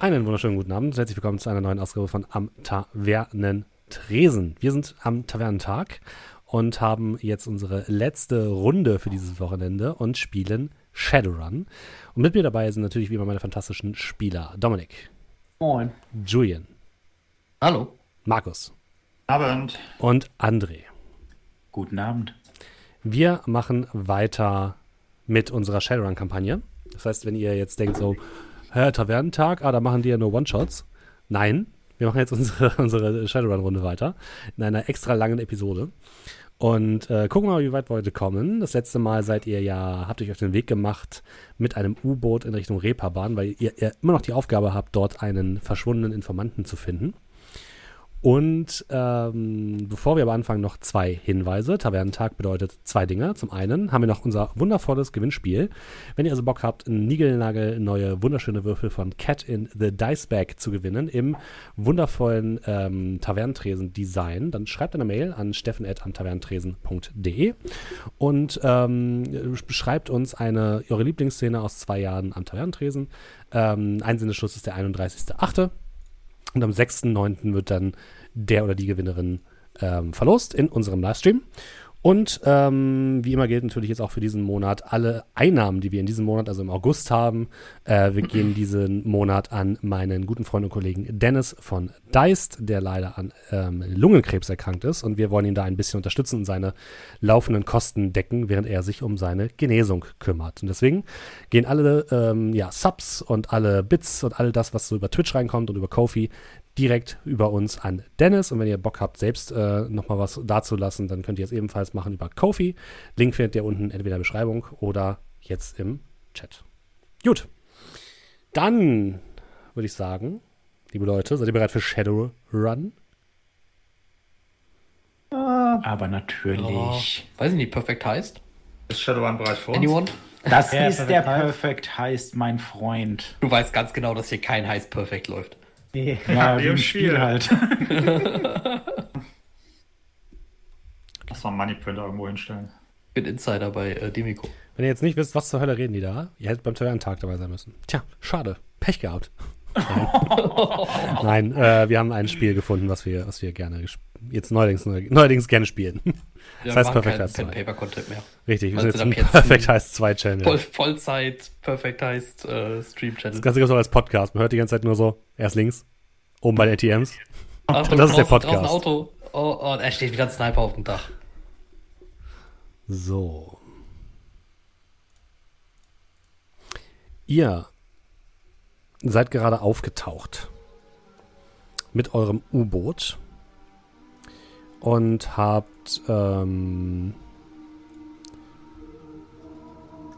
Einen wunderschönen guten Abend. Herzlich willkommen zu einer neuen Ausgabe von Am Tavernentresen. Wir sind am Tavernentag und haben jetzt unsere letzte Runde für dieses Wochenende und spielen Shadowrun. Und mit mir dabei sind natürlich wie immer meine fantastischen Spieler. Dominik. Moin. Julian. Hallo. Markus. Abend. Und André. Guten Abend. Wir machen weiter mit unserer Shadowrun-Kampagne. Das heißt, wenn ihr jetzt denkt so, Hä, Tavernentag? Ah, da machen die ja nur One-Shots. Nein, wir machen jetzt unsere, unsere Shadowrun-Runde weiter in einer extra langen Episode. Und äh, gucken wir mal, wie weit wir heute kommen. Das letzte Mal seid ihr ja, habt euch auf den Weg gemacht mit einem U-Boot in Richtung Reeperbahn, weil ihr, ihr immer noch die Aufgabe habt, dort einen verschwundenen Informanten zu finden. Und ähm, bevor wir aber anfangen, noch zwei Hinweise. Tavernentag bedeutet zwei Dinge. Zum einen haben wir noch unser wundervolles Gewinnspiel. Wenn ihr also Bock habt, Nigelnagel neue wunderschöne Würfel von Cat in the Dice Bag zu gewinnen im wundervollen ähm, Tavernentresen-Design, dann schreibt eine Mail an steffen.amtavernentresen.de und ähm, beschreibt uns eine eure Lieblingsszene aus zwei Jahren am Tavernentresen. Ähm, Einsendeschluss ist der 31.8. Und am 6.9. wird dann der oder die Gewinnerin ähm, verlost in unserem Livestream. Und ähm, wie immer gilt natürlich jetzt auch für diesen Monat alle Einnahmen, die wir in diesem Monat, also im August haben. Äh, wir gehen diesen Monat an meinen guten Freund und Kollegen Dennis von Deist, der leider an ähm, Lungenkrebs erkrankt ist. Und wir wollen ihn da ein bisschen unterstützen und seine laufenden Kosten decken, während er sich um seine Genesung kümmert. Und deswegen gehen alle ähm, ja, Subs und alle Bits und all das, was so über Twitch reinkommt und über Kofi, direkt über uns an Dennis. Und wenn ihr Bock habt, selbst äh, nochmal was dazulassen, dann könnt ihr es ebenfalls machen über Kofi. Link findet ihr unten entweder in der Beschreibung oder jetzt im Chat. Gut. Dann würde ich sagen, liebe Leute, seid ihr bereit für Shadowrun? Aber natürlich. Oh, weiß ich nicht, Perfect heißt? Ist Shadowrun bereit vor uns? Anyone? Das Ja, ist Perfect der Heist. Perfect heißt, mein Freund. Du weißt ganz genau, dass hier kein Heiß Perfect läuft. Nee. Ja, wie im Spiel Spiel. halt. Lass mal einen Moneyprinter irgendwo hinstellen. Ich bin Insider bei äh, Demiko. Wenn ihr jetzt nicht wisst, was zur Hölle reden die da, ihr hättet beim Tavernentag dabei sein müssen. Tja, schade. Pech gehabt. Nein, äh, wir haben ein Spiel gefunden, was wir, was wir gerne jetzt neuerdings, neuerdings gerne spielen. Ja, Das heißt Perfect keinen Heist 2. Pen-Paper-Content mehr. Richtig, wir sind jetzt ein jetzt Perfect Heist 2 Channel. Voll, Vollzeit Perfect heißt äh, Stream-Channel. Das Ganze gibt es auch als Podcast. Man hört die ganze Zeit nur so, erst links, oben bei den ATMs. Achtung, das ist der Podcast. draußen Auto. Oh, oh, er steht wieder ein Sniper auf dem Dach. So. Ihr seid gerade aufgetaucht mit eurem U-Boot und habt ähm,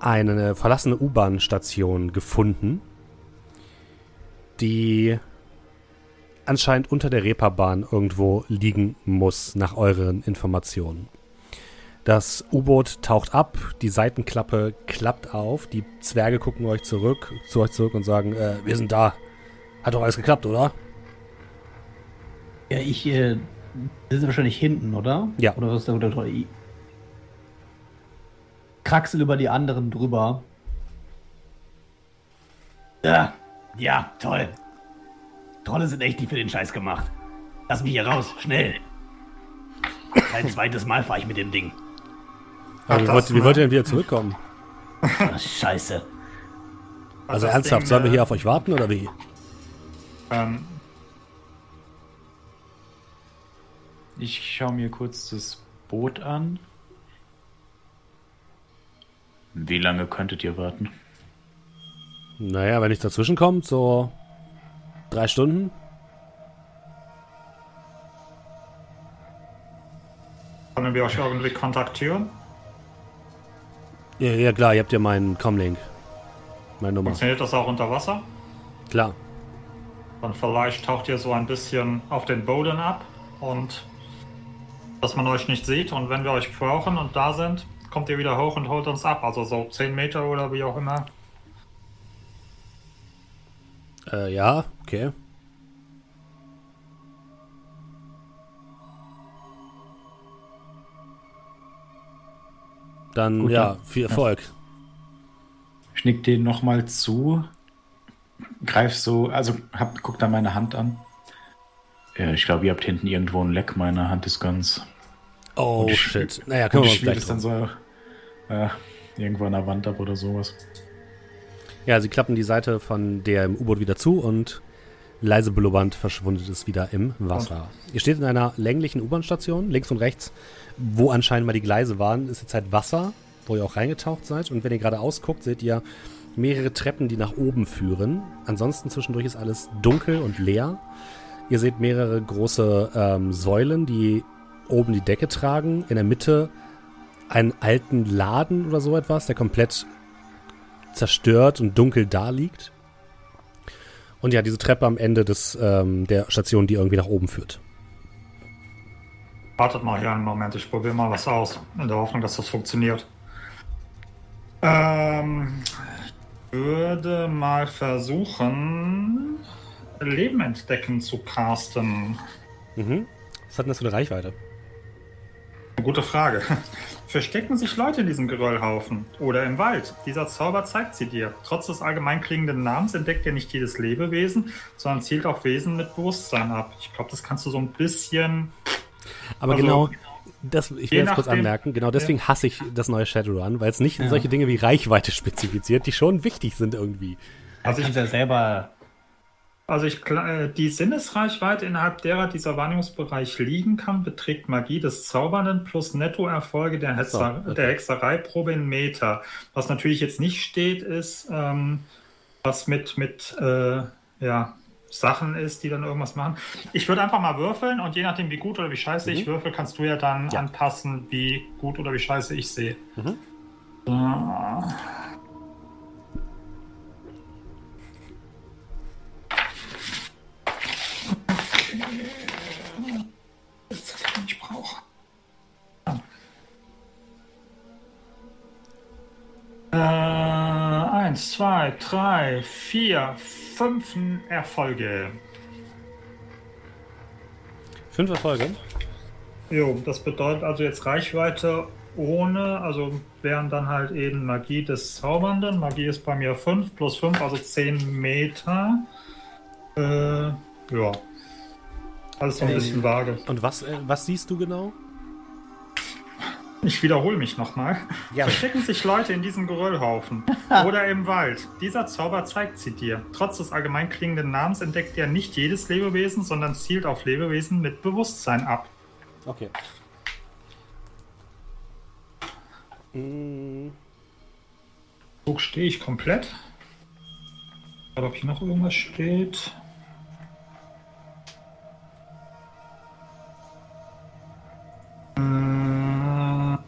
eine verlassene U-Bahn-Station gefunden, die anscheinend unter der Reeperbahn irgendwo liegen muss, nach euren Informationen. Das U-Boot taucht ab, die Seitenklappe klappt auf, die Zwerge gucken euch zurück, zu euch zurück und sagen, äh, wir sind da. Hat doch alles geklappt, oder? Ja, ich, äh, wir sind wahrscheinlich hinten, oder? Ja. Oder was ist der? Ich Kraxel über die anderen drüber. Ja, ja, toll. Trolle sind echt nicht für den Scheiß gemacht. Lass mich hier raus, schnell. Ein zweites Mal fahre ich mit dem Ding. Aber wie, wollt, wie wollt ihr denn wieder zurückkommen? Ach, scheiße. Also das ernsthaft, Ding, sollen wir äh, hier auf euch warten oder wie? Ähm, Ich schaue mir kurz das Boot an. Wie lange könntet ihr warten? Naja, wenn nichts dazwischen kommt, so drei Stunden. können wir euch irgendwie kontaktieren? Ja, ja klar, ihr habt ja meinen Comlink. Meine Nummer. Funktioniert das auch unter Wasser? Klar. Dann vielleicht taucht ihr so ein bisschen auf den Boden ab und dass man euch nicht sieht. Und wenn wir euch brauchen und da sind, kommt ihr wieder hoch und holt uns ab. Also so 10 Meter oder wie auch immer. Äh, ja, okay. Dann, Gut, ja, viel Erfolg. Ich nick den nochmal zu. greif so, also hab, guck da meine Hand an. Ja, ich glaube, ihr habt hinten irgendwo ein Leck. Meine Hand ist ganz. Oh, ich- shit. Naja, können wir spiele gleich das dann so äh, irgendwo an der Wand ab oder sowas. Ja, sie klappen die Seite von dem U-Boot wieder zu und leise blubbernd verschwindet es wieder im Wasser. Ihr steht in einer länglichen U-Bahn-Station, links und rechts, wo anscheinend mal die Gleise waren, ist jetzt halt Wasser, wo ihr auch reingetaucht seid. Und wenn ihr gerade ausguckt, seht ihr mehrere Treppen, die nach oben führen. Ansonsten zwischendurch ist alles dunkel und leer. Ihr seht mehrere große ähm, Säulen, die oben die Decke tragen. In der Mitte einen alten Laden oder so etwas, der komplett zerstört und dunkel da liegt. Und ja, diese Treppe am Ende des, ähm, der Station, die irgendwie nach oben führt. Wartet mal hier einen Moment, ich probiere mal was aus. In der Hoffnung, dass das funktioniert. Ähm, ich würde mal versuchen, Leben entdecken zu casten. Mhm. Was hat denn das für eine Reichweite? Gute Frage. Verstecken sich Leute in diesem Geröllhaufen oder im Wald? Dieser Zauber zeigt sie dir. Trotz des allgemein klingenden Namens entdeckt er nicht jedes Lebewesen, sondern zielt auf Wesen mit Bewusstsein ab. Ich glaube, das kannst du so ein bisschen. Aber Also, genau, das, ich will je das kurz anmerken, genau deswegen hasse ich das neue Shadowrun, weil es nicht Ja. solche Dinge wie Reichweite spezifiziert, die schon wichtig sind irgendwie. Also ich, ja selber. Also ich, äh, die Sinnesreichweite, innerhalb derer dieser Wahrnehmungsbereich liegen kann, beträgt Magie des Zaubernden plus Nettoerfolge der, Hexer, okay. der Hexereiprobe in Meter. Was natürlich jetzt nicht steht, ist, ähm, was mit, mit äh, ja, Sachen ist, die dann irgendwas machen. Ich würde einfach mal würfeln und je nachdem, wie gut oder wie scheiße ich würfel, kannst du ja dann Ja. anpassen, wie gut oder wie scheiße ich sehe. Mhm. So. Äh, eins, zwei, drei, vier, fünf Erfolge. Fünf Erfolge. Jo, das bedeutet also jetzt Reichweite ohne, also wären dann halt eben Magie des Zaubernden. Magie ist bei mir 5 plus 5, also 10 Meter. Äh, ja. Alles so ein Ähm, bisschen vage. Und was, äh, was siehst du genau? Ich wiederhole mich nochmal. Ja. Verstecken sich Leute in diesem Geröllhaufen oder im Wald. Dieser Zauber zeigt sie dir. Trotz des allgemein klingenden Namens entdeckt er nicht jedes Lebewesen, sondern zielt auf Lebewesen mit Bewusstsein ab. Okay. Mm, So stehe ich komplett. Aber ob hier noch irgendwas steht?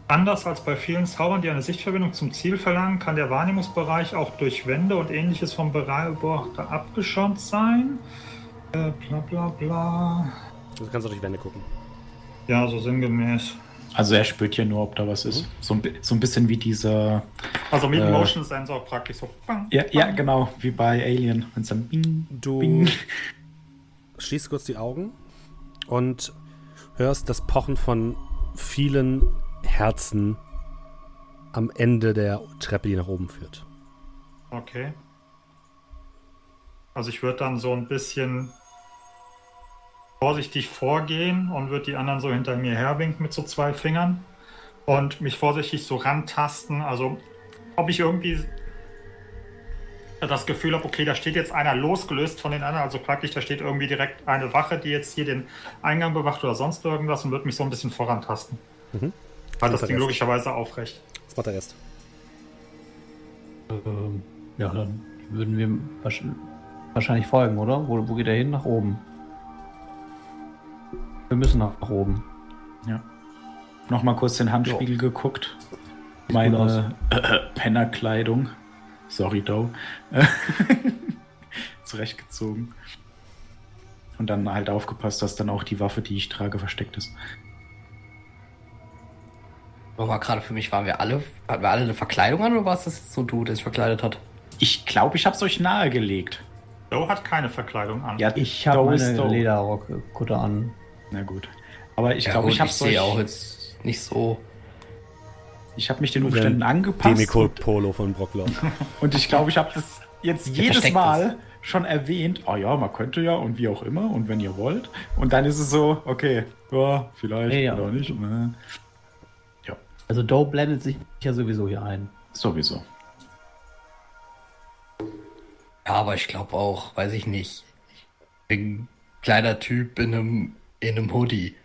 Anders als bei vielen Zaubern, die eine Sichtverbindung zum Ziel verlangen, kann der Wahrnehmungsbereich auch durch Wände und ähnliches vom Beobachter abgeschirmt sein. Äh, bla bla bla. Du kannst auch durch Wände gucken. Ja, so sinngemäß. Also er spürt ja nur, ob da was ist. So, ein, so ein bisschen wie dieser. Also mit Äh. Motion Sensor praktisch so. bang, Ja, ja, bang. genau, wie bei Alien. Wenn's dann bing, Du bing. schließt kurz die Augen und hörst das Pochen von vielen Herzen am Ende der Treppe, die nach oben führt. Okay. Also ich würde dann so ein bisschen vorsichtig vorgehen und würde die anderen so hinter mir herwinken mit so zwei Fingern und mich vorsichtig so rantasten. Also ob ich irgendwie das Gefühl habe, okay, da steht jetzt einer losgelöst von den anderen, also praktisch, da steht irgendwie direkt eine Wache, die jetzt hier den Eingang bewacht oder sonst irgendwas und würde mich so ein bisschen vorantasten. Mhm. Halt das Ding das- logischerweise aufrecht. Was macht der Rest? Ähm, ja, dann würden wir wahrsch- wahrscheinlich folgen, oder? Wo, wo geht er hin? Nach oben. Wir müssen nach oben. Ja. Nochmal kurz den Handspiegel geguckt. gut Meine Pennerkleidung. Sorry, Doe. Zurechtgezogen. Und dann halt aufgepasst, dass dann auch die Waffe, die ich trage, versteckt ist. Aber gerade für mich waren wir alle, hatten wir alle eine Verkleidung an oder war es das jetzt so du, der sich verkleidet hat? Ich glaube, ich habe es euch nahegelegt. Joe hat keine Verkleidung an. Ja, Ich habe Doe Doe. Lederrockkutte an. Na gut. Aber ich Ja, glaube, ich habe es sehe euch. auch jetzt nicht so. Ich habe mich den Umständen angepasst. Demico Polo von Brockloff. Und ich glaube, ich habe das jetzt jedes versteckt Mal schon erwähnt, oh ja, man könnte ja und wie auch immer und wenn ihr wollt. Und dann ist es so, okay, ja, vielleicht Ja, ja. oder nicht. ne? Also Doe blendet sich ja sowieso hier ein. Sowieso. Ja, aber ich glaube auch, weiß ich nicht. Ich bin ein kleiner Typ in einem, in einem Hoodie.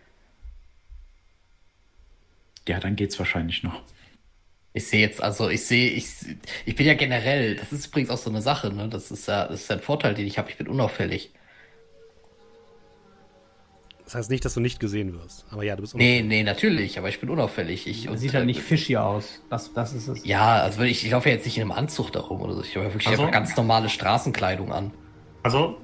Ja, dann geht's wahrscheinlich noch. Ich sehe jetzt, also ich sehe, ich, ich bin ja generell, das ist übrigens auch so eine Sache, ne? Das ist ja, das ist ein Vorteil, den ich habe, ich bin unauffällig. Das heißt nicht, dass du nicht gesehen wirst. Aber ja, du bist Nee, nee, natürlich, aber ich bin unauffällig. Ich, und, sieht halt äh, nicht fishy aus. Das, das ist es. Ja, also ich, ich laufe ja jetzt nicht in einem Anzug darum oder so. Ich habe ja wirklich Also- einfach ganz normale Straßenkleidung an. Also,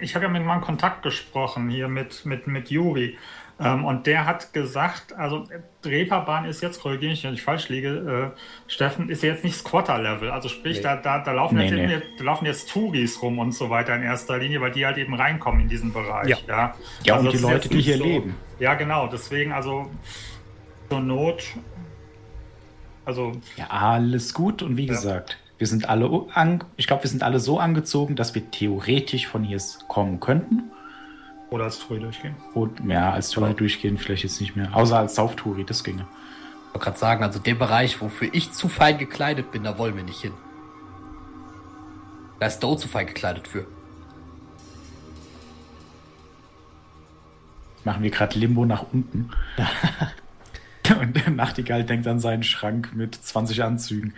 ich habe ja mit meinem Kontakt gesprochen hier mit, mit, mit Juri. Ähm, und der hat gesagt, also Reeperbahn ist jetzt, korrigiere mich, wenn ich falsch liege, äh, Steffen, ist jetzt nicht Squatter-Level. Also sprich, Nee. da, da, da, laufen Nee, jetzt, nee. da laufen jetzt Touris rum und so weiter in erster Linie, weil die halt eben reinkommen in diesen Bereich. Ja. Ja, Ja, und das die Leute, die hier so, leben. Ja, genau. Deswegen, also zur Not, also Ja, alles gut. Und wie Ja. gesagt, wir sind alle, an, ich glaube, wir sind alle so angezogen, dass wir theoretisch von hier kommen könnten. oder als Touri durchgehen. Und ja, als Touri durchgehen vielleicht jetzt nicht mehr. Außer als Sauftouri, das ginge. Ich wollte gerade sagen, also der Bereich, wofür ich zu fein gekleidet bin, da wollen wir nicht hin. Da ist Doe zu fein gekleidet für. Machen wir gerade Limbo nach unten. Und der Nachtigall denkt an seinen Schrank mit 20 Anzügen.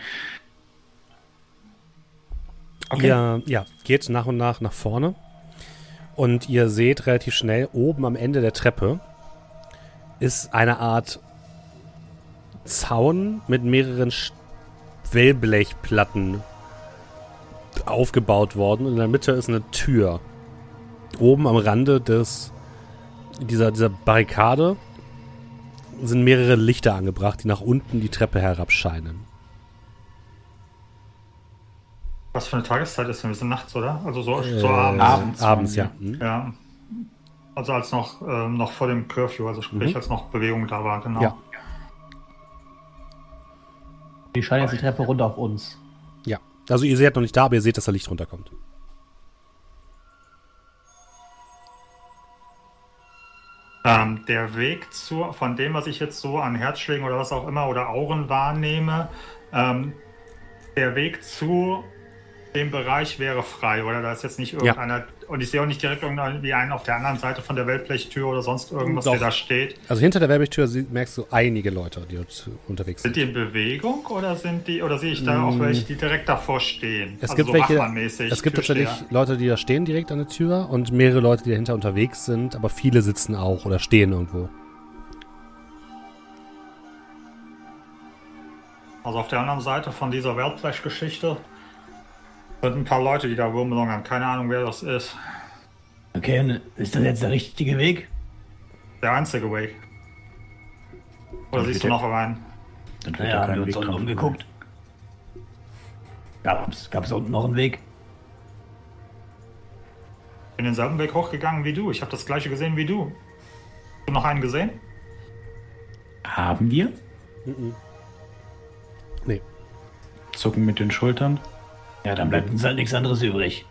Ihr ja, geht nach und nach nach vorne und ihr seht relativ schnell oben am Ende der Treppe ist eine Art Zaun mit mehreren Wellblechplatten aufgebaut worden und in der Mitte ist eine Tür. Oben am Rande des dieser, dieser Barrikade sind mehrere Lichter angebracht, die nach unten die Treppe herabscheinen. Was für eine Tageszeit ist denn? Wir sind nachts, oder? Also so, Äh, so abends. Abends Abends, ja. Mhm. Ja. Also als noch, ähm, noch vor dem Curfew, also sprich, Mhm. als noch Bewegung da war, genau. Ja. Die scheinen jetzt die Treppe runter auf uns. Ja. Also ihr seid noch nicht da, aber ihr seht, dass da Licht runterkommt. Ähm, der Weg zu, von dem, was ich jetzt so an Herzschlägen oder was auch immer oder Auren wahrnehme, ähm, der Weg zu dem Bereich wäre frei, oder? Da ist jetzt nicht irgendeiner, und ich sehe auch nicht direkt irgendwie einen auf der anderen Seite von der Weltblechtür oder sonst irgendwas, Doch. der da steht. Also hinter der sie- merkst du einige Leute, die dort unterwegs Sind sind. die in Bewegung oder sind die, oder sehe ich da auch welche, die direkt davor stehen? Mm. Es Also gibt so welche, es gibt tatsächlich Leute, die da stehen direkt an der Tür und mehrere Leute, die dahinter unterwegs sind, aber viele sitzen auch oder stehen irgendwo. Also auf der anderen Seite von dieser Weltflash-Geschichte sind ein paar Leute, die da rumlungern. Keine Ahnung, wer das ist. Okay, und ist das jetzt der richtige Weg? Der einzige Weg. Oder siehst du noch rein? Dann wird Naja, ja haben wir uns unten umgeguckt. Gab's, gab's unten noch einen Weg? bin denselben Weg hochgegangen wie du. Ich habe das gleiche gesehen wie du. Hast du noch einen gesehen? Haben wir? Nee. Zucken mit den Schultern. Ja, dann bleibt uns halt nichts anderes übrig.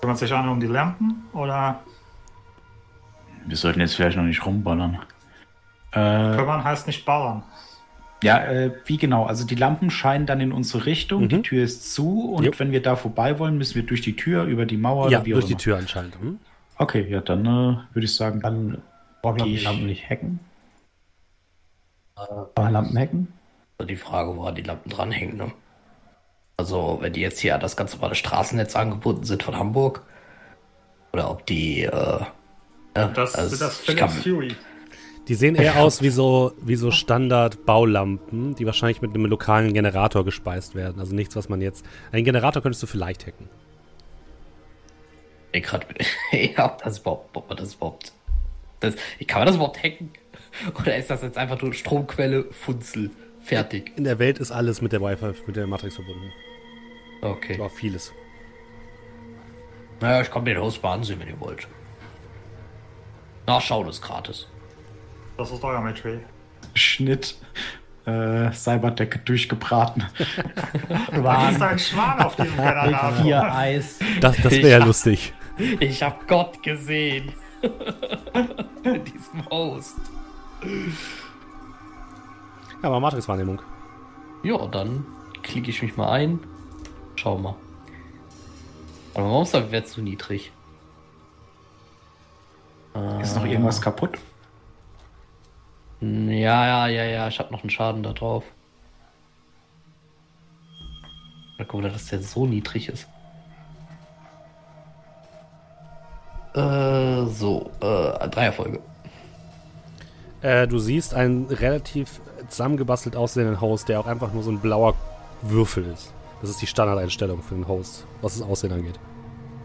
Kümmert sich einer um die Lampen oder Wir sollten jetzt vielleicht noch nicht rumballern. Äh, kümmern heißt nicht ballern. ja, äh, wie genau? Also die Lampen scheinen dann in unsere Richtung, Mhm. die Tür ist zu und Jo. wenn wir da vorbei wollen, müssen wir durch die Tür, über die Mauer ja, oder wie durch auch die immer. Tür anscheinend. Hm? Okay, ja, dann äh, würde ich sagen, Dann brauchen wir Die- Lampen nicht hacken. Man Lampen hacken? Die Frage, woran die Lampen dranhängen, ne? Also, wenn die jetzt hier an das ganz normale Straßennetz angebunden sind von Hamburg, oder ob die, äh, ja, Das also sind das kann, Fury. Die sehen eher aus wie so, wie so Standard-Baulampen, die wahrscheinlich mit einem lokalen Generator gespeist werden. Also nichts, was man jetzt. Einen Generator könntest du vielleicht hacken. ich grad, ja, ob das überhaupt, ob man das überhaupt, das, kann man das überhaupt hacken? Oder ist das jetzt einfach nur Stromquelle, Funzel, fertig? In der Welt ist alles mit der Wi-Fi, mit der Matrix verbunden. Okay. Aber vieles. Naja, ich kann mir den Host mal ansehen, wenn ihr wollt. Nachschauen ist gratis. Das ist euer Metri. Schnitt. äh, Cyberdecke durchgebraten. Da ist ein Schwan auf diesem Generator. vier Eis. Das, das wäre ja lustig. Ich hab Gott gesehen. In diesem Host. Ja, aber Matrix-Wahrnehmung. Ja, dann klicke ich mich mal ein. Schau mal. Aber warum ist der Wert zu niedrig? Ist noch irgendwas kaputt? Ja, ja, ja, ja, ich habe noch einen Schaden da drauf. Na guck mal, dass der so niedrig ist. Äh, so, äh, drei Erfolge. Äh, du siehst einen relativ zusammengebastelt aussehenden Host, der auch einfach nur so ein blauer Würfel ist. Das ist die Standardeinstellung für den Host, was das Aussehen angeht.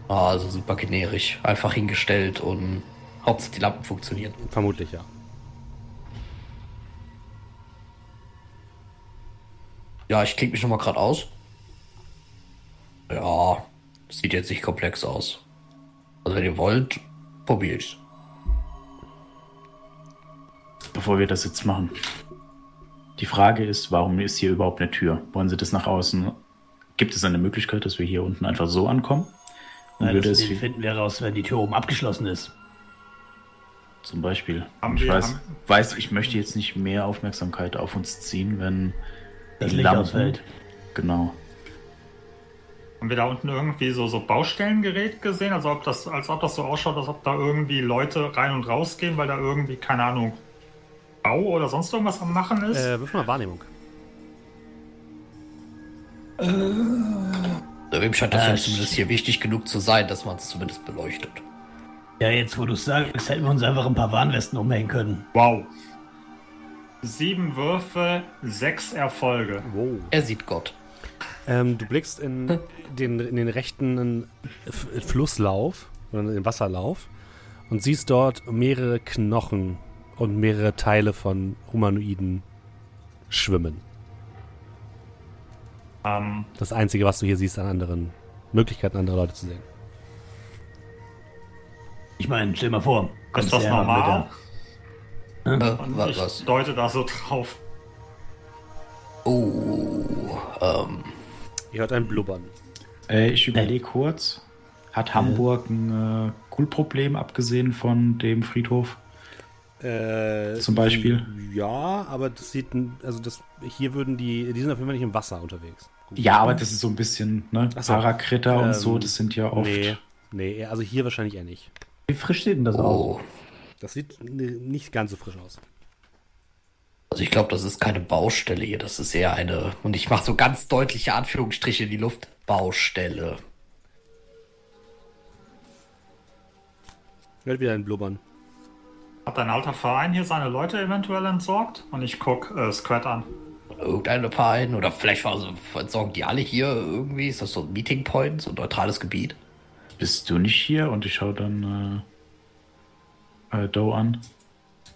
Ah, also super generisch. Einfach hingestellt und Hauptsache die Lampen funktionieren. Vermutlich, ja. Ja, ich klicke mich nochmal gerade aus. Ja, sieht jetzt nicht komplex aus. Also wenn ihr wollt, probiere ich's. Bevor wir das jetzt machen. Die Frage ist, warum ist hier überhaupt eine Tür? Wollen Sie das nach außen? Gibt es eine Möglichkeit, dass wir hier unten einfach so ankommen? Würde das es wie, finden wir raus, wenn die Tür oben abgeschlossen ist. zum Beispiel. Haben ich wir- weiß, haben- weiß, ich möchte jetzt nicht mehr Aufmerksamkeit auf uns ziehen, wenn Das die Licht Lampen. ausfällt. Genau. Haben wir da unten irgendwie so, so Baustellengerät gesehen? Also ob das, als ob das so ausschaut, als ob da irgendwie Leute rein und raus gehen, weil da irgendwie, keine Ahnung, Bau oder sonst irgendwas am Machen ist? Äh, wirf mal Wahrnehmung. Wem scheint das Äh, zumindest hier wichtig genug zu sein, dass man es zumindest beleuchtet. Ja, jetzt wo du es sagst, hätten wir uns einfach ein paar Warnwesten umhängen können. Wow. Sieben Würfe, sechs Erfolge. Wow. Er sieht Gott. Ähm, du blickst in den, in den rechten F Flusslauf oder in den Wasserlauf und siehst dort mehrere Knochen und mehrere Teile von Humanoiden schwimmen. Ähm, Das Einzige, was du hier siehst an anderen Möglichkeiten, andere Leute zu sehen. Ich meine, stell mal vor. ist das normal? Äh, Und wa- ich was? deute da so drauf. Oh, ähm, Ihr hört ein Blubbern. Äh, ich überlege kurz. Hat Hamburg ein äh, Cool-Problem, abgesehen von dem Friedhof? Äh, Zum Beispiel? Ja, aber das sieht, also das, hier würden die, die sind auf jeden Fall nicht im Wasser unterwegs. Ja, aber das ist so ein bisschen, ne? So. Parakritter und Ähm, so, das sind ja oft. Nee, nee, also hier wahrscheinlich eher nicht. Wie frisch sieht denn das aus? oh. Das sieht nicht ganz so frisch aus. Also ich glaube, das ist keine Baustelle hier, das ist eher eine, und ich mache so ganz deutliche Anführungsstriche in die Luft, Baustelle. Hört wieder ein Blubbern. Hat ein alter Verein hier seine Leute eventuell entsorgt? Und ich guck äh, Squad an. Irgendeine Verein oder vielleicht entsorgen die alle hier irgendwie, ist das so ein Meeting Point, so ein neutrales Gebiet? Bist du nicht hier? Und ich schaue dann äh, äh, Doe an.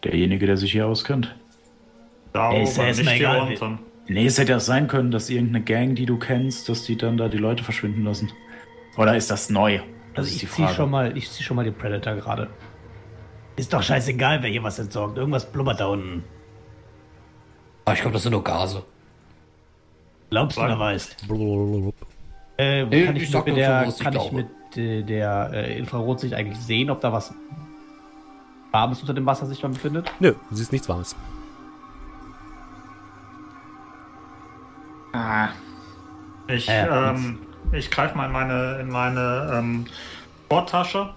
Derjenige, der sich hier auskennt. Da Ey, ist ja nicht hier unten. Nee, es hätte ja sein können, dass irgendeine Gang, die du kennst, dass die dann da die Leute verschwinden lassen. Oder ist das neu? Das Also ist die ich zieh Frage. schon mal, ich zieh schon mal den Predator gerade. Ist doch scheißegal, wer hier was entsorgt. Irgendwas blubbert da unten. Aber Ah, ich glaube, das sind nur Gase. Glaubst du oder weißt? Äh, Nee, kann ich ich, mit so, der, was ich kann ich mit äh, der äh, Infrarotsicht eigentlich sehen, ob da was Warmes unter dem Wasser sich mal befindet? Nö, du siehst nichts Warmes. Ah, Ich, Äh, ähm, ich greife mal in meine, in meine ähm, Sporttasche,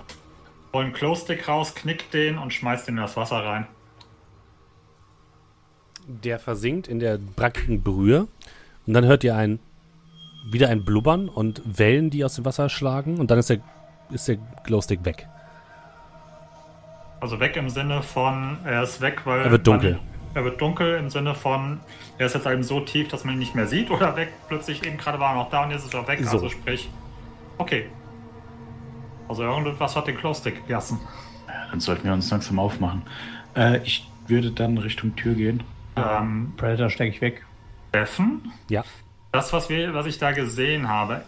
hol einen Glow-Stick raus, knick den und schmeiß den in das Wasser rein. Der versinkt in der brackigen Brühe und dann hört ihr ein wieder ein Blubbern und Wellen, die aus dem Wasser schlagen und dann ist der, ist der Glowstick weg. Also weg im Sinne von, er ist weg, weil. Er wird dunkel. Man, er wird dunkel im Sinne von, er ist jetzt eben so tief, dass man ihn nicht mehr sieht oder weg. Plötzlich eben gerade war er noch da und jetzt ist er weg. So. Also sprich, okay. Also irgendwas hat den Glow-Stick gegessen. dann sollten wir uns langsam aufmachen. Äh, ich würde dann Richtung Tür gehen. Ähm, Predator stecke ich weg. Steffen, Ja. das, was, wir, was ich da gesehen habe,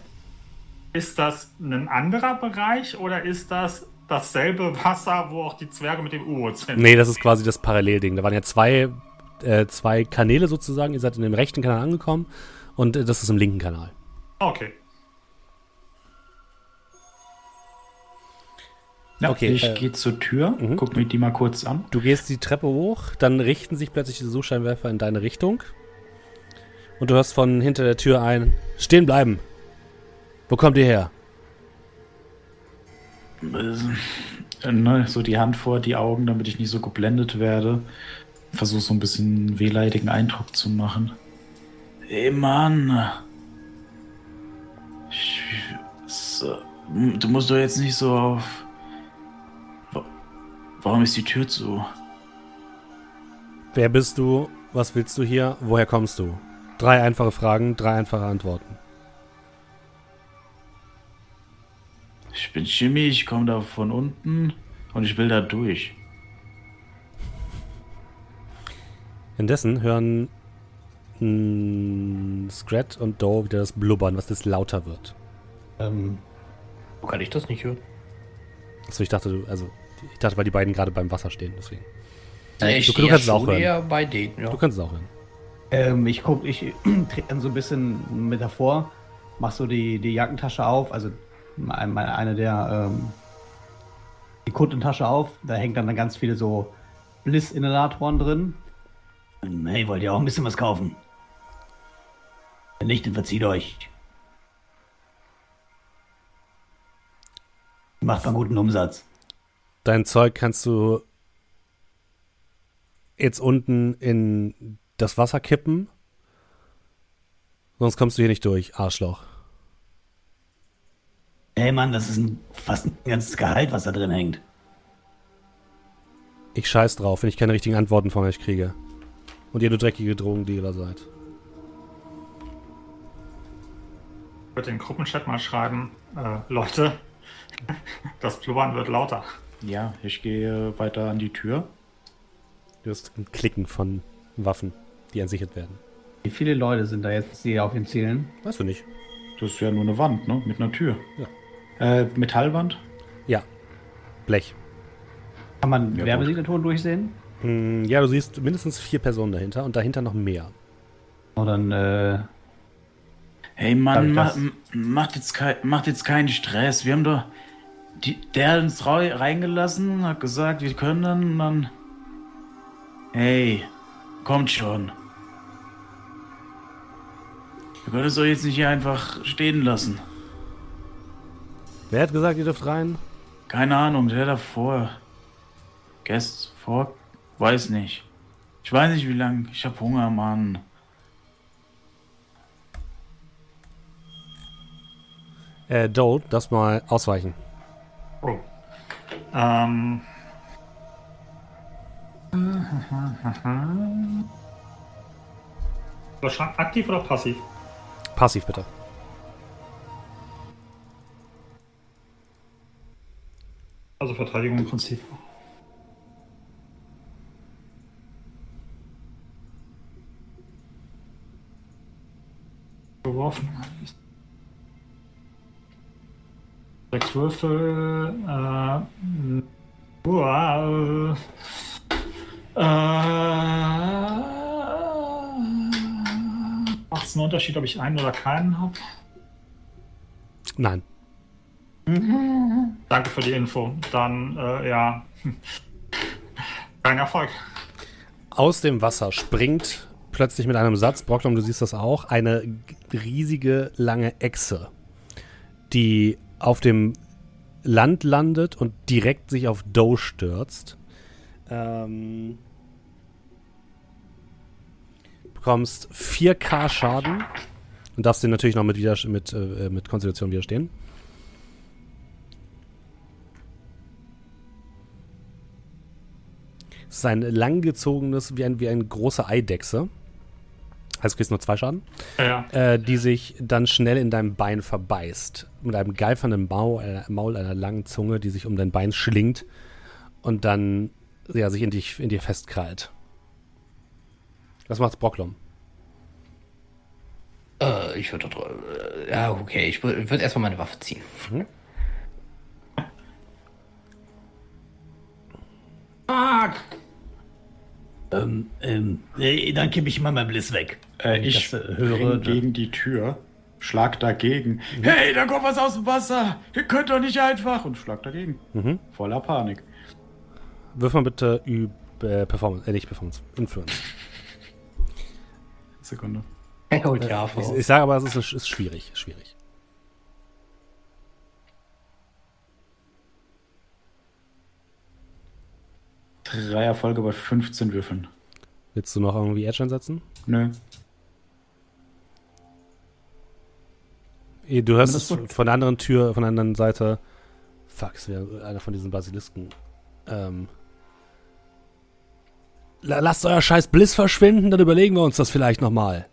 ist das ein anderer Bereich oder ist das dasselbe Wasser, wo auch die Zwerge mit dem U-Boot sind? Nee, das ist quasi das Parallelding. Da waren ja zwei äh, zwei Kanäle sozusagen. Ihr seid in dem rechten Kanal angekommen und äh, das ist im linken Kanal. Okay. Ja, Okay, ich äh, gehe zur Tür, mhm. guck mir die mal kurz an. Du gehst die Treppe hoch, dann richten sich plötzlich die Suchscheinwerfer in deine Richtung. Und du hörst von hinter der Tür ein: Stehen bleiben! Wo kommt ihr her? Äh, ne, so die Hand vor die Augen, damit ich nicht so geblendet werde. Versuche so ein bisschen wehleidigen Eindruck zu machen. Ey Mann. Ich, so, du musst doch jetzt nicht so auf. Wa- Warum ist die Tür zu? Wer bist du? Was willst du hier? Woher kommst du? Drei einfache Fragen, drei einfache Antworten. Ich bin Jimmy, ich komme da von unten und ich will da durch. Indessen hören mh, Scrat und Doe wieder das Blubbern, was jetzt lauter wird. Ähm, wo kann ich das nicht hören? Achso, ich dachte, du, also, ich dachte, weil die beiden gerade beim Wasser stehen, deswegen. Ich du stehe kannst es auch hören. bei denen, ja. Du kannst es auch hören. Ähm, ich guck, ich trete dann so ein bisschen mit davor, mach so die, die Jackentasche auf, also eine der ähm, die Kundentasche auf, da hängt dann ganz viele so Bliss-Inhalatoren drin. Hey, wollt ihr auch ein bisschen was kaufen? Wenn nicht, dann verzieht euch. Macht mal guten Umsatz. Dein Zeug kannst du jetzt unten in das Wasser kippen. Sonst kommst du hier nicht durch, Arschloch. Hey Mann, das ist ein, fast ein ganzes Gehalt, was da drin hängt. Ich scheiß drauf, wenn ich keine richtigen Antworten von euch kriege. Und ihr nur dreckige Drogendealer seid. Ich würde in den Gruppenchat mal schreiben, äh, Leute, das Blubbern wird lauter. Ja, ich gehe weiter an die Tür. Du hast ein Klicken von Waffen, die entsichert werden. Wie viele Leute sind da jetzt, die auf ihn zielen? Weißt du nicht? Das ist ja nur eine Wand, ne? Mit einer Tür. Ja. Äh, Metallwand? Ja. Blech. Kann man Ja, Werbesignaturen durchsehen? Hm, ja, du siehst mindestens vier Personen dahinter und dahinter noch mehr. Und dann, äh, Hey Mann, ma, macht, jetzt macht jetzt keinen Stress. Wir haben doch. Die, der hat uns rei- reingelassen, hat gesagt, wir können dann und dann. Hey, kommt schon. Wir können es doch jetzt nicht hier einfach stehen lassen. Wer hat gesagt, ihr dürft rein? Keine Ahnung, der davor. Gest vor. Weiß nicht. Ich weiß nicht wie lang. Ich hab Hunger, Mann. Äh, Dole, darfst mal ausweichen. Oh. Ähm. Wahrscheinlich aktiv oder passiv? Passiv bitte. Also Verteidigung im Prinzip. Geworfen. Sechs Würfel. Äh, uah, äh, Macht es einen Unterschied, ob ich einen oder keinen habe? Nein. Danke für die Info. Dann, äh, ja. Kein Erfolg. Aus dem Wasser springt plötzlich mit einem Satz, Brocklom, du siehst das auch, eine riesige, lange Echse, die auf dem Land landet und direkt sich auf Doe stürzt. Ähm, bekommst 4k Schaden und darfst den natürlich noch mit, Widerst mit, äh, mit Konstitution widerstehen. Es ist ein langgezogenes, wie, ein, wie eine große Eidechse. Also kriegst du nur zwei Schaden. Ja. Äh, die sich dann schnell in deinem Bein verbeißt. Mit einem geifernden Maul, einer, Maul, einer langen Zunge, die sich um dein Bein schlingt und dann ja, sich in, dich, in dir festkrallt. Was macht's Brocklom? Äh, ich würde. Äh, ja, okay. Ich würde würd erstmal meine Waffe ziehen. Fuck! Ähm, ähm, nee, dann kippe ich mal mein Bliss weg. Äh, ich das, äh, höre ne? gegen die Tür, schlag dagegen. Hey, da kommt was aus dem Wasser! Ihr könnt doch nicht einfach! Und schlag dagegen. Mhm. Voller Panik. Wirf mal bitte über äh, Performance, äh, nicht Performance, Influence. Sekunde. Er holt ja Ich, voraus. ich sage aber, es ist, ist schwierig, schwierig. Drei Erfolge bei 15 Würfeln. Willst du noch irgendwie Edge einsetzen? Nö. Du hörst es von der anderen Tür, von der anderen Seite. Fuck, es wäre einer von diesen Basilisken. Ähm. La- Lasst euer scheiß Bliss verschwinden, dann überlegen wir uns das vielleicht nochmal.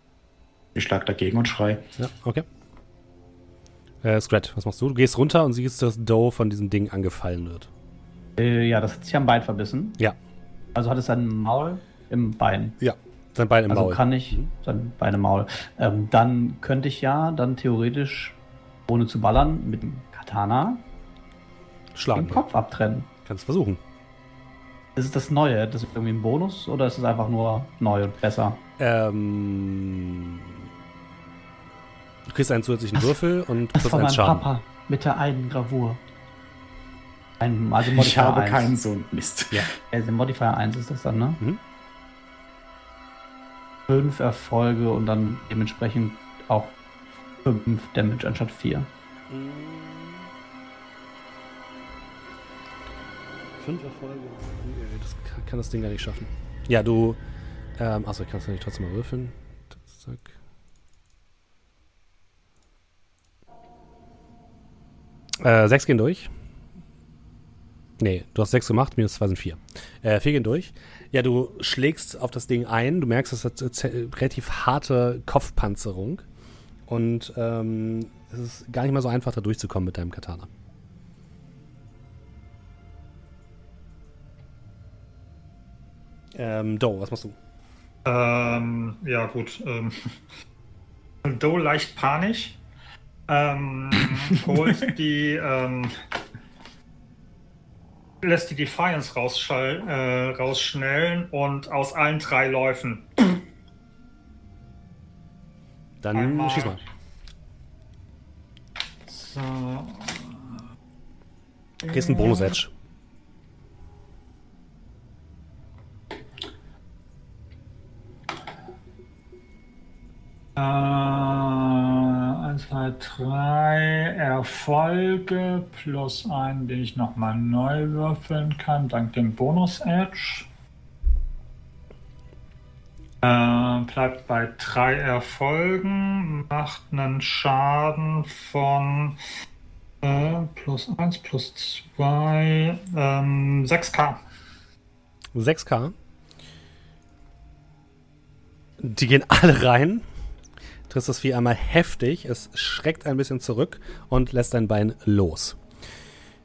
Ich schlag dagegen und schrei. Ja, okay. Äh, Scrat, was machst du? Du gehst runter und siehst, dass Doe von diesem Ding angefallen wird. Äh, ja, das hat sich am Bein verbissen. Ja. Also hat es sein Maul im Bein. Ja. Sein Bein im Also Maul. kann ich sein Bein im Maul. Ähm, dann könnte ich ja dann theoretisch, ohne zu ballern, mit dem Katana Schlagen. den Kopf abtrennen. Kannst versuchen. Ist es das Neue? Das ist irgendwie ein Bonus oder ist es einfach nur neu und besser? Ähm. Du kriegst einen zusätzlichen Würfel und Das kriegst von einen meinem Schaden. Papa mit der einen Gravur. Ein, also Ich Modifier habe 1. keinen Sohn. Mist. Ja. Also Modifier 1 ist das dann, ne? Mhm. Fünf Erfolge und dann dementsprechend auch fünf Damage anstatt vier. Fünf Erfolge. Nee, Das kann, kann das Ding gar nicht schaffen. Ja, du. Ähm, achso, ich kann es natürlich trotzdem mal würfeln. Zack. Äh, sechs gehen durch. Nee, du hast sechs gemacht, minus zwei sind vier. Äh, vier gehen durch. Ja, du schlägst auf das Ding ein. Du merkst, es hat relativ harte Kopfpanzerung. Und ähm, es ist gar nicht mal so einfach, da durchzukommen mit deinem Katana. Ähm, Do, was machst du? Ähm, ja, gut. Ähm, Doe leicht panisch. Ähm, holt die, ähm, lässt die Defiance rausschall, äh, rausschnellen und aus allen drei Läufen. Dann Einmal. schieß mal. So. Kriegst einen Bonus-Edge. Äh, 1, 2, 3 Erfolge plus einen, den ich nochmal neu würfeln kann, dank dem Bonus-Edge. Äh, bleibt bei drei Erfolgen, macht einen Schaden von äh, plus 1, plus 2, ähm, 6k. 6k. Die gehen alle rein. Triffst das Vieh einmal heftig. Es schreckt ein bisschen zurück und lässt dein Bein los.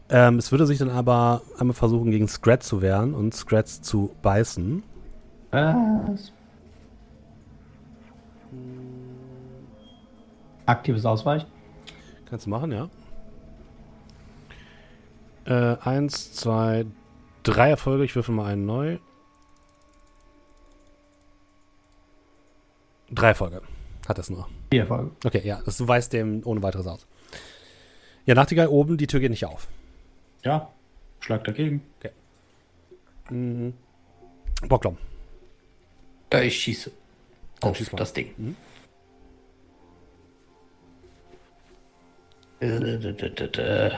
Ähm, es würde sich dann aber einmal versuchen, gegen Scrat zu wehren und Scrat zu beißen. Was? Aktives Ausweichen. Kannst du machen, ja. Äh, eins, zwei, drei Erfolge. Ich würfel mal einen neu. Drei Erfolge. Hat das nur. Vier Erfolge. Okay, ja, das, du weißt dem ohne weiteres aus. Ja, Nachtigall oben, die Tür geht nicht auf. Ja, schlag dagegen. Mhm. Bocklom. Ja, ich schieße. Dann Auf schieß das Ding. Mhm. Äh,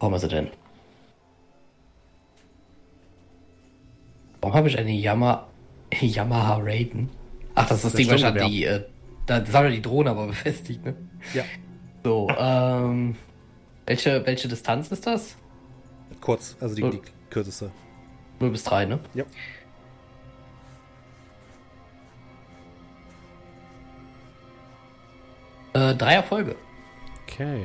haben wir sie denn? Warum habe ich eine Yama Yamaha Raiden? Ach, das ist das, Das Ding wahrscheinlich ja. die, äh, da das haben wir die Drohne aber befestigt, ne? Ja. So, ähm, welche, welche Distanz ist das? Kurz, also die, die kürzeste. 0 bis 3, ne? Ja. Äh, drei Erfolge. Okay.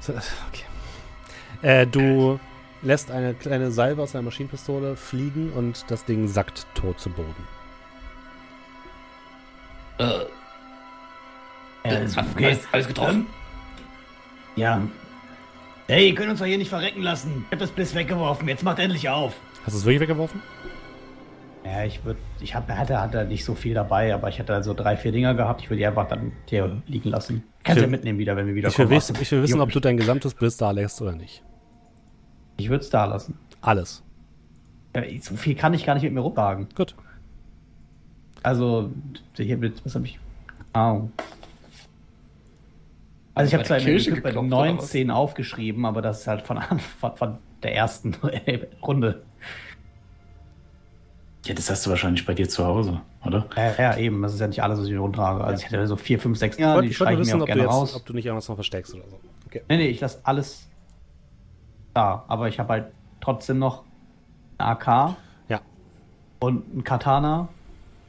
So, okay. Äh, du lässt eine kleine Salve aus deiner Maschinenpistole fliegen und das Ding sackt tot zu Boden. Äh, Äh, alles, alles getroffen? Ja. Hey, ihr könnt uns doch hier nicht verrecken lassen. Ich hab das Bliss weggeworfen. Jetzt macht endlich auf. Hast du es wirklich weggeworfen? Ja, ich würde, ich hab, hatte, hatte nicht so viel dabei, aber ich hatte so drei, vier Dinger gehabt. Ich würde die einfach dann hier liegen lassen. Kannst will- ja mitnehmen wieder, wenn wir wieder Ich will, kommen. wissen, ich will wissen, ob du dein gesamtes Bliss da lässt oder nicht. Ich würde es da lassen. Alles. Ja, so viel kann ich gar nicht mit mir rumtragen. Gut. Also, hier mit, was habe ich? Au. Also ich habe zwar Kirche bei geklopft, oder 19 aufgeschrieben, aber das ist halt von, An- von, der ersten Runde. Ja, das hast du wahrscheinlich bei dir zu Hause, oder? Ja, ja, eben. Das ist ja nicht alles, was ich mir rumtrage. Also ich hätte so 4, 5, 6 Dinger, die ich wollte streiche nur ich mir wissen, auch ob du, gerne jetzt, raus. ob du nicht irgendwas noch versteckst oder so. Okay. Nee, nee, ich lasse alles da. Aber ich habe halt trotzdem noch eine AK Ja. und ein Katana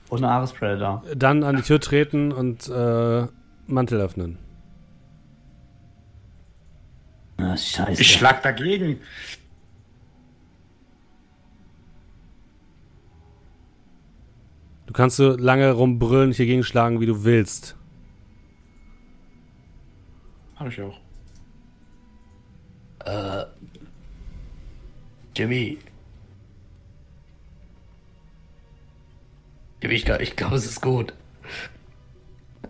und eine Ares Predator. Dann an die Tür treten und äh, Mantel öffnen. Ah, scheiße. Ich schlag dagegen. Du kannst so lange rumbrüllen und hier gegenschlagen, wie du willst. Hab ich auch. Äh, Jimmy. Jimmy, ich, glaub- ich glaube, es ist gut.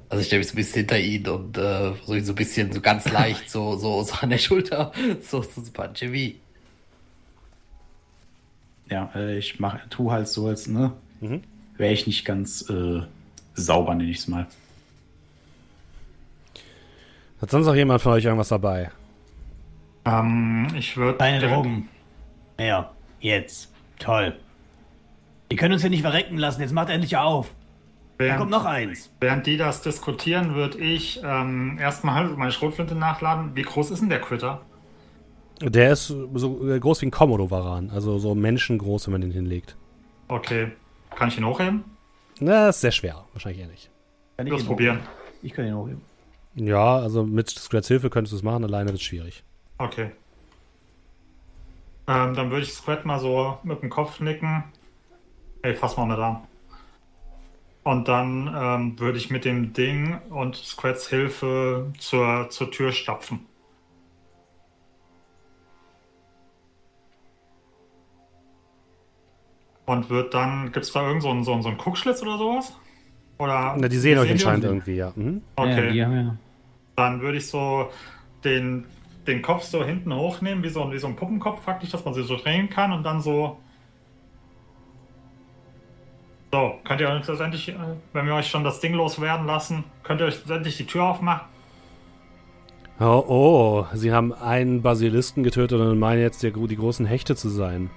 Also ich stelle mich so ein bisschen hinter ihn und äh, versuche ihn so ein bisschen, so ganz leicht, so, so, so an der Schulter, so, so super. Jimmy. Ja, äh, ich mach, tu halt so, als, ne? Mhm. Wäre ich nicht ganz äh, sauber, nenne ich es mal. Hat sonst noch jemand von euch irgendwas dabei? Ähm, ich würde. Deine Drogen. Ja, jetzt. Toll. Die können uns hier nicht verrecken lassen. Jetzt macht endlich auf. Da kommt Während, noch eins. während die das diskutieren, würde ich ähm, erstmal meine Schrotflinte nachladen. Wie groß ist denn der Critter? Der ist so äh, groß wie ein Komodo-Varan. Also so menschengroß, wenn man den hinlegt. Okay. Kann ich ihn hochheben? Na, ist sehr schwer. Wahrscheinlich eher nicht. Kann ich Los probieren. hochheben? Ich kann ihn hochheben. Ja, also mit Scrats Hilfe könntest du es machen, alleine wird es schwierig. Okay. Ähm, dann würde ich Squat mal so mit dem Kopf nicken. Ey, fass mal mit an. Und dann ähm, würde ich mit dem Ding und Squats Hilfe zur, zur Tür stapfen. Und wird dann, gibt es da irgend so einen, so, einen, so einen Guckschlitz oder sowas? Oder Na, die sehen euch anscheinend irgendwie, ja. Mhm. Okay. Ja, die haben ja. Dann würde ich so den, den Kopf so hinten hochnehmen, wie so, wie so ein Puppenkopf praktisch, dass man sie so drehen kann und dann so. So, könnt ihr uns letztendlich, äh, wenn wir euch schon das Ding loswerden lassen, könnt ihr euch letztendlich die Tür aufmachen? Oh, oh, sie haben einen Basilisken getötet und meinen jetzt die, die großen Hechte zu sein.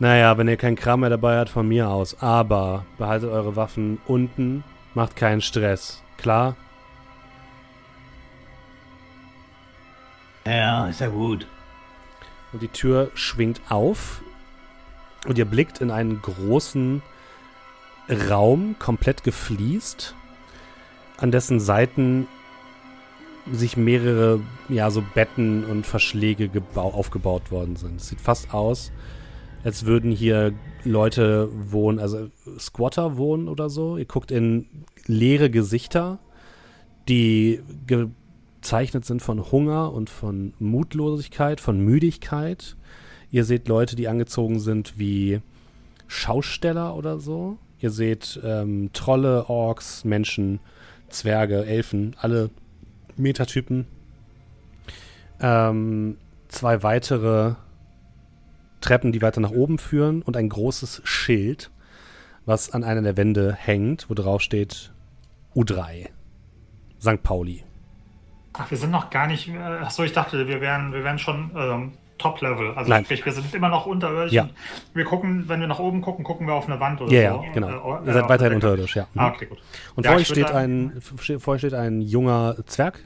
Naja, wenn ihr keinen Kram mehr dabei habt, von mir aus. Aber behaltet eure Waffen unten, macht keinen Stress. Klar? Ja, ist ja gut. Und die Tür schwingt auf und ihr blickt in einen großen Raum, komplett gefliest, an dessen Seiten sich mehrere, ja, so Betten und Verschläge gebau- aufgebaut worden sind. Es sieht fast aus, als würden hier Leute wohnen, also Squatter wohnen oder so. Ihr guckt in leere Gesichter, die gezeichnet sind von Hunger und von Mutlosigkeit, von Müdigkeit. Ihr seht Leute, die angezogen sind wie Schausteller oder so. Ihr seht ähm, Trolle, Orks, Menschen, Zwerge, Elfen, alle Metatypen. Ähm, zwei weitere Treppen, die weiter nach oben führen und ein großes Schild, was an einer der Wände hängt, wo drauf steht U3. St. Pauli. Ach, wir sind noch gar nicht. Äh, achso, ich dachte, wir wären, wir wären schon ähm, Top-Level. Also Nein. sprich, wir sind immer noch unterirdisch. Ja. Wir gucken, wenn wir nach oben gucken, gucken wir auf eine Wand oder Ja, so. ja, genau. Äh, Ihr seid auf weiterhin unterirdisch, ja. Mhm. Ah, okay, gut. Und Ja, vor, euch steht ein, vor euch steht ein junger Zwerg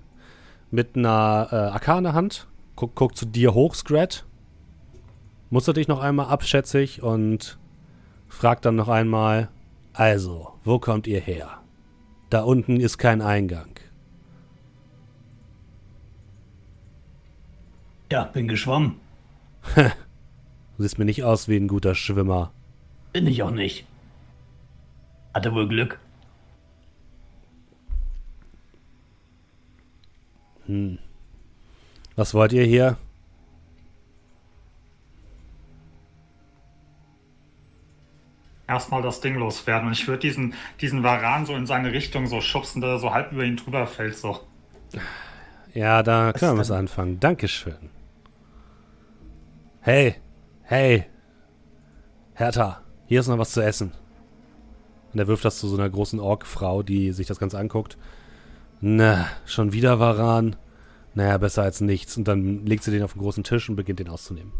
mit einer äh, AK in der Hand. Guck, guckt zu dir hoch, Scrat. Mustert dich noch einmal abschätzig und fragt dann noch einmal: Also, wo kommt ihr her? Da unten ist kein Eingang. Ja, bin geschwommen. Du siehst mir nicht aus wie ein guter Schwimmer. Bin ich auch nicht. Hatte wohl Glück. Was wollt ihr hier? Erstmal das Ding loswerden. Und ich würde diesen, diesen Varan so in seine Richtung so schubsen, dass er so halb über ihn drüber fällt. So. Ja, da können wir was denn? anfangen. Dankeschön. Hey, hey, Hertha, hier ist noch was zu essen. Und er wirft das zu so einer großen Ork-Frau, die sich das Ganze anguckt. Na, schon wieder Varan? Naja, besser als nichts. Und dann legt sie den auf den großen Tisch und beginnt den auszunehmen.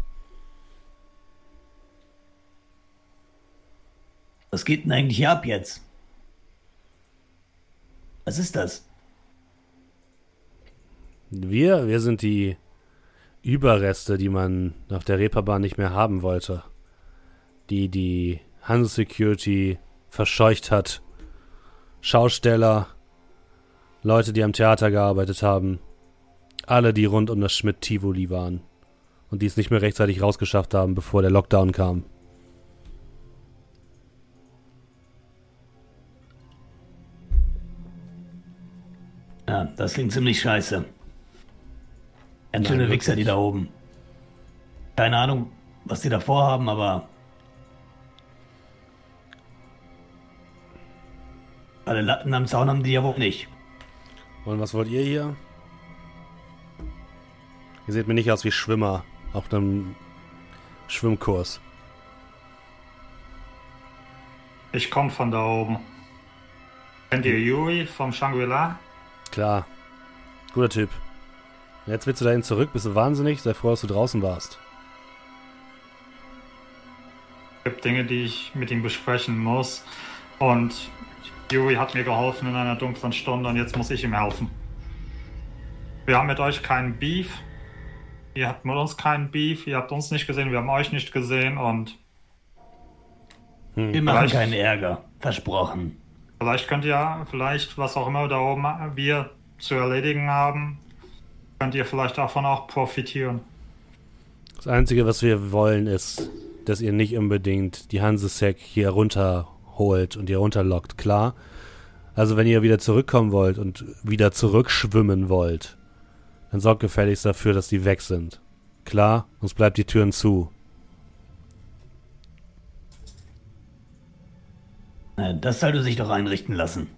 Was geht denn eigentlich hier ab jetzt? Was ist das? Wir, wir sind die Überreste, die man auf der Reeperbahn nicht mehr haben wollte. Die die Hanse Security verscheucht hat. Schausteller, Leute, die am Theater gearbeitet haben. Alle, die rund um das Schmidt-Tivoli waren. Und die es nicht mehr rechtzeitig rausgeschafft haben, bevor der Lockdown kam. Ja, das klingt ziemlich scheiße. Ganz schöne Wichser, die da oben. Keine Ahnung, was die da vorhaben, aber. Alle Latten am Zaun haben die ja wohl nicht. Und was wollt ihr hier? Ihr seht mir nicht aus wie Schwimmer auf einem Schwimmkurs. Ich komme von da oben. Kennt ihr Yuri vom Shangri-La? Klar. Guter Typ. Jetzt willst du dahin zurück? Bist du wahnsinnig? Sei froh, dass du draußen warst. Es gibt Dinge, die ich mit ihm besprechen muss. Und Yuri hat mir geholfen in einer dunklen Stunde und jetzt muss ich ihm helfen. Wir haben mit euch keinen Beef. Ihr habt mit uns keinen Beef. Ihr habt uns nicht gesehen, wir haben euch nicht gesehen und Wir machen keinen Ärger. Versprochen. vielleicht könnt ihr, vielleicht was auch immer da oben wir zu erledigen haben, könnt ihr vielleicht davon auch profitieren. Das Einzige, was wir wollen, ist, dass ihr nicht unbedingt die Hansesec hier runterholt und hier runterlockt, klar? Also wenn ihr wieder zurückkommen wollt und wieder zurückschwimmen wollt, dann sorgt gefälligst dafür, dass die weg sind. Klar? Uns bleibt die Türen zu. Na, Das soll du sich doch einrichten lassen.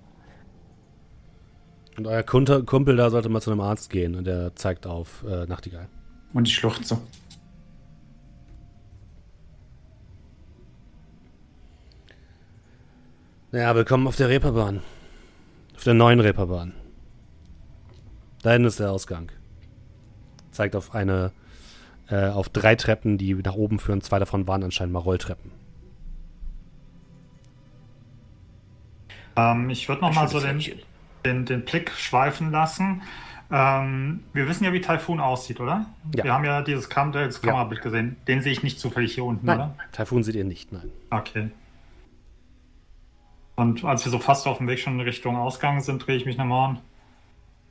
Und euer Kumpel da sollte mal zu einem Arzt gehen und der zeigt auf äh, Nachtigall. Und ich schluchze. Naja, willkommen auf der Reeperbahn. Auf der neuen Reeperbahn. Da hinten ist der Ausgang. Zeigt auf eine, äh, auf drei Treppen, die nach oben führen. Zwei davon waren anscheinend mal Rolltreppen. Ähm, ich würde noch mal so den, Pfötchen. Den, den Blick schweifen lassen. Ähm, wir wissen ja, wie Typhoon aussieht, oder? Ja. Wir haben ja dieses Kam das Ja. Kamerabild gesehen. Den sehe ich nicht zufällig hier unten, Nein, oder? Taifun seht ihr nicht, nein. Okay. Und als wir so fast auf dem Weg schon in Richtung Ausgang sind, drehe ich mich nochmal um.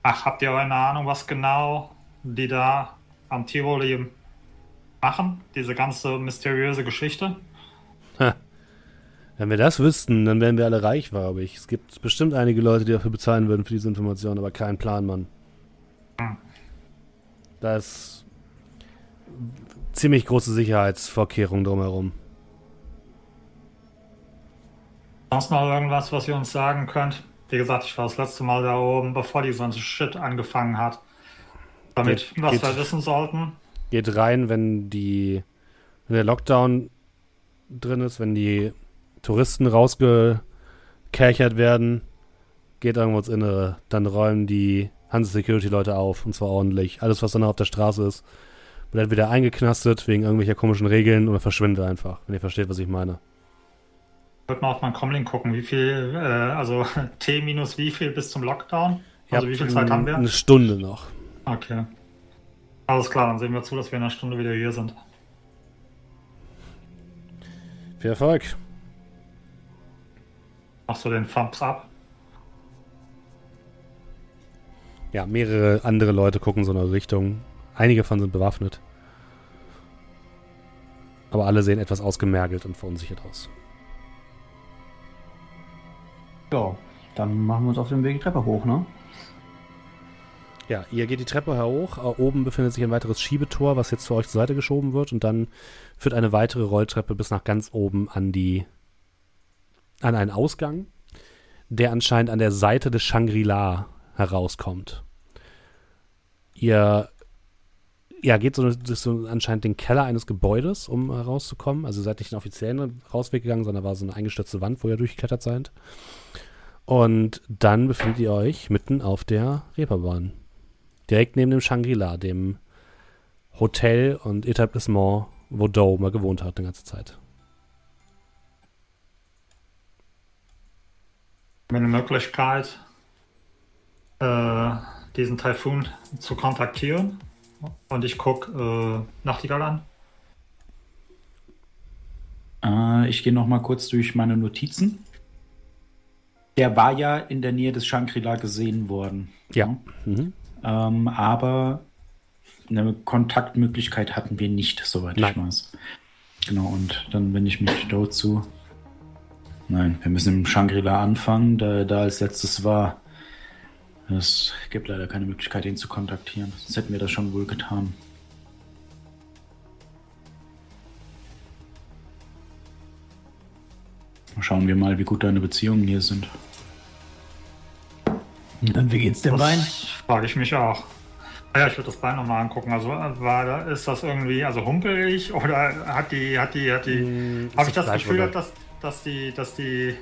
Ach, habt ihr eine Ahnung, was genau die da am Tivoli machen? Diese ganze mysteriöse Geschichte? Wenn wir das wüssten, dann wären wir alle reich, glaube ich. Es gibt bestimmt einige Leute, die dafür bezahlen würden für diese Information, aber kein Plan, Mann. Da ist ziemlich große Sicherheitsvorkehrungen drumherum. Sonst noch irgendwas, was ihr uns sagen könnt? Wie gesagt, ich war das letzte Mal da oben, bevor die ganze Shit angefangen hat. Damit, Geht- was geht- wir wissen sollten. Geht rein, wenn die wenn der Lockdown drin ist, wenn die Touristen rausgekerchert werden, geht irgendwo ins Innere. Dann räumen die Hanse Security Leute auf und zwar ordentlich. Alles, was dann auf der Straße ist, wird entweder eingeknastet wegen irgendwelcher komischen Regeln oder verschwindet einfach, wenn ihr versteht, was ich meine. Ich würde mal auf meinen Comlink gucken, wie viel, äh, also T minus wie viel bis zum Lockdown? Also wie viel Zeit haben wir? Eine Stunde noch. Okay. Alles klar, dann sehen wir zu, dass wir in einer Stunde wieder hier sind. Viel Erfolg. Machst du den Thumbs up? Ja, mehrere andere Leute gucken so in eure Richtung. Einige davon sind bewaffnet. Aber alle sehen etwas ausgemergelt und verunsichert aus. Ja, dann machen wir uns auf den Weg die Treppe hoch, ne? Ja, ihr geht die Treppe hoch. Äh, Oben befindet sich ein weiteres Schiebetor, was jetzt für euch zur Seite geschoben wird. Und dann führt eine weitere Rolltreppe bis nach ganz oben an die an einen Ausgang, der anscheinend an der Seite des Shangri-La herauskommt. Ihr ja, geht so, so anscheinend den Keller eines Gebäudes, um herauszukommen. Also seid nicht den offiziellen Rausweg gegangen, sondern war so eine eingestürzte Wand, wo ihr durchgeklettert seid. Und dann befindet ihr euch mitten auf der Reeperbahn. Direkt neben dem Shangri-La, dem Hotel und Etablissement, wo Doe mal gewohnt hat die ganze Zeit. Eine Möglichkeit, äh, diesen Taifun zu kontaktieren. Und ich gucke äh, Nachtigall an. Äh, ich gehe noch mal kurz durch meine Notizen. Der war ja in der Nähe des Shangri-La gesehen worden. Ja. Mhm. Ähm, aber eine Kontaktmöglichkeit hatten wir nicht, soweit Nein. ich weiß. Genau, und dann wende ich mich dazu. Nein, wir müssen im Shangri-La anfangen, da er da als letztes war. Es gibt leider keine Möglichkeit, ihn zu kontaktieren. Sonst hätten wir das schon wohl getan. Schauen wir mal, wie gut deine Beziehungen hier sind. Und wie geht's dem Bein? Das frage ich mich auch. Ah Ja, ich würde das Bein nochmal angucken. Also war da, ist das irgendwie also humpelig oder hat die, hat die, hat die. Mm, Habe ich das Gefühl, dass, dass die, dass die.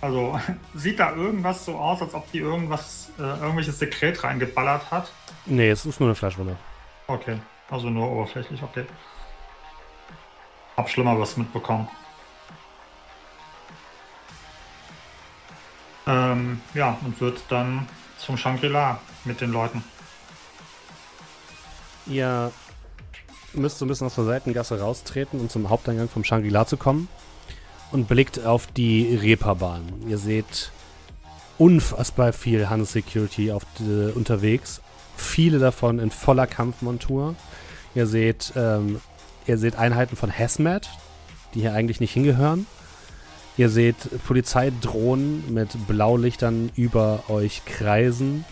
Also sieht da irgendwas so aus, als ob die irgendwas, äh, irgendwelches Sekret reingeballert hat? Nee, es ist nur eine Fleischwunde. Okay, also nur oberflächlich, okay. Hab schlimmer was mitbekommen. Ähm, ja, und wird dann zum Shangri-La mit den Leuten. Ihr müsst so ein bisschen aus der Seitengasse raustreten, um zum Haupteingang vom Shangri-La zu kommen. Und blickt auf die Reeperbahn. Ihr seht unfassbar viel Hans Security auf die, unterwegs. Viele davon in voller Kampfmontur. Ihr seht, ähm, ihr seht Einheiten von Hazmat, die hier eigentlich nicht hingehören. Ihr seht Polizeidrohnen mit Blaulichtern über euch kreisen.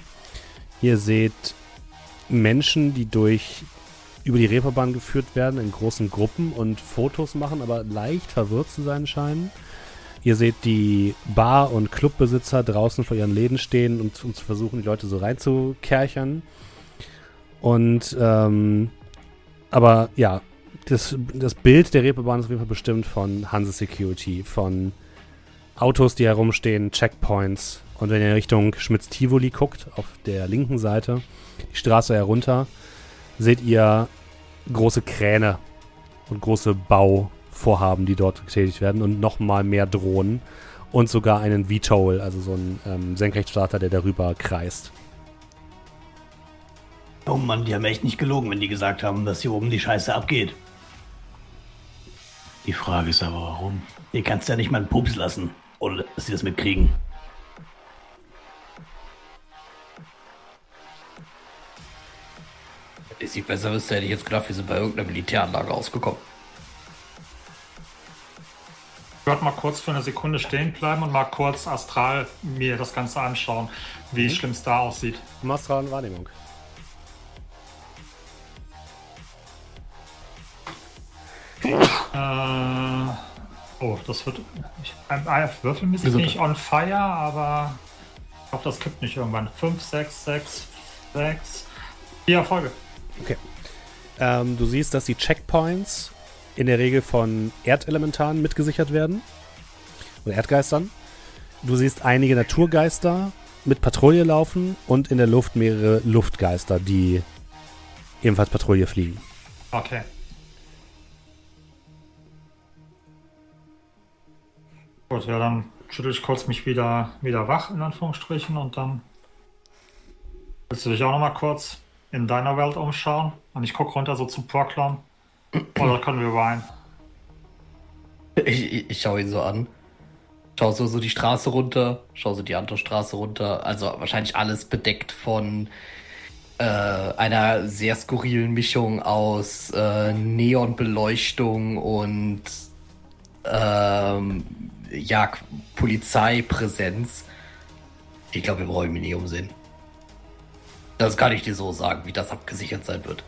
Ihr seht Menschen, die durch über die Reeperbahn geführt werden in großen Gruppen und Fotos machen, aber leicht verwirrt zu sein scheinen. Ihr seht die Bar- und Clubbesitzer draußen vor ihren Läden stehen und, und zu versuchen, die Leute so reinzukerchern. Und, ähm, aber ja, das, das Bild der Reeperbahn ist auf jeden Fall bestimmt von Hanse Security, von Autos, die herumstehen, Checkpoints. Und wenn ihr Richtung Schmitz-Tivoli guckt, auf der linken Seite, die Straße herunter, seht ihr große Kräne und große Bauvorhaben, die dort getätigt werden und nochmal mehr Drohnen und sogar einen VTOL, also so ein ähm, Senkrechtstarter, der darüber kreist. Oh Mann, die haben echt nicht gelogen, wenn die gesagt haben, dass hier oben die Scheiße abgeht. Die Frage ist aber, warum? Ihr kannst ja nicht mal einen Pups lassen. Oder dass sie das mitkriegen. Ich sie besser wüsste, hätte ich jetzt gedacht, wir sind bei irgendeiner Militäranlage rausgekommen. Ich würde mal kurz für eine Sekunde stehen bleiben und mal kurz astral mir das Ganze anschauen, wie schlimm es da aussieht. Mastra und Wahrnehmung. Äh, oh, das wird. Ich, würfelmäßig bin ich on fire, aber ich hoffe, das kippt nicht irgendwann. 5, 6, 6, 6. Vier Erfolge. Okay. Ähm, du siehst, dass die Checkpoints in der Regel von Erdelementaren mitgesichert werden. Oder Erdgeistern. Du siehst einige Naturgeister mit Patrouille laufen und in der Luft mehrere Luftgeister, die ebenfalls Patrouille fliegen. Okay. Gut, ja, dann schüttel ich kurz mich wieder, wieder wach, in Anführungsstrichen, und dann willst du dich auch noch mal kurz in deiner Welt umschauen? Und ich gucke runter so zum Proclon. Oder können wir weinen? Ich, ich, ich schaue ihn so an. Schau so, so die Straße runter, schau so die andere Straße runter. Also wahrscheinlich alles bedeckt von äh, einer sehr skurrilen Mischung aus äh, Neonbeleuchtung und ähm, ja, Polizeipräsenz. Ich glaube, wir brauchen mich nicht umsehen. Das kann ich dir so sagen, wie das abgesichert sein wird.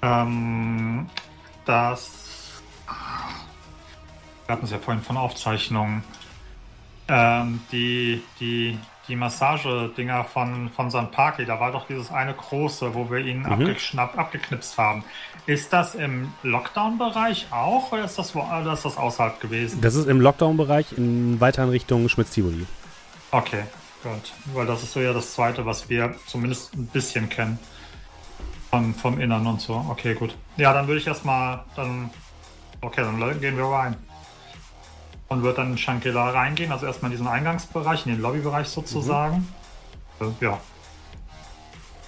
Ähm, das. Wir hatten es ja vorhin von Aufzeichnungen. Ähm, die, die, die Massagedinger von, von St. Parky, da war doch dieses eine große, wo wir ihn Mhm. abgeschnappt, abgeknipst haben. Ist das im Lockdown-Bereich auch oder ist das, wo, oder ist das außerhalb gewesen? Das ist im Lockdown-Bereich in weiter in Richtung Schmitz-Tivoli. Okay, gut. Weil das ist so ja das zweite, was wir zumindest ein bisschen kennen. Von, vom Innern und so. Okay, gut. Ja, dann würde ich erstmal dann. Okay, dann gehen wir rein. Und wird dann in Shangri-La reingehen, also erstmal in diesen Eingangsbereich, in den Lobbybereich sozusagen. Äh, ja.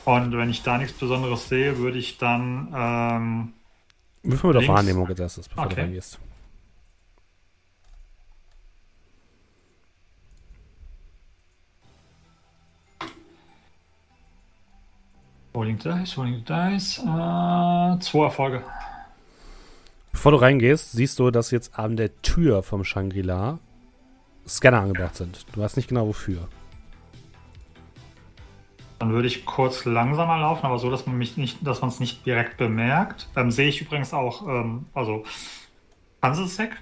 Und wenn ich da nichts Besonderes sehe, würde ich dann. Ähm, Würfeln wir doch. Wahrnehmung als erstes, bevor du Okay. reingehst. Rolling Dice, Rolling Dice. Äh, zwei Erfolge. Bevor du reingehst, siehst du, dass jetzt an der Tür vom Shangri-La Scanner angebracht sind. Du weißt nicht genau wofür. Dann würde ich kurz langsamer laufen, aber so, dass man mich nicht, dass man es nicht direkt bemerkt. Ähm, sehe ich übrigens auch, ähm, also Hanselsek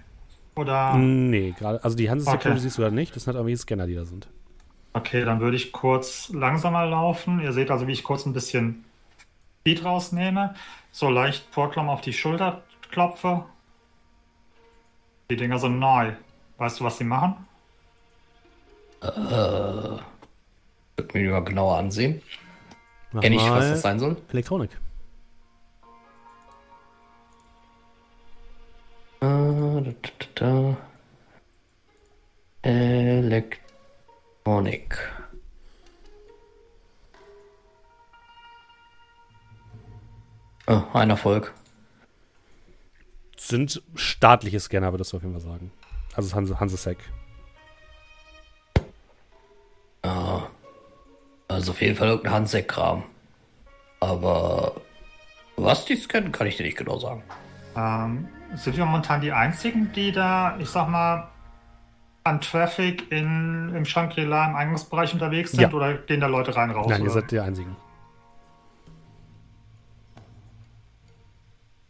oder Nee, gerade, also die Hanse Security Okay. siehst du da nicht. Das sind halt irgendwie Scanner, die da sind. Okay, dann würde ich kurz langsamer laufen. Ihr seht also, wie ich kurz ein bisschen Speed rausnehme, so leicht Vorklamm auf die Schulter klopfe. Die Dinger sind neu. Weißt du, was sie machen? Äh, wird mir mal genauer ansehen. Mach Kenn ich, was das sein soll? Elektronik. Äh, da, da, da, da. Elektronik. Oh, ein Erfolg. Sind staatliche Scanner, würdest du auf jeden Fall sagen. Also das Hanse, Hansesec. Ja. Also auf jeden Fall irgendein Hansek-Kram. Aber was die scannen, kann ich dir nicht genau sagen. Ähm, sind wir momentan die einzigen, die da, ich sag mal, an Traffic in, im Shangri-La im Eingangsbereich unterwegs sind Ja. oder gehen da Leute rein raus? Nein, ihr oder? seid die Einzigen.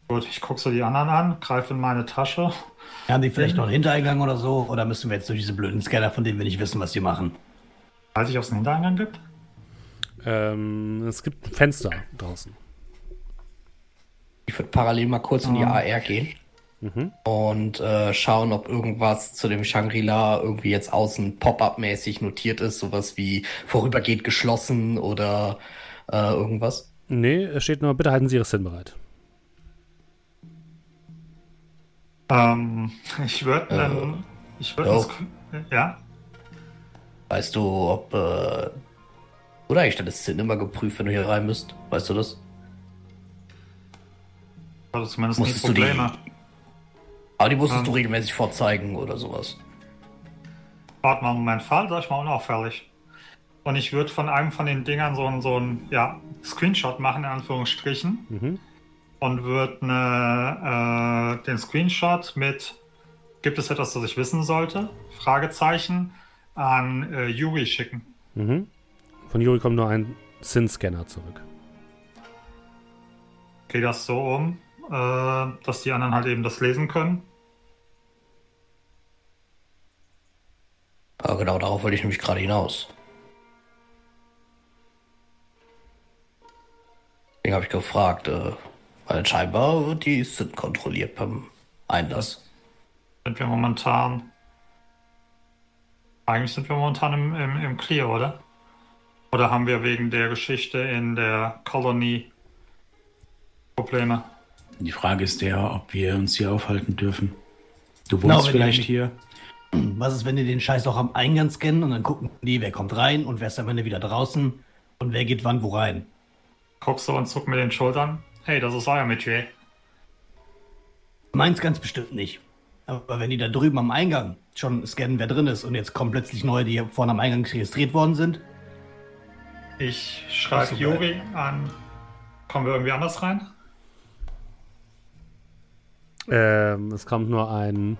Gut, ich gucke so die anderen an, greife in meine Tasche. Haben die vielleicht noch einen Hintereingang oder so? Oder müssen wir jetzt durch diese blöden Scanner, von denen wir nicht wissen, was die machen? Weiß ich, ob es einen Hintereingang gibt? Ähm, es gibt ein Fenster draußen. Ich würde parallel mal kurz in die AR gehen Mhm. und äh, schauen, ob irgendwas zu dem Shangri-La irgendwie jetzt außen Pop-up-mäßig notiert ist. Sowas wie vorübergehend geschlossen oder äh, irgendwas. Nee, es steht nur, bitte halten Sie Ihre Sinn bereit. Ähm, ich würde, Äh, ähm, ich würde, ja. ja, Weißt du, ob. Äh, oder eigentlich das Sinn immer geprüft, wenn du hier rein bist? Weißt du das? also zumindest Musstest du die. Aber die musstest Ähm. du regelmäßig vorzeigen oder sowas. Warte mal einen Moment, Fall, sag ich mal unauffällig. Und ich würde von einem von den Dingern so ein, so ein ja, Screenshot machen, in Anführungsstrichen. Mhm. Und würde ne, äh, den Screenshot mit Gibt es etwas, das ich wissen sollte? Fragezeichen an äh, Yuri schicken. Mhm. Von Juri kommt nur ein Sin-Scanner zurück. Geht das so um, äh, dass die anderen halt eben das lesen können? Aber genau darauf wollte ich nämlich gerade hinaus. Deswegen habe ich gefragt, äh, weil scheinbar wird die sind kontrolliert beim Einlass. Sind wir momentan. Eigentlich sind wir momentan im, im, im Clear, oder? Oder haben wir wegen der Geschichte in der Kolonie Probleme? Die Frage ist der, ob wir uns hier aufhalten dürfen. Du Genau, wohnst die vielleicht hier. Was ist, wenn die den Scheiß auch am Eingang scannen und dann gucken die, wer kommt rein und wer ist am Ende wieder draußen und wer geht wann wo rein? Guckst du und zuck mit den Schultern? Hey, das ist euer Metier. Meins ganz bestimmt nicht. Aber wenn die da drüben am Eingang schon scannen, wer drin ist und jetzt kommen plötzlich neue, die vorne am Eingang registriert worden sind, Ich schreibe Juri an. Kommen wir irgendwie anders rein? Ähm, es kommt nur ein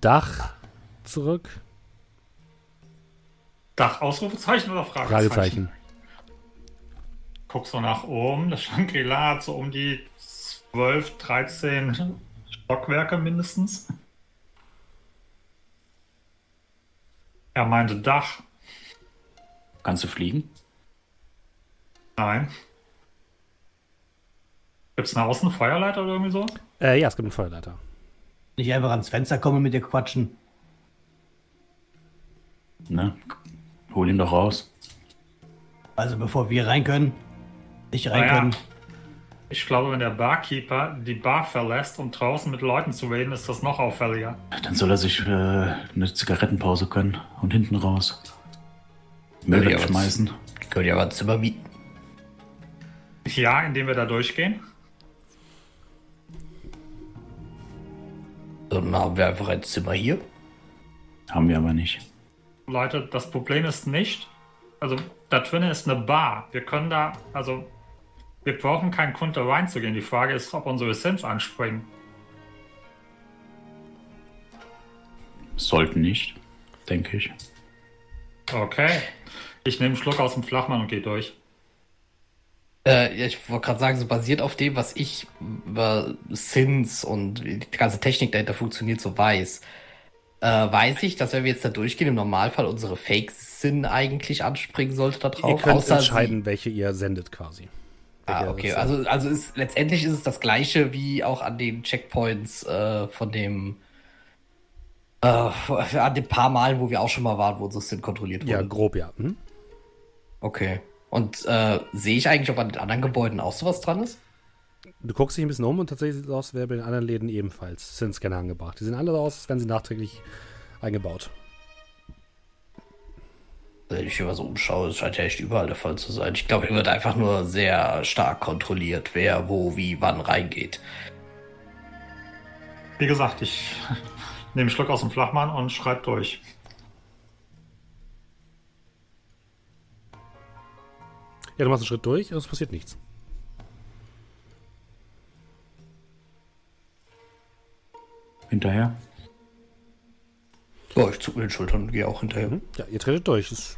Dach zurück. Dach, Ausrufezeichen oder Fragezeichen? Fragezeichen. Guck so nach oben. Das Shangri-La hat so um die 12, 13 Stockwerke mindestens. Er meinte Dach. Kannst du fliegen? Nein. Gibt es eine Außenfeuerleiter oder irgendwie so? Äh, ja, es gibt einen Feuerleiter. Nicht einfach ans Fenster kommen und mit dir quatschen. Ne? Hol ihn doch raus. Also bevor wir rein können, nicht rein Naja. können. Ich glaube, wenn der Barkeeper die Bar verlässt, um draußen mit Leuten zu reden, ist das noch auffälliger. Dann soll er sich äh, eine Zigarettenpause können und hinten raus. Müll. Die können ja aber ein Zimmer mieten. Ja, indem wir da durchgehen. Dann haben wir einfach ein Zimmer hier. Haben wir aber nicht. Leute, das Problem ist nicht, also da drinnen ist eine Bar. Wir können da, also wir brauchen keinen Grund da reinzugehen. Die Frage ist, ob unsere Sims anspringen. Sollten nicht, denke ich. Okay. Ich nehme einen Schluck aus dem Flachmann und gehe durch. Äh, ja, ich wollte gerade sagen, so basiert auf dem, was ich über Sins und die ganze Technik dahinter funktioniert, so weiß. Äh, weiß ich, dass wenn wir jetzt da durchgehen, im Normalfall unsere Fake-Sin eigentlich anspringen sollte da Ihr drauf. könnt außer entscheiden, welche ihr sendet quasi. Sie, ah, okay. Also, also ist, letztendlich ist es das gleiche wie auch an den Checkpoints äh, von dem äh, an den paar Malen, wo wir auch schon mal waren, wo unsere Sin kontrolliert wurde. Ja, grob ja. Hm? Okay. Und äh, sehe ich eigentlich, ob an den anderen Gebäuden auch sowas dran ist? Du guckst dich ein bisschen um und tatsächlich sieht es aus, als wäre bei den anderen Läden ebenfalls sind Scanner angebracht. Die sehen alle so aus, als wären sie nachträglich eingebaut. Wenn ich hier mal so umschaue, es scheint ja echt überall der Fall zu sein. Ich glaube, hier wird einfach nur sehr stark kontrolliert, wer wo, wie, wann reingeht. Wie gesagt, ich nehme einen Schluck aus dem Flachmann und schreibe durch. Ja, du machst einen Schritt durch und es passiert nichts. Hinterher? Ja, ich zuck mir den Schultern und gehe auch hinterher. Mhm. Ja, ihr tretet durch. Es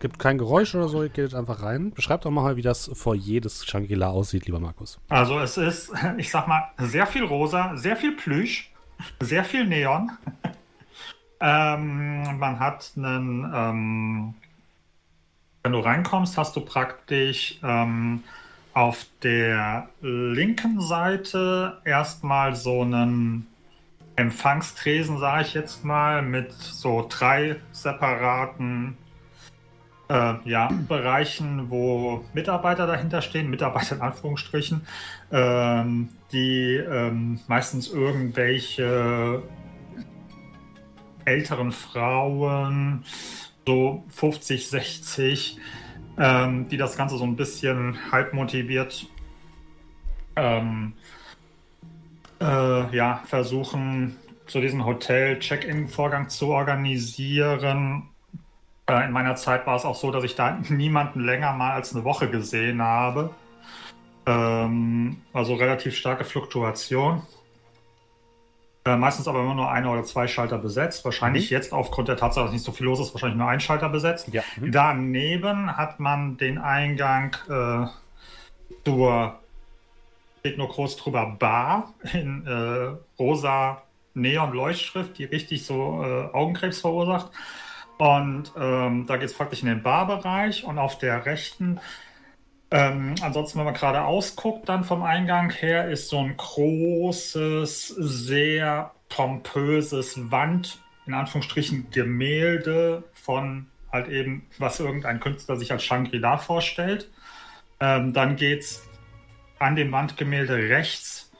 gibt kein Geräusch oder so, ihr geht einfach rein. Beschreibt doch mal, wie das Foyer des Shangri-La aussieht, lieber Markus. Also es ist, ich sag mal, sehr viel rosa, sehr viel Plüsch, sehr viel Neon. ähm, man hat einen, ähm, wenn du reinkommst, hast du praktisch ähm, auf der linken Seite erstmal so einen Empfangstresen, sage ich jetzt mal, mit so drei separaten äh, ja, Bereichen, wo Mitarbeiter dahinter stehen, Mitarbeiter in Anführungsstrichen, ähm, die ähm, meistens irgendwelche älteren Frauen, so 50, 60, ähm, die das Ganze so ein bisschen halb motiviert ähm, äh, ja, versuchen, zu diesem Hotel-Check-In-Vorgang zu organisieren. Äh, in meiner Zeit war es auch so, dass ich da niemanden länger mal als eine Woche gesehen habe. Ähm, also relativ starke Fluktuation. Äh, meistens aber immer nur eine oder zwei Schalter besetzt. Wahrscheinlich jetzt aufgrund der Tatsache, dass nicht so viel los ist, wahrscheinlich nur ein Schalter besetzt. Ja. Mhm. Daneben hat man den Eingang äh, zur, steht nur groß drüber, Bar in äh, rosa Neon-Leuchtschrift, die richtig so äh, Augenkrebs verursacht. Und ähm, da geht es praktisch in den Barbereich und auf der rechten, ähm, ansonsten, wenn man gerade ausguckt, dann vom Eingang her, ist so ein großes, sehr pompöses Wand, in Anführungsstrichen Gemälde von halt eben, was irgendein Künstler sich als Shangri-La vorstellt. Ähm, dann geht es an dem Wandgemälde rechts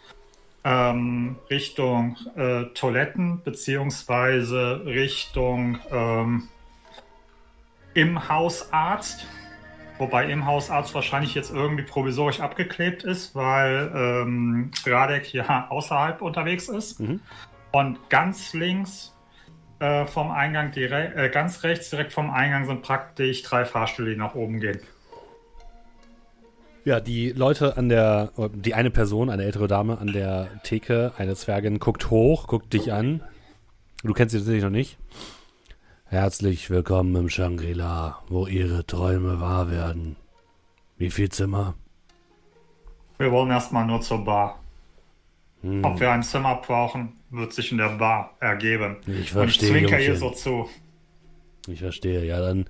ähm, Richtung äh, Toiletten beziehungsweise Richtung ähm, im Hausarzt. Wobei im Hausarzt wahrscheinlich jetzt irgendwie provisorisch abgeklebt ist, weil ähm, Radek ja außerhalb unterwegs ist. Mhm. Und ganz links äh, vom Eingang, direkt, äh, ganz rechts direkt vom Eingang sind praktisch drei Fahrstühle, die nach oben gehen. Ja, die Leute an der, die eine Person, eine ältere Dame an der Theke, eine Zwergin, guckt hoch, guckt dich an. Du kennst sie tatsächlich noch nicht. Herzlich willkommen im Shangri-La, wo Ihre Träume wahr werden. Wie viel Zimmer? Wir wollen erstmal nur zur Bar. Hm, Ob wir ein Zimmer brauchen, wird sich in der Bar ergeben. ich Und ich verstehe, zwinker ihr Jungchen. so zu. Ich verstehe. Ja, dann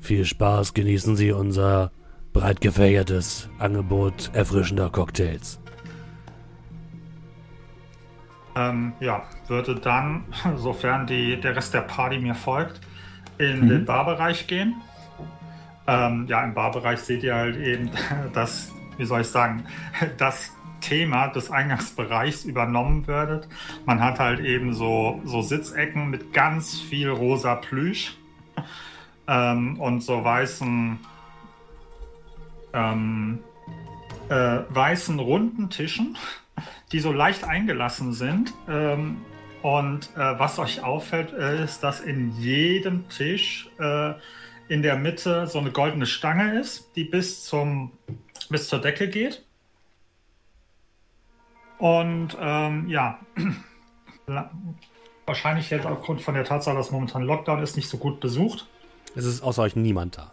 viel Spaß. Genießen Sie unser breit gefächertes Angebot erfrischender Cocktails. Ähm, ja, würde dann, sofern die, der Rest der Party mir folgt, in den Barbereich gehen. Ähm, ja, im Barbereich seht ihr halt eben das, wie soll ich sagen, das Thema des Eingangsbereichs übernommen wird. Man hat halt eben so, so Sitzecken mit ganz viel rosa Plüsch ähm, und so weißen, ähm, äh, weißen runden Tischen die so leicht eingelassen sind. Ähm, und äh, was euch auffällt, äh, ist, dass in jedem Tisch äh, in der Mitte so eine goldene Stange ist, die bis, zum, bis zur Decke geht. Und ähm, ja, wahrscheinlich jetzt aufgrund von der Tatsache, dass momentan Lockdown ist, nicht so gut besucht. Es ist außer euch niemand da.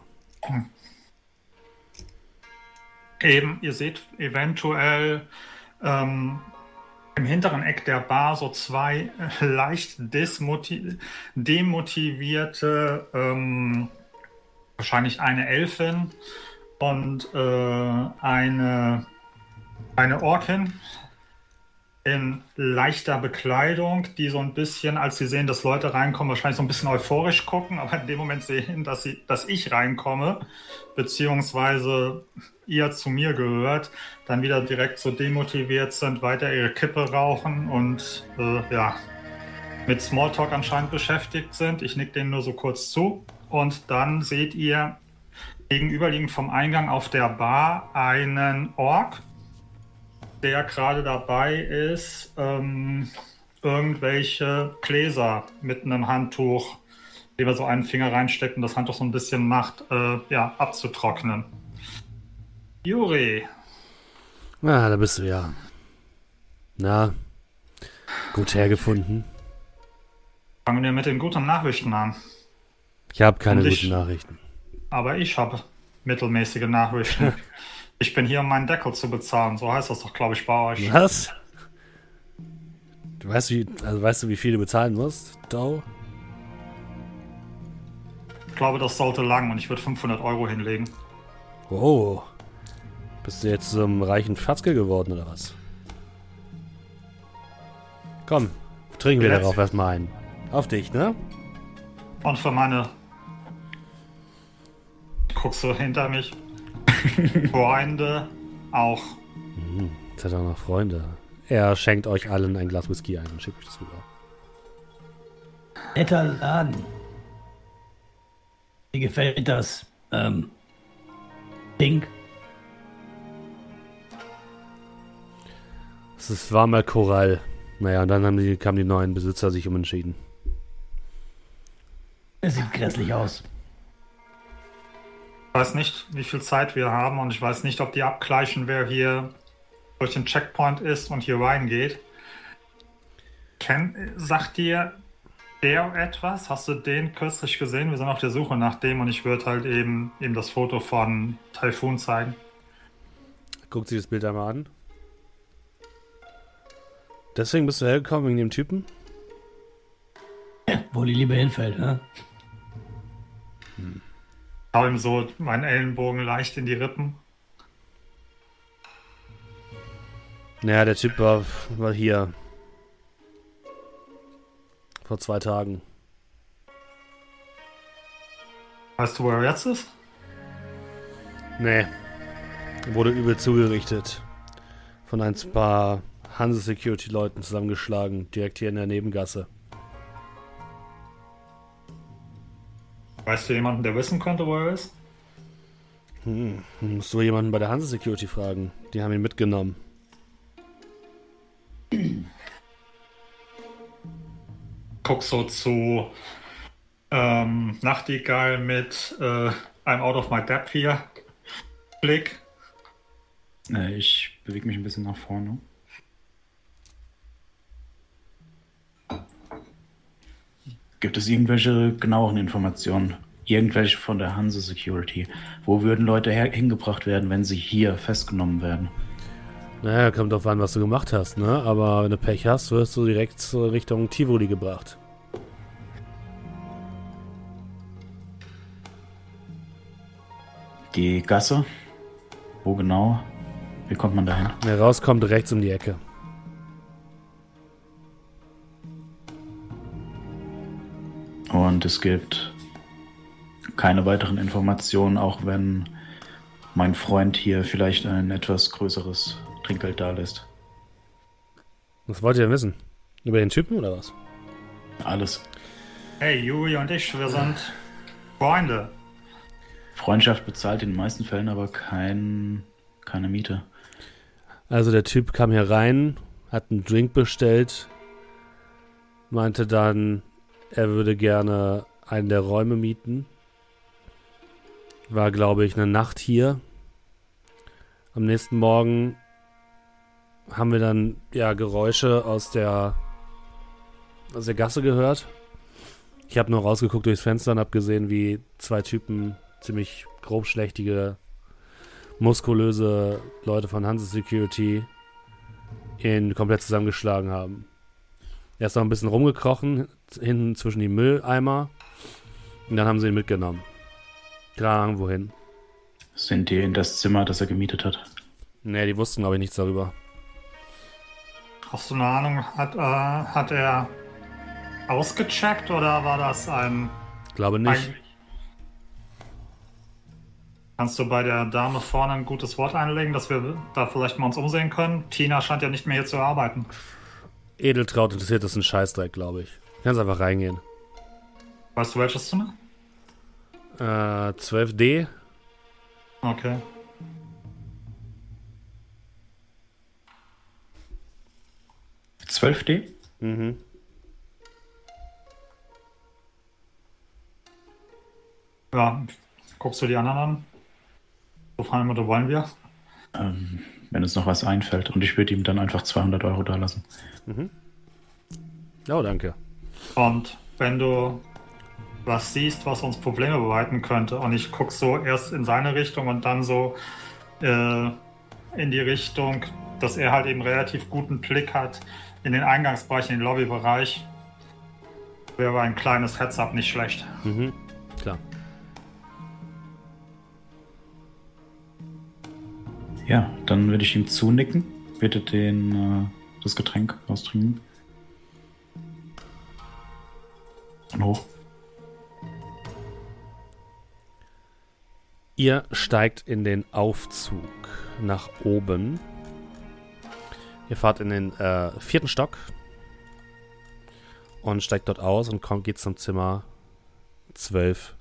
Eben, ihr seht eventuell ähm, im hinteren Eck der Bar so zwei leicht demotivierte, ähm, wahrscheinlich eine Elfin und äh, eine, eine Orkin in leichter Bekleidung, die so ein bisschen, als sie sehen, dass Leute reinkommen, wahrscheinlich so ein bisschen euphorisch gucken, aber in dem Moment sehen, dass, sie, dass ich reinkomme, beziehungsweise ihr zu mir gehört, dann wieder direkt so demotiviert sind, weiter ihre Kippe rauchen und äh, ja, mit Smalltalk anscheinend beschäftigt sind. Ich nick denen nur so kurz zu. Und dann seht ihr gegenüberliegend vom Eingang auf der Bar einen Ork, der gerade dabei ist, ähm, irgendwelche Gläser mit einem Handtuch, dem er so einen Finger reinsteckt und das Handtuch so ein bisschen macht, äh, ja, abzutrocknen. Juri, Ah, da bist du ja. Na, gut hergefunden. fangen wir mit den guten Nachrichten an. Ich habe keine ich- guten Nachrichten. Aber ich habe mittelmäßige Nachrichten. ich bin hier, um meinen Deckel zu bezahlen. So heißt das doch, glaube ich, bei euch. Was? Du weißt, wie, also weißt du, wie viel du bezahlen musst, Dow? Ich glaube, das sollte lang und ich würde 500 Euro hinlegen. Oh. Bist du jetzt einem reichen Fatzke geworden, oder was? Komm, trinken wir darauf erstmal ein. Auf dich, ne? Und für meine. Guckst du hinter mich? Freunde auch. Jetzt hat er auch noch Freunde. Er schenkt euch allen ein Glas Whisky ein und schickt euch das rüber. Netter Laden. Mir gefällt das. Ähm, Pink. Es ist- war mal Korall. Naja, und dann haben die, kamen die neuen Besitzer sich umentschieden. Es sieht grässlich aus. Ich weiß nicht, wie viel Zeit wir haben und ich weiß nicht, ob die abgleichen, wer hier durch den Checkpoint ist und hier reingeht. Ken, sagt dir der etwas? Hast du den kürzlich gesehen? Wir sind auf der Suche nach dem und ich würde halt eben ihm das Foto von Typhoon zeigen. Guckt sich das Bild einmal an. Deswegen bist du hergekommen wegen dem Typen? Wo die Liebe hinfällt, ne? Hau ihm so meinen Ellenbogen leicht in die Rippen. Naja, der Typ war, war hier. Vor zwei Tagen. Weißt du, wo er jetzt ist? Nee. Wurde übel zugerichtet. Von ein paar Hanse-Security-Leuten zusammengeschlagen. Direkt hier in der Nebengasse. Weißt du jemanden, der wissen könnte, wo er ist? Hm. Musst du jemanden bei der Hanse-Security fragen. Die haben ihn mitgenommen. Guck so zu ähm, Nachtigall mit äh, I'm out of my depth hier. Blick. Äh, ich bewege mich ein bisschen nach vorne. Gibt es irgendwelche genaueren Informationen? Irgendwelche von der Hanse Security? Wo würden Leute hingebracht werden, wenn sie hier festgenommen werden? Naja, kommt drauf an, was du gemacht hast, ne? Aber wenn du Pech hast, wirst du direkt Richtung Tivoli gebracht. Die Gasse? Wo genau? Wie kommt man dahin? Wer rauskommt, rechts um die Ecke. Und es gibt keine weiteren Informationen, auch wenn mein Freund hier vielleicht ein etwas größeres Trinkgeld da lässt. Was wollt ihr denn wissen? Über den Typen oder was? Alles. Hey, Juri und ich, wir sind Freunde. Freundschaft bezahlt in den meisten Fällen aber kein, keine Miete. Also der Typ kam hier rein, hat einen Drink bestellt, meinte dann, er würde gerne einen der Räume mieten. War, glaube ich, eine Nacht hier. Am nächsten Morgen haben wir dann ja Geräusche aus der aus der Gasse gehört. Ich habe nur rausgeguckt durchs Fenster und habe gesehen, wie zwei Typen ziemlich grobschlächtige, muskulöse Leute von Hanse Security ihn komplett zusammengeschlagen haben. Er ist noch ein bisschen rumgekrochen, hinten zwischen die Mülleimer. Und dann haben sie ihn mitgenommen. Keine wohin. Sind die in das Zimmer, das er gemietet hat? Nee, die wussten, glaube ich, nichts darüber. Hast du eine Ahnung, hat, äh, hat er ausgecheckt oder war das ein. Glaube nicht. Ein, kannst du bei der Dame vorne ein gutes Wort einlegen, dass wir da vielleicht mal uns umsehen können? Tina scheint ja nicht mehr hier zu arbeiten. Edeltraut interessiert das ein Scheißdreck, glaube ich. Kannst einfach reingehen. Weißt du welches Zimmer? Äh, 12D. Okay. Zwölf D? Mhm. Ja, guckst du die anderen an? So fragen wir, wollen wir? Ähm, wenn uns noch was einfällt. Und ich würde ihm dann einfach 200 Euro da lassen. Mhm. Oh, danke. Und wenn du was siehst, was uns Probleme bereiten könnte, und ich gucke so erst in seine Richtung und dann so äh, in die Richtung, dass er halt eben relativ guten Blick hat in den Eingangsbereich, in den Lobbybereich, wäre ein kleines Heads-up nicht schlecht. Mhm. Ja, dann würde ich ihm zunicken. Bitte den, äh, das Getränk austrinken. Und hoch. Ihr steigt in den Aufzug nach oben. Ihr fahrt in den äh, vierten Stock und steigt dort aus und kommt, geht zum Zimmer 12D.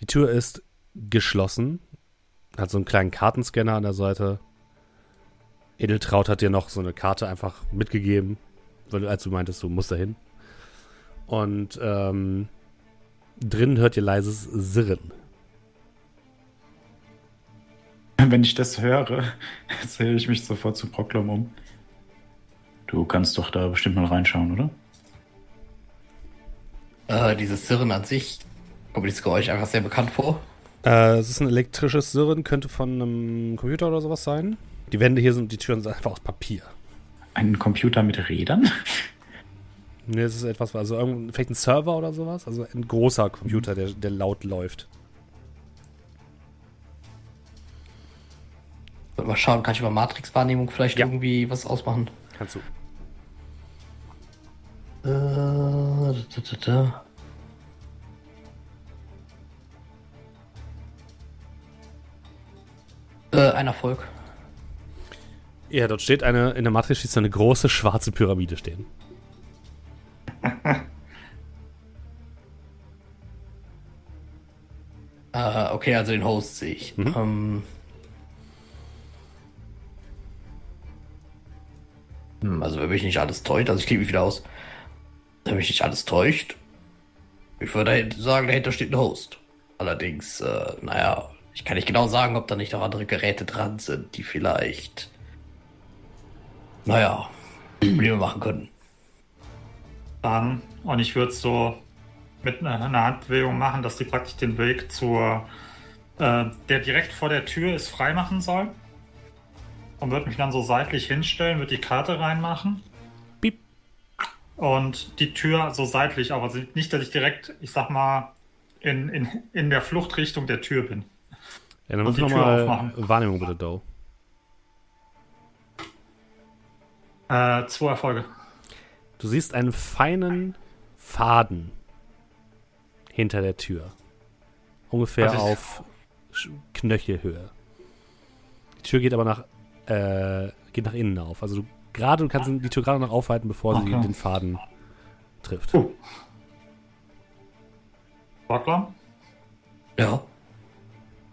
Die Tür ist geschlossen, hat so einen kleinen Kartenscanner an der Seite. Edeltraut hat dir noch so eine Karte einfach mitgegeben, weil, als du meintest, du musst da hin. Und ähm, drinnen hört ihr leises Sirren. Wenn ich das höre, erzähle ich mich sofort zu Proklom um. Du kannst doch da bestimmt mal reinschauen, oder? Äh, dieses Sirren an sich, kommt mir dieses Geräusch einfach sehr bekannt vor. Äh, es ist ein elektrisches Sirren, könnte von einem Computer oder sowas sein. Die Wände hier sind, die Türen sind einfach aus Papier. Ein Computer mit Rädern? Ne, es ist etwas, also irgend- vielleicht ein Server oder sowas. Also ein großer Computer, der, der laut läuft. Mal schauen, kann ich über Matrix-Wahrnehmung vielleicht Ja. irgendwie was ausmachen? Kannst du. Äh, da, da, da. Äh, ein Erfolg. Ja, dort steht eine, in der Matrix steht so eine große schwarze Pyramide stehen. Äh, okay, also den Host sehe ich. Mhm. Ähm, hm, also wenn mich nicht alles täuscht, also ich klicke mich wieder aus. Wenn mich nicht alles täuscht, ich würde sagen, dahinter steht ein Host. Allerdings, äh, naja, ich kann nicht genau sagen, ob da nicht noch andere Geräte dran sind, die vielleicht, naja, wir machen können. Dann, und ich würde es so mit einer Handbewegung machen, dass die praktisch den Weg zur, äh, der direkt vor der Tür ist, freimachen soll. Und würde mich dann so seitlich hinstellen, würde die Karte reinmachen. Piep. Und die Tür so seitlich. Also nicht, dass ich direkt, ich sag mal, in, in, in der Fluchtrichtung der Tür bin. Ja, dann die Tür nochmal aufmachen. Wahrnehmung bitte, Doe. Äh, zwei Erfolge. Du siehst einen feinen Faden hinter der Tür. Ungefähr auf Knöchelhöhe. Die Tür geht aber nach, äh, geht nach innen auf. Also du gerade, du kannst die Tür gerade noch aufhalten, bevor sie Okay. den Faden trifft. Oh. Rocklam, Ja.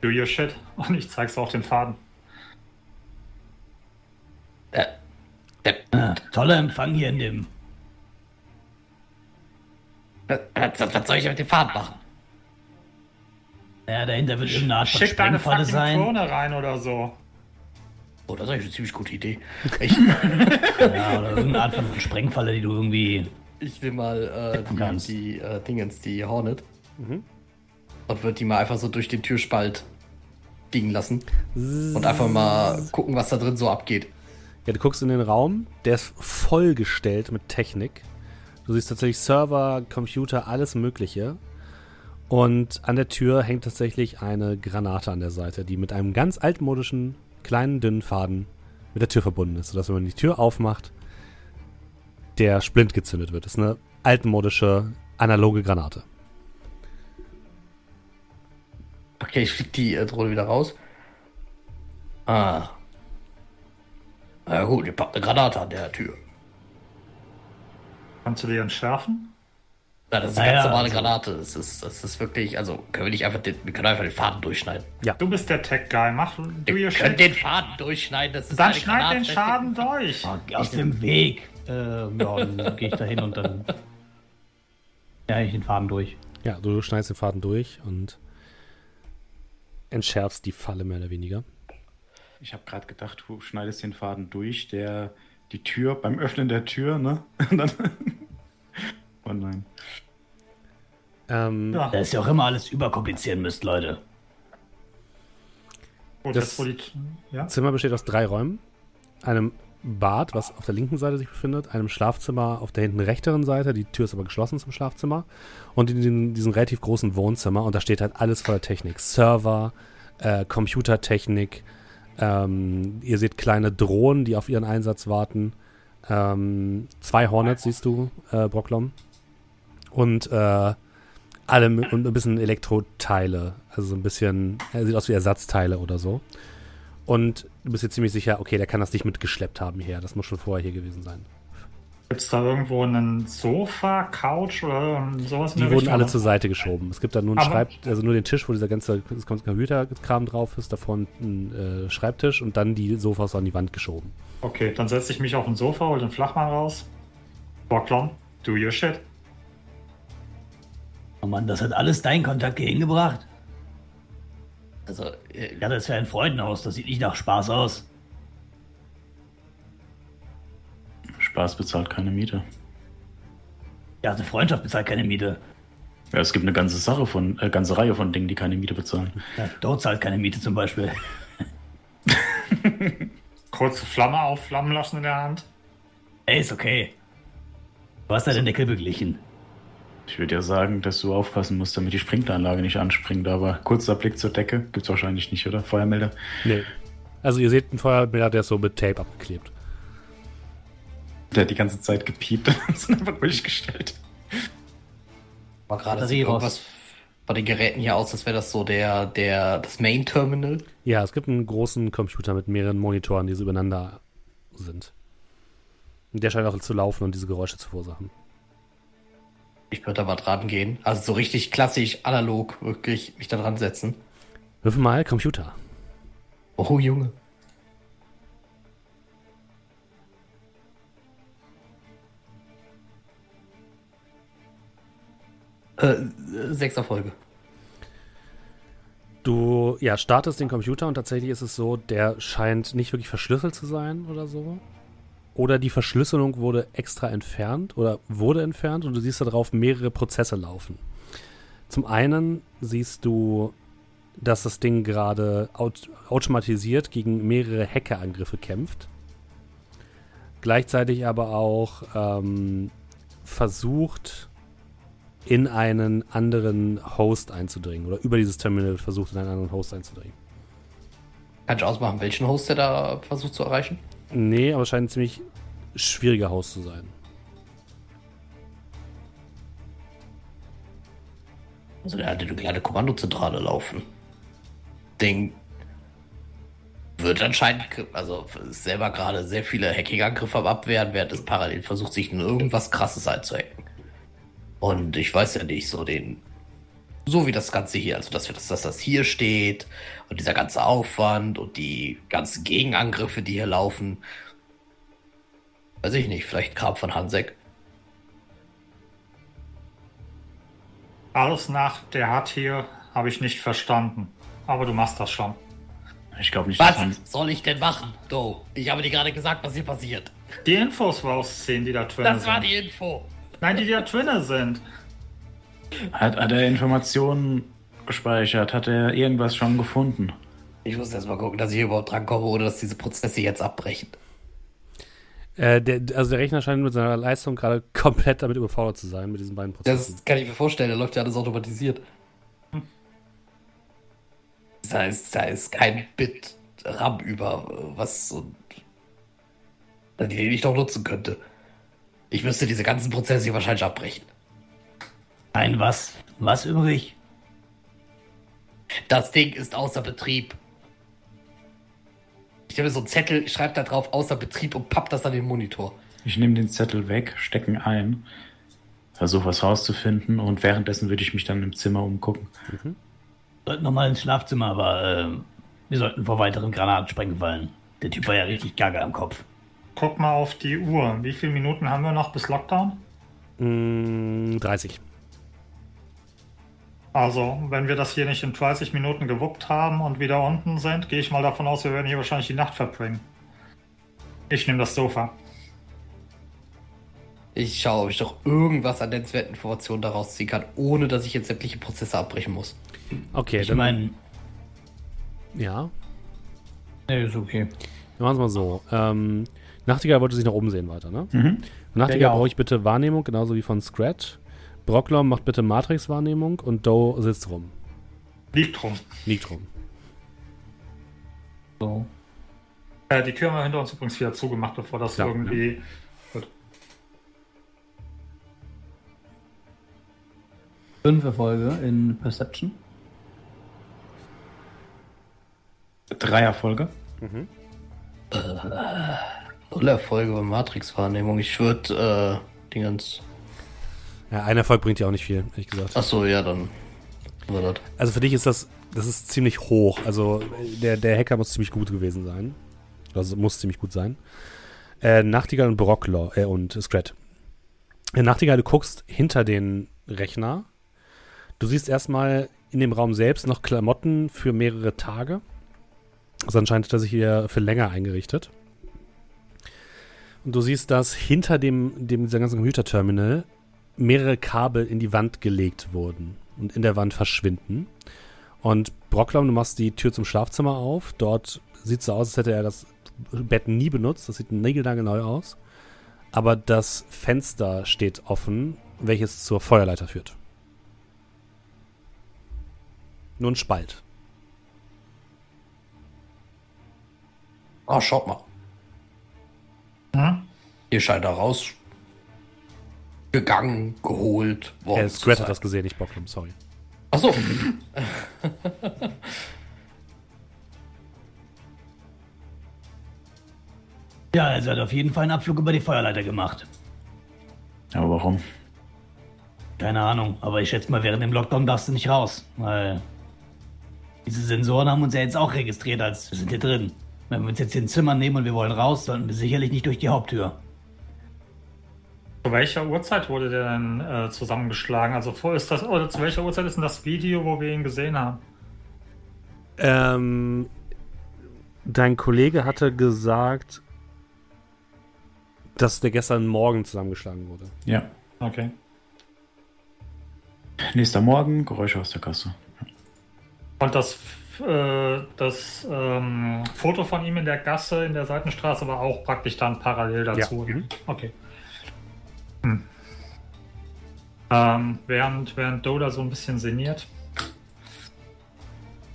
Do your shit. Und ich zeig's auf den Faden. Äh, äh, Ah, toller Empfang hier in dem. was, was soll ich mit dem Faden machen? Ja, dahinter wird irgendeine Art von Schick deine Sprengfalle fucking sein. Krone rein oder so. Oh, das ist eigentlich eine ziemlich gute Idee. Ich, Ja, oder irgendeine Art von Sprengfalle, die du irgendwie. ich will mal äh, die, die äh, Dingens, die Hornet. Mhm. Und würde die mal einfach so durch den Türspalt liegen lassen. Und einfach mal gucken, was da drin so abgeht. Ja, du guckst in den Raum, der ist vollgestellt mit Technik. Du siehst tatsächlich Server, Computer, alles Mögliche. Und an der Tür hängt tatsächlich eine Granate an der Seite, die mit einem ganz altmodischen, kleinen, dünnen Faden mit der Tür verbunden ist, sodass wenn man die Tür aufmacht, der Splint gezündet wird. Das ist eine altmodische, analoge Granate. Okay, ich flieg die äh, Drohne wieder raus. Ah. Na gut, ihr packt eine Granate an der Tür. Kannst du die entschärfen? Na, das ist eine Naja, ganz normale also- Granate. Das ist, das ist wirklich, also können wir nicht einfach den, wir können einfach den Faden durchschneiden. Du bist der Tech-Guy, mach your können shit. den Faden durchschneiden, das ist Dann schneid den Granate. Schaden durch. Oh, aus dem Weg. Äh, ja, dann gehe ich da hin und dann. Ja, ich den Faden durch. Ja, du schneidest den Faden durch und entschärfst die Falle mehr oder weniger. Ich habe gerade gedacht, du schneidest den Faden durch, der die Tür beim Öffnen der Tür, ne? Und dann. oh nein. Ähm, Ja, Da ist ja auch immer alles überkomplizieren müsst, Leute. gut, das- die, ja? Zimmer besteht aus drei Räumen. Einem Bad, was auf der linken Seite sich befindet, einem Schlafzimmer auf der hinten rechteren Seite, die Tür ist aber geschlossen zum Schlafzimmer, und in diesem, diesem relativ großen Wohnzimmer, und da steht halt alles voller Technik. Server, äh, Computertechnik, ähm, ihr seht kleine Drohnen, die auf ihren Einsatz warten, ähm, zwei Hornets siehst du, äh, Brocklom, und äh, alle und ein bisschen Elektroteile, also so ein bisschen, er sieht aus wie Ersatzteile oder so. Und du bist jetzt ziemlich sicher, okay, der kann das nicht mitgeschleppt haben hierher. Das muss schon vorher hier gewesen sein. Gibt es da irgendwo einen Sofa, Couch oder sowas in Die der wurden Richtung? alle zur Seite geschoben. Es gibt da nur einen Schreib, also nur den Tisch, wo dieser ganze Computerkram drauf ist, davor ein äh, Schreibtisch und dann die Sofas an die Wand geschoben. Okay, dann setze ich mich auf ein Sofa, hol den Flachmann raus. Bocklon, do your shit. Oh Mann, das hat alles dein Kontakt hier hingebracht. Also, äh, Ja, das ist ja ein Freudenhaus. Das sieht nicht nach Spaß aus. Spaß bezahlt keine Miete. Ja, eine Freundschaft bezahlt keine Miete. Ja, es gibt eine ganze Sache von, äh, ganze Reihe von Dingen, die keine Miete bezahlen. Ja, dort zahlt keine Miete zum Beispiel. Kurze Flamme aufflammen lassen in der Hand. Ey, ist okay. Du hast ja den Deckel beglichen. Ich würde ja sagen, dass du aufpassen musst, damit die Sprinkleranlage nicht anspringt, aber kurzer Blick zur Decke gibt's wahrscheinlich nicht, oder? Feuermelder? Nee. Also ihr seht einen Feuermelder, der ist so mit Tape abgeklebt. Der hat die ganze Zeit gepiept und ist einfach durchgestellt. war gerade sieht irgendwas bei den Geräten hier aus, als wäre das so der, der, das Main Terminal. Ja, es gibt einen großen Computer mit mehreren Monitoren, die so übereinander sind. Und der scheint auch zu laufen und diese Geräusche zu verursachen. Ich würde da mal dran gehen. Also so richtig klassisch, analog, wirklich mich da dran setzen. Würfel mal Computer. Oh, Junge. Äh, sechs Erfolge. Du ja, startest den Computer und tatsächlich ist es so, der scheint nicht wirklich verschlüsselt zu sein oder so. Oder die Verschlüsselung wurde extra entfernt oder wurde entfernt und du siehst darauf mehrere Prozesse laufen. Zum einen siehst du, dass das Ding gerade aut automatisiert gegen mehrere Hackerangriffe kämpft. Gleichzeitig aber auch ähm, versucht, in einen anderen Host einzudringen oder über dieses Terminal versucht, in einen anderen Host einzudringen. Kann ich ausmachen, welchen Host der da versucht zu erreichen? Nee, aber es scheint ein ziemlich schwieriger Host zu sein. Also der hatte eine kleine Kommandozentrale laufen. Ding wird anscheinend, also selber gerade sehr viele Hacking-Angriffe am Abwehren, während es parallel versucht, sich in irgendwas krasses einzuhacken. Und ich weiß ja nicht, so den, so wie das Ganze hier, also dass, dass, dass das hier steht und dieser ganze Aufwand und die ganzen Gegenangriffe, die hier laufen. Weiß ich nicht, vielleicht Grab von Hansek. Alles nach der hat hier habe ich nicht verstanden. Aber du machst das schon. Ich glaube nicht, Was soll ich denn machen? Do, ich habe dir gerade gesagt, was hier passiert. Die Infos rausziehen, die da drin Das sind. war die Info. Nein, die da drin sind. Hat, hat er Informationen gespeichert? Hat er irgendwas schon gefunden? Ich muss erst mal gucken, dass ich hier überhaupt drankomme, ohne dass diese Prozesse jetzt abbrechen. Äh, der, also der Rechner scheint mit seiner Leistung gerade komplett damit überfordert zu sein, mit diesen beiden Prozessen. Das kann ich mir vorstellen, da läuft ja alles automatisiert. Da ist, da ist kein Bit RAM über, was und den ich doch nutzen könnte. Ich müsste diese ganzen Prozesse hier wahrscheinlich abbrechen. Ein was? Was übrig? Das Ding ist außer Betrieb. Ich nehme so einen Zettel, schreibe da drauf außer Betrieb und papp das an den Monitor. Ich nehme den Zettel weg, stecke ihn ein, versuche was rauszufinden und währenddessen würde ich mich dann im Zimmer umgucken. Wir sollten nochmal ins Schlafzimmer, aber ähm, wir sollten vor weiteren Granatensprengen fallen. Der Typ war ja richtig gaga am Kopf. Guck mal auf die Uhr. Wie viele Minuten haben wir noch bis Lockdown? Mm, 30. Also, wenn wir das hier nicht in 30 Minuten gewuppt haben und wieder unten sind, gehe ich mal davon aus, wir werden hier wahrscheinlich die Nacht verbringen. Ich nehme das Sofa. Ich schaue, ob ich doch irgendwas an nennenswerten Informationen daraus ziehen kann, ohne dass ich jetzt sämtliche Prozesse abbrechen muss. Okay, Ich dann, meine, ja. nee, ist okay. Wir machen es mal so. Ähm, Nachtigall wollte sich nach oben sehen weiter, ne? Mhm. Nachtigall Ja, ja. brauche ich bitte Wahrnehmung, genauso wie von Scratch. Brocklom macht bitte Matrix-Wahrnehmung und Doe sitzt rum. Liegt rum. Liegt rum. So. Äh, die Tür haben wir hinter uns übrigens wieder zugemacht, bevor das Ja, irgendwie. Gut. Fünf Erfolge in Perception. Drei Erfolge. Null Erfolge bei Matrix-Wahrnehmung. Ich würde, äh, den ganz. Ja, ein Erfolg bringt ja auch nicht viel, ehrlich gesagt. Achso, ja, dann. Also für dich ist das, das ist ziemlich hoch. Also der, der Hacker muss ziemlich gut gewesen sein. Also muss ziemlich gut sein. Äh, Nachtigall und Brockler äh, und Scrat. Äh, Nachtigall, du guckst hinter den Rechner. Du siehst erstmal in dem Raum selbst noch Klamotten für mehrere Tage. Also anscheinend hat er sich hier für länger eingerichtet. Und du siehst, dass hinter dem, dem dieser ganzen Computerterminal mehrere Kabel in die Wand gelegt wurden und in der Wand verschwinden. Und Brocklam, du machst die Tür zum Schlafzimmer auf. Dort sieht es so aus, als hätte er das Bett nie benutzt. Das sieht neu aus. Aber das Fenster steht offen, welches zur Feuerleiter führt. Nur ein Spalt. Ah, schaut mal. Hm? Hier scheint er raus. Gegangen, geholt worden. Äh, zu Scrat sein. hat das gesehen, nicht Brocklam, sorry. Achso. Ja, also er hat auf jeden Fall einen Abflug über die Feuerleiter gemacht. Aber warum? Keine Ahnung, aber ich schätze mal, während dem Lockdown darfst du nicht raus, weil diese Sensoren haben uns ja jetzt auch registriert, als wir sind hier drin. Wenn wir uns jetzt hier ein Zimmer nehmen und wir wollen raus, sollten wir sicherlich nicht durch die Haupttür. Zu welcher Uhrzeit wurde der denn äh, zusammengeschlagen? Also vor ist das oder zu welcher Uhrzeit ist denn das Video, wo wir ihn gesehen haben? Ähm, dein Kollege hatte gesagt, Dass der gestern Morgen zusammengeschlagen wurde. Ja. Okay. Nächster Morgen, Geräusche aus der Kasse. Und das, äh, das ähm, Foto von ihm in der Gasse, in der Seitenstraße, war auch praktisch dann parallel dazu. Ja. Mhm. Okay. Hm. Ähm, während, während Doda so ein bisschen sinniert.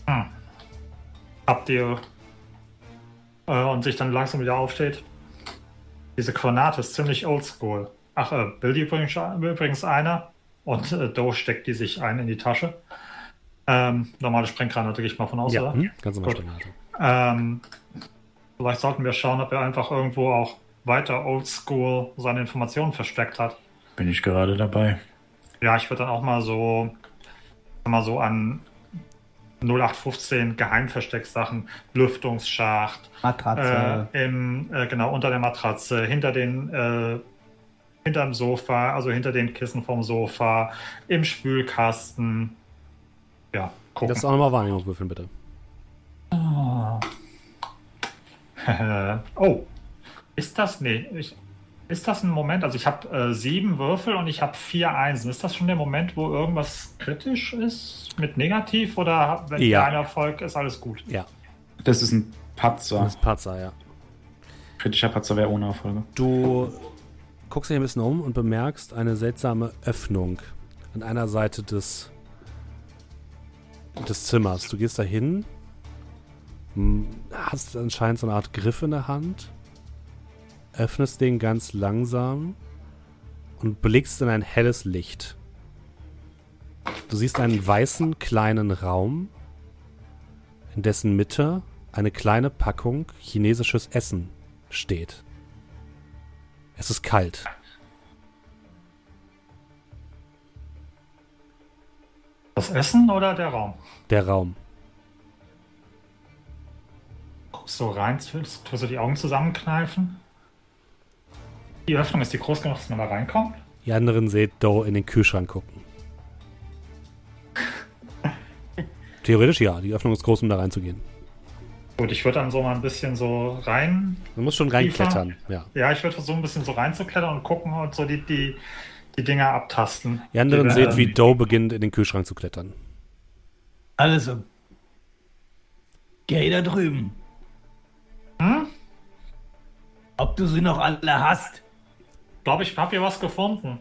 Hm. Habt ihr äh, und sich dann langsam wieder aufsteht. Diese Granate ist ziemlich oldschool. Ach, äh, Billy übrigens, übrigens einer und äh, Doe steckt die sich ein in die Tasche. Ähm, normale Sprenggranate gehe ich mal von aus, Ja, oder? hm? ganz normal Gut. Granate. Ähm, vielleicht sollten wir schauen, ob er einfach irgendwo auch weiter oldschool seine Informationen versteckt hat. Bin ich gerade dabei. Ja, ich würde dann auch mal so, mal so an 0815 Geheimverstecksachen, Lüftungsschacht, Matratze. äh, im, äh, genau, unter der Matratze, hinter den, äh, hinterm Sofa, also hinter den Kissen vom Sofa, im Spülkasten. Ja, gucken. Das auch nochmal Wahrnehmung würfeln, bitte. oh, ist das, nee, ich, ist das ein Moment, also ich habe äh, sieben Würfel und ich habe vier Einsen. Ist das schon der Moment, wo irgendwas kritisch ist mit negativ oder wenn Ja. kein Erfolg ist, alles gut? Ja, Das ist ein Patzer. das ist Patzer, ja. Kritischer Patzer wäre ohne Erfolge. Du guckst dich ein bisschen um und bemerkst eine seltsame Öffnung an einer Seite des, des Zimmers. Du gehst dahin, m, hast anscheinend so eine Art Griff in der Hand, öffnest den ganz langsam und blickst in ein helles Licht. Du siehst einen weißen kleinen Raum, in dessen Mitte eine kleine Packung chinesisches Essen steht. Es ist kalt. Das Essen oder der Raum? Der Raum. Guckst du rein, tust tust du die Augen zusammenkneifen? Die Öffnung ist die groß genug, dass man da reinkommt? Die anderen seht Doe in den Kühlschrank gucken. Theoretisch ja, die Öffnung ist groß, um da reinzugehen. Gut, ich würde dann so mal ein bisschen so rein. Du musst schon reinklettern, ja. Ja, ich würde versuchen, ein bisschen so reinzuklettern und gucken und so die, die, die Dinger abtasten. Die anderen Die, seht, ähm, wie Doe beginnt, in den Kühlschrank zu klettern. Also. Geh da drüben. Hm? Ob du sie noch alle hast? Glaube ich, habe hier was gefunden.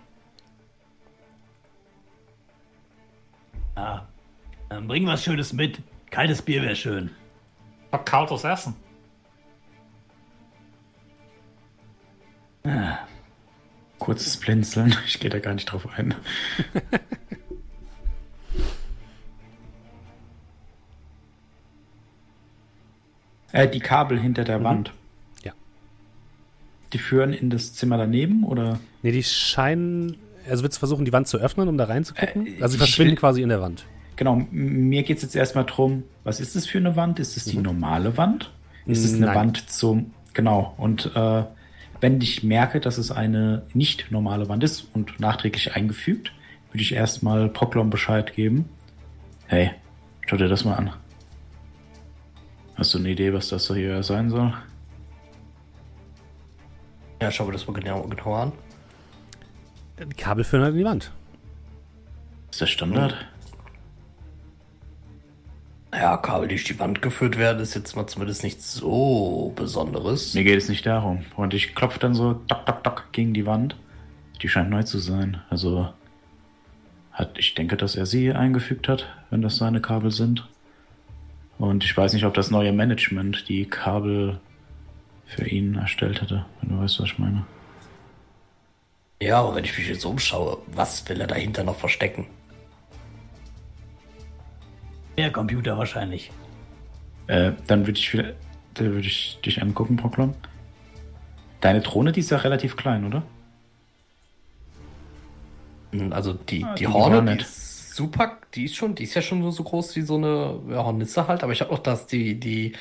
Ja. Dann bring was Schönes mit. Kaltes Bier wäre schön. Ich hab kaltes Essen. Kurzes Blinzeln. Ich gehe da gar nicht drauf ein. äh, die Kabel hinter der Wand. Die führen in das Zimmer daneben oder? Ne, die scheinen. Also willst du versuchen, die Wand zu öffnen, um da reinzugucken? Äh, also sie verschwinden will- quasi in der Wand. Genau, mir geht es jetzt erstmal drum, was ist das für eine Wand? Ist es die normale Wand? Ist es eine Nein. Wand zum. Genau, und äh, wenn ich merke, dass es eine nicht normale Wand ist und nachträglich eingefügt, würde ich erstmal Poklon Bescheid geben. Hey, schau dir das mal an. Hast du eine Idee, was das hier sein soll? Ja, schauen wir das mal genau, genau an. Die Kabel führen halt in die Wand. Ist das Standard? Ja, Kabel, die durch die Wand geführt werden, ist jetzt mal zumindest nichts so Besonderes. Mir geht es nicht darum. Und ich klopfe dann so tok, tok, tok gegen die Wand. Die scheint neu zu sein. Also hat, ich denke, dass er sie eingefügt hat, wenn das seine Kabel sind. Und ich weiß nicht, ob das neue Management die Kabel für ihn erstellt hätte, wenn du weißt, was ich meine. Ja, aber wenn ich mich jetzt umschaue, was will er dahinter noch verstecken? Der Computer wahrscheinlich. Äh, dann würde ich, wieder- da würde ich dich angucken, Poklon. Deine Drohne, die ist ja relativ klein, oder? Also die, Ah, die die Hornet, die ist super, die ist schon, die ist ja schon nur so groß wie so eine ja, Hornisse halt, aber ich habe auch das, die, die,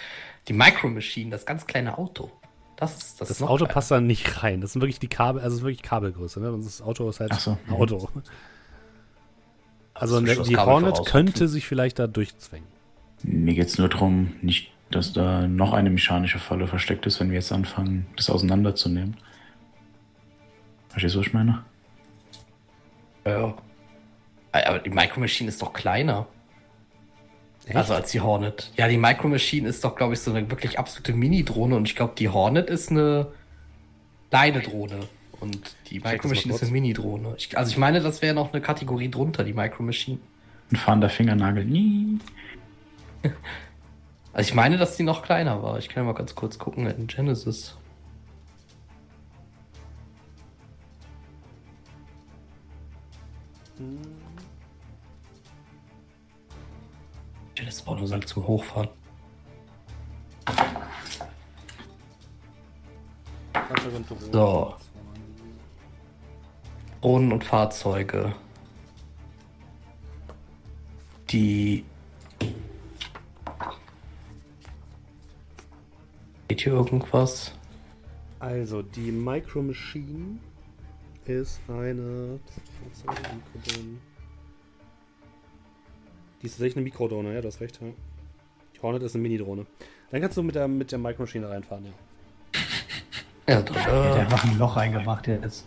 die Micro Machine, das ganz kleine Auto. Das ist das, Das Auto kleiner. passt da nicht rein. Das sind wirklich die Kabel, also das ist wirklich Kabelgröße, ne? Das Auto ist halt so. ein Auto. Also der, das die Hornet könnte sich vielleicht da durchzwängen. Mir geht es nur darum, nicht, dass da noch eine mechanische Falle versteckt ist, wenn wir jetzt anfangen, das auseinanderzunehmen. Verstehst du, was ich meine? Ja. Aber die Micro Machine ist doch kleiner. Echt? Also als die Hornet. Ja, die Micro Machine ist doch, glaube ich, so eine wirklich absolute Mini-Drohne und ich glaube, die Hornet ist eine kleine Drohne. Und die Micro Machine ist eine Mini-Drohne. Ich- Also ich meine, das wäre noch eine Kategorie drunter, die Micro Machine. Ein fahrender Fingernagel. Nie. Also ich meine, dass die noch kleiner war. Ich kann ja mal ganz kurz gucken in Genesis. Genesis braucht nur Salz zum Hochfahren. So. Drohnen und Fahrzeuge. Die. Geht hier irgendwas? Also, die Micro Machine ist eine. Die ist tatsächlich eine Mikrodrohne, ja, du hast recht. Ja. Die Hornet ist eine Mini-Drohne. Dann kannst du mit der, mit der Micro Machine reinfahren, ja. Ja, dann, Der hat äh, einfach ein Loch reingemacht jetzt.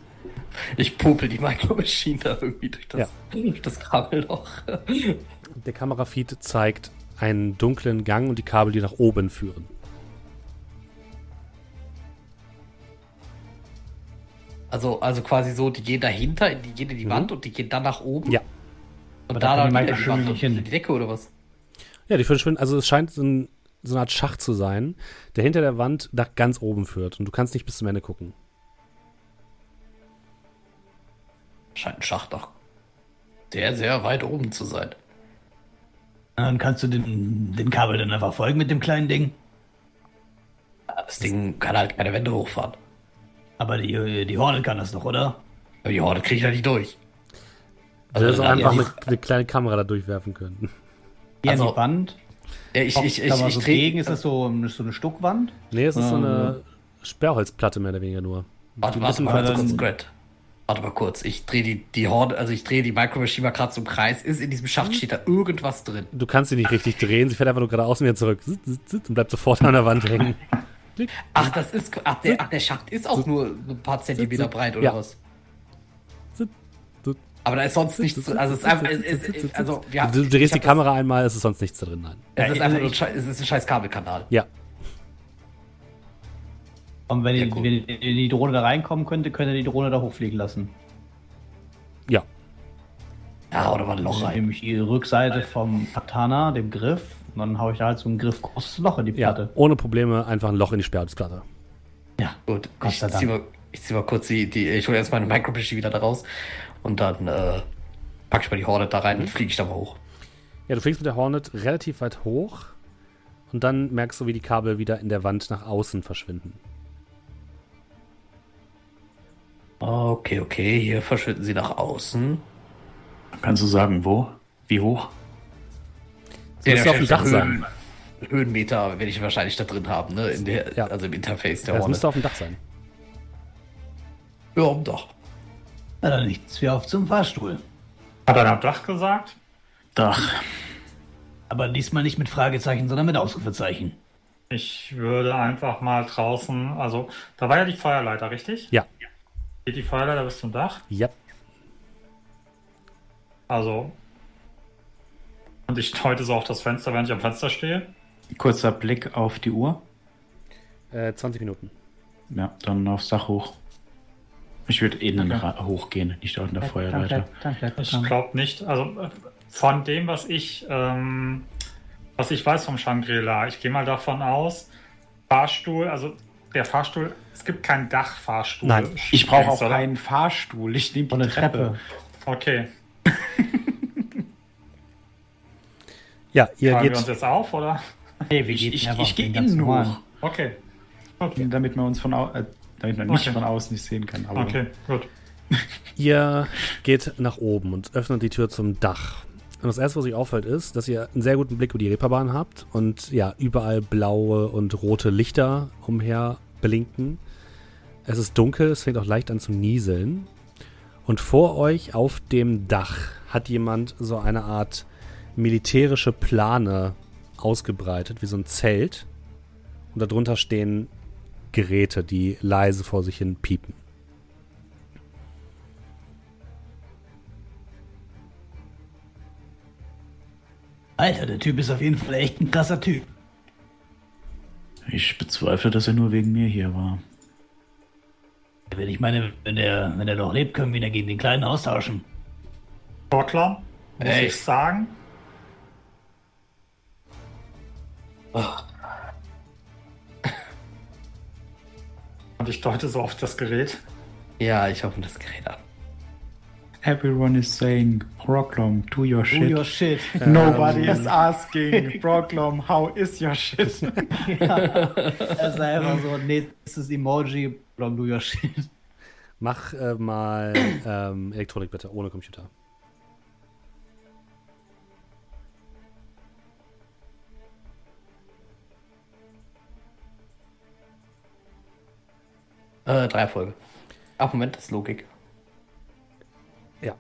ich popel die Micro Machine da irgendwie durch das, Ja. durch das Kabelloch. Der Kamerafeed zeigt einen dunklen Gang und die Kabel, die nach oben führen. Also, also quasi so, die gehen dahinter, die gehen in die Wand und die gehen dann nach oben. Mhm. Ja. Und Aber da da die die nicht hin. in die Decke oder was? Ja, die verschwinden. Also es scheint so, ein, so eine Art Schacht zu sein, der hinter der Wand nach ganz oben führt. Und du kannst nicht bis zum Ende gucken. Scheint ein Schacht doch sehr, sehr weit oben zu sein. Dann kannst du den, den Kabel dann einfach folgen mit dem kleinen Ding. Das Ding kann halt keine Wände hochfahren. Aber die, die Hornet kann das doch, oder? Aber die Horde kriegt ja nicht durch. Also, also einfach ja, eine, eine kleine Kamera da durchwerfen können. Hier Also, die Wand. Ja, ich, ich, ich, ich, so gegen, ist das so, so eine Stuckwand? Nee, es ist so Ähm, eine Sperrholzplatte mehr oder weniger nur. Warte, Die warte mal dann- kurz, Gret. Warte mal kurz. Ich drehe die, die Horde, also ich drehe die Micro Machine mal gerade zum Kreis. Ist in diesem Schacht steht da irgendwas drin? Du kannst sie nicht richtig drehen, sie fährt einfach nur geradeaus und wieder zurück. Zit, zit, zit, Und bleibt sofort an der Wand hängen. Ach, das ist. Ach, der, ach, der Schacht ist auch nur ein paar Zentimeter breit, oder Ja. was? Aber da ist sonst nichts drin. Also es ist einfach. Es, es, also, ja, Du, du drehst die Kamera einmal, es ist sonst nichts da drin. Nein. Das, es ist Ja, einfach also nur ein ich- scheiß, es ist ein scheiß Kabelkanal. Ja, Und wenn, Ja, die, wenn die, Drohne da reinkommen könnte, könnte die Drohne da hochfliegen lassen. ja. Ja, oder mal ein Loch rein. nehme ich die Rückseite vom Katana, dem Griff, und dann haue ich da halt so ein Griff großes Loch in die Ja, Platte. ohne Probleme einfach ein Loch in die Sperrholzplatte. Ja. Gut, Gott ich sei zieh, mal, ich zieh mal kurz die, die ich hole jetzt meine Micro Machine wieder da raus und dann äh, pack ich mal die Horde da rein und fliege ich da mal hoch. Ja, du fliegst mit der Hornet relativ weit hoch und dann merkst du, wie die Kabel wieder in der Wand nach außen verschwinden. Okay, okay, hier verschwinden sie nach außen. Kannst du sagen, wo? Wie hoch? Sie müsste auf dem Dach sein. Höhen, Höhenmeter werde ich wahrscheinlich da drin haben, ne? In der, Ja. Also im Interface der Das Horde. müsste auf dem Dach sein. Ja, doch. Na dann nichts wie auf zum Fahrstuhl. Hat er am Dach gesagt? Dach. Aber diesmal nicht mit Fragezeichen, sondern mit Ausrufezeichen. Ich würde einfach mal draußen, also da war ja die Feuerleiter, richtig? Ja. Geht die Feuerleiter bis zum Dach? Ja. Also. Und ich deute so auf das Fenster, während ich am Fenster stehe. Kurzer Blick auf die Uhr. Äh, 20 Minuten. Ja, dann aufs Dach hoch. Ich würde innen Okay. ra- hochgehen, nicht dort in der Feuerleiter. Ich glaube nicht, also von dem, was ich, ähm, was ich weiß vom Shangri-La, ich gehe mal davon aus, Fahrstuhl, also der Fahrstuhl, es gibt keinen Dachfahrstuhl. Nein, Ich brauche auch oder? keinen Fahrstuhl. Ich nehme die eine Treppe. Treppe. Okay, Ja, ihr fahren wir uns geht. jetzt auf, oder? Hey, wie Ich, geht ich, ich gehe innen hoch, Okay, okay, damit man uns von äh, damit man mich Okay. von außen nicht sehen kann. Aber okay, gut. Ihr geht nach oben und öffnet die Tür zum Dach. Und das erste, was euch auffällt, ist, dass ihr einen sehr guten Blick über die Reeperbahn habt und ja, überall blaue und rote Lichter umher blinken. Es ist dunkel, es fängt auch leicht an zu nieseln. Und vor euch auf dem Dach hat jemand so eine Art militärische Plane ausgebreitet, wie so ein Zelt. Und darunter stehen Geräte, die leise vor sich hin piepen. Alter, der Typ ist auf jeden Fall echt ein krasser Typ. Ich bezweifle, dass er nur wegen mir hier war. Wenn ich meine, wenn er wenn noch lebt, können wir ihn gegen den Kleinen austauschen. Bottler, muss Ey. ich sagen. Ach. Und ich deute so auf das Gerät. Ja, ich hoffe, das Gerät an. Everyone is saying, Proclom, do your Do shit. your shit. Nobody is asking, Proclom, how is your shit? Er ist einfach so, nächstes Emoji, Long do your shit. Mach äh, mal ähm, Elektronik bitte, ohne Computer. Äh, drei Erfolge. Ach, Moment, das ist Logik. Ja.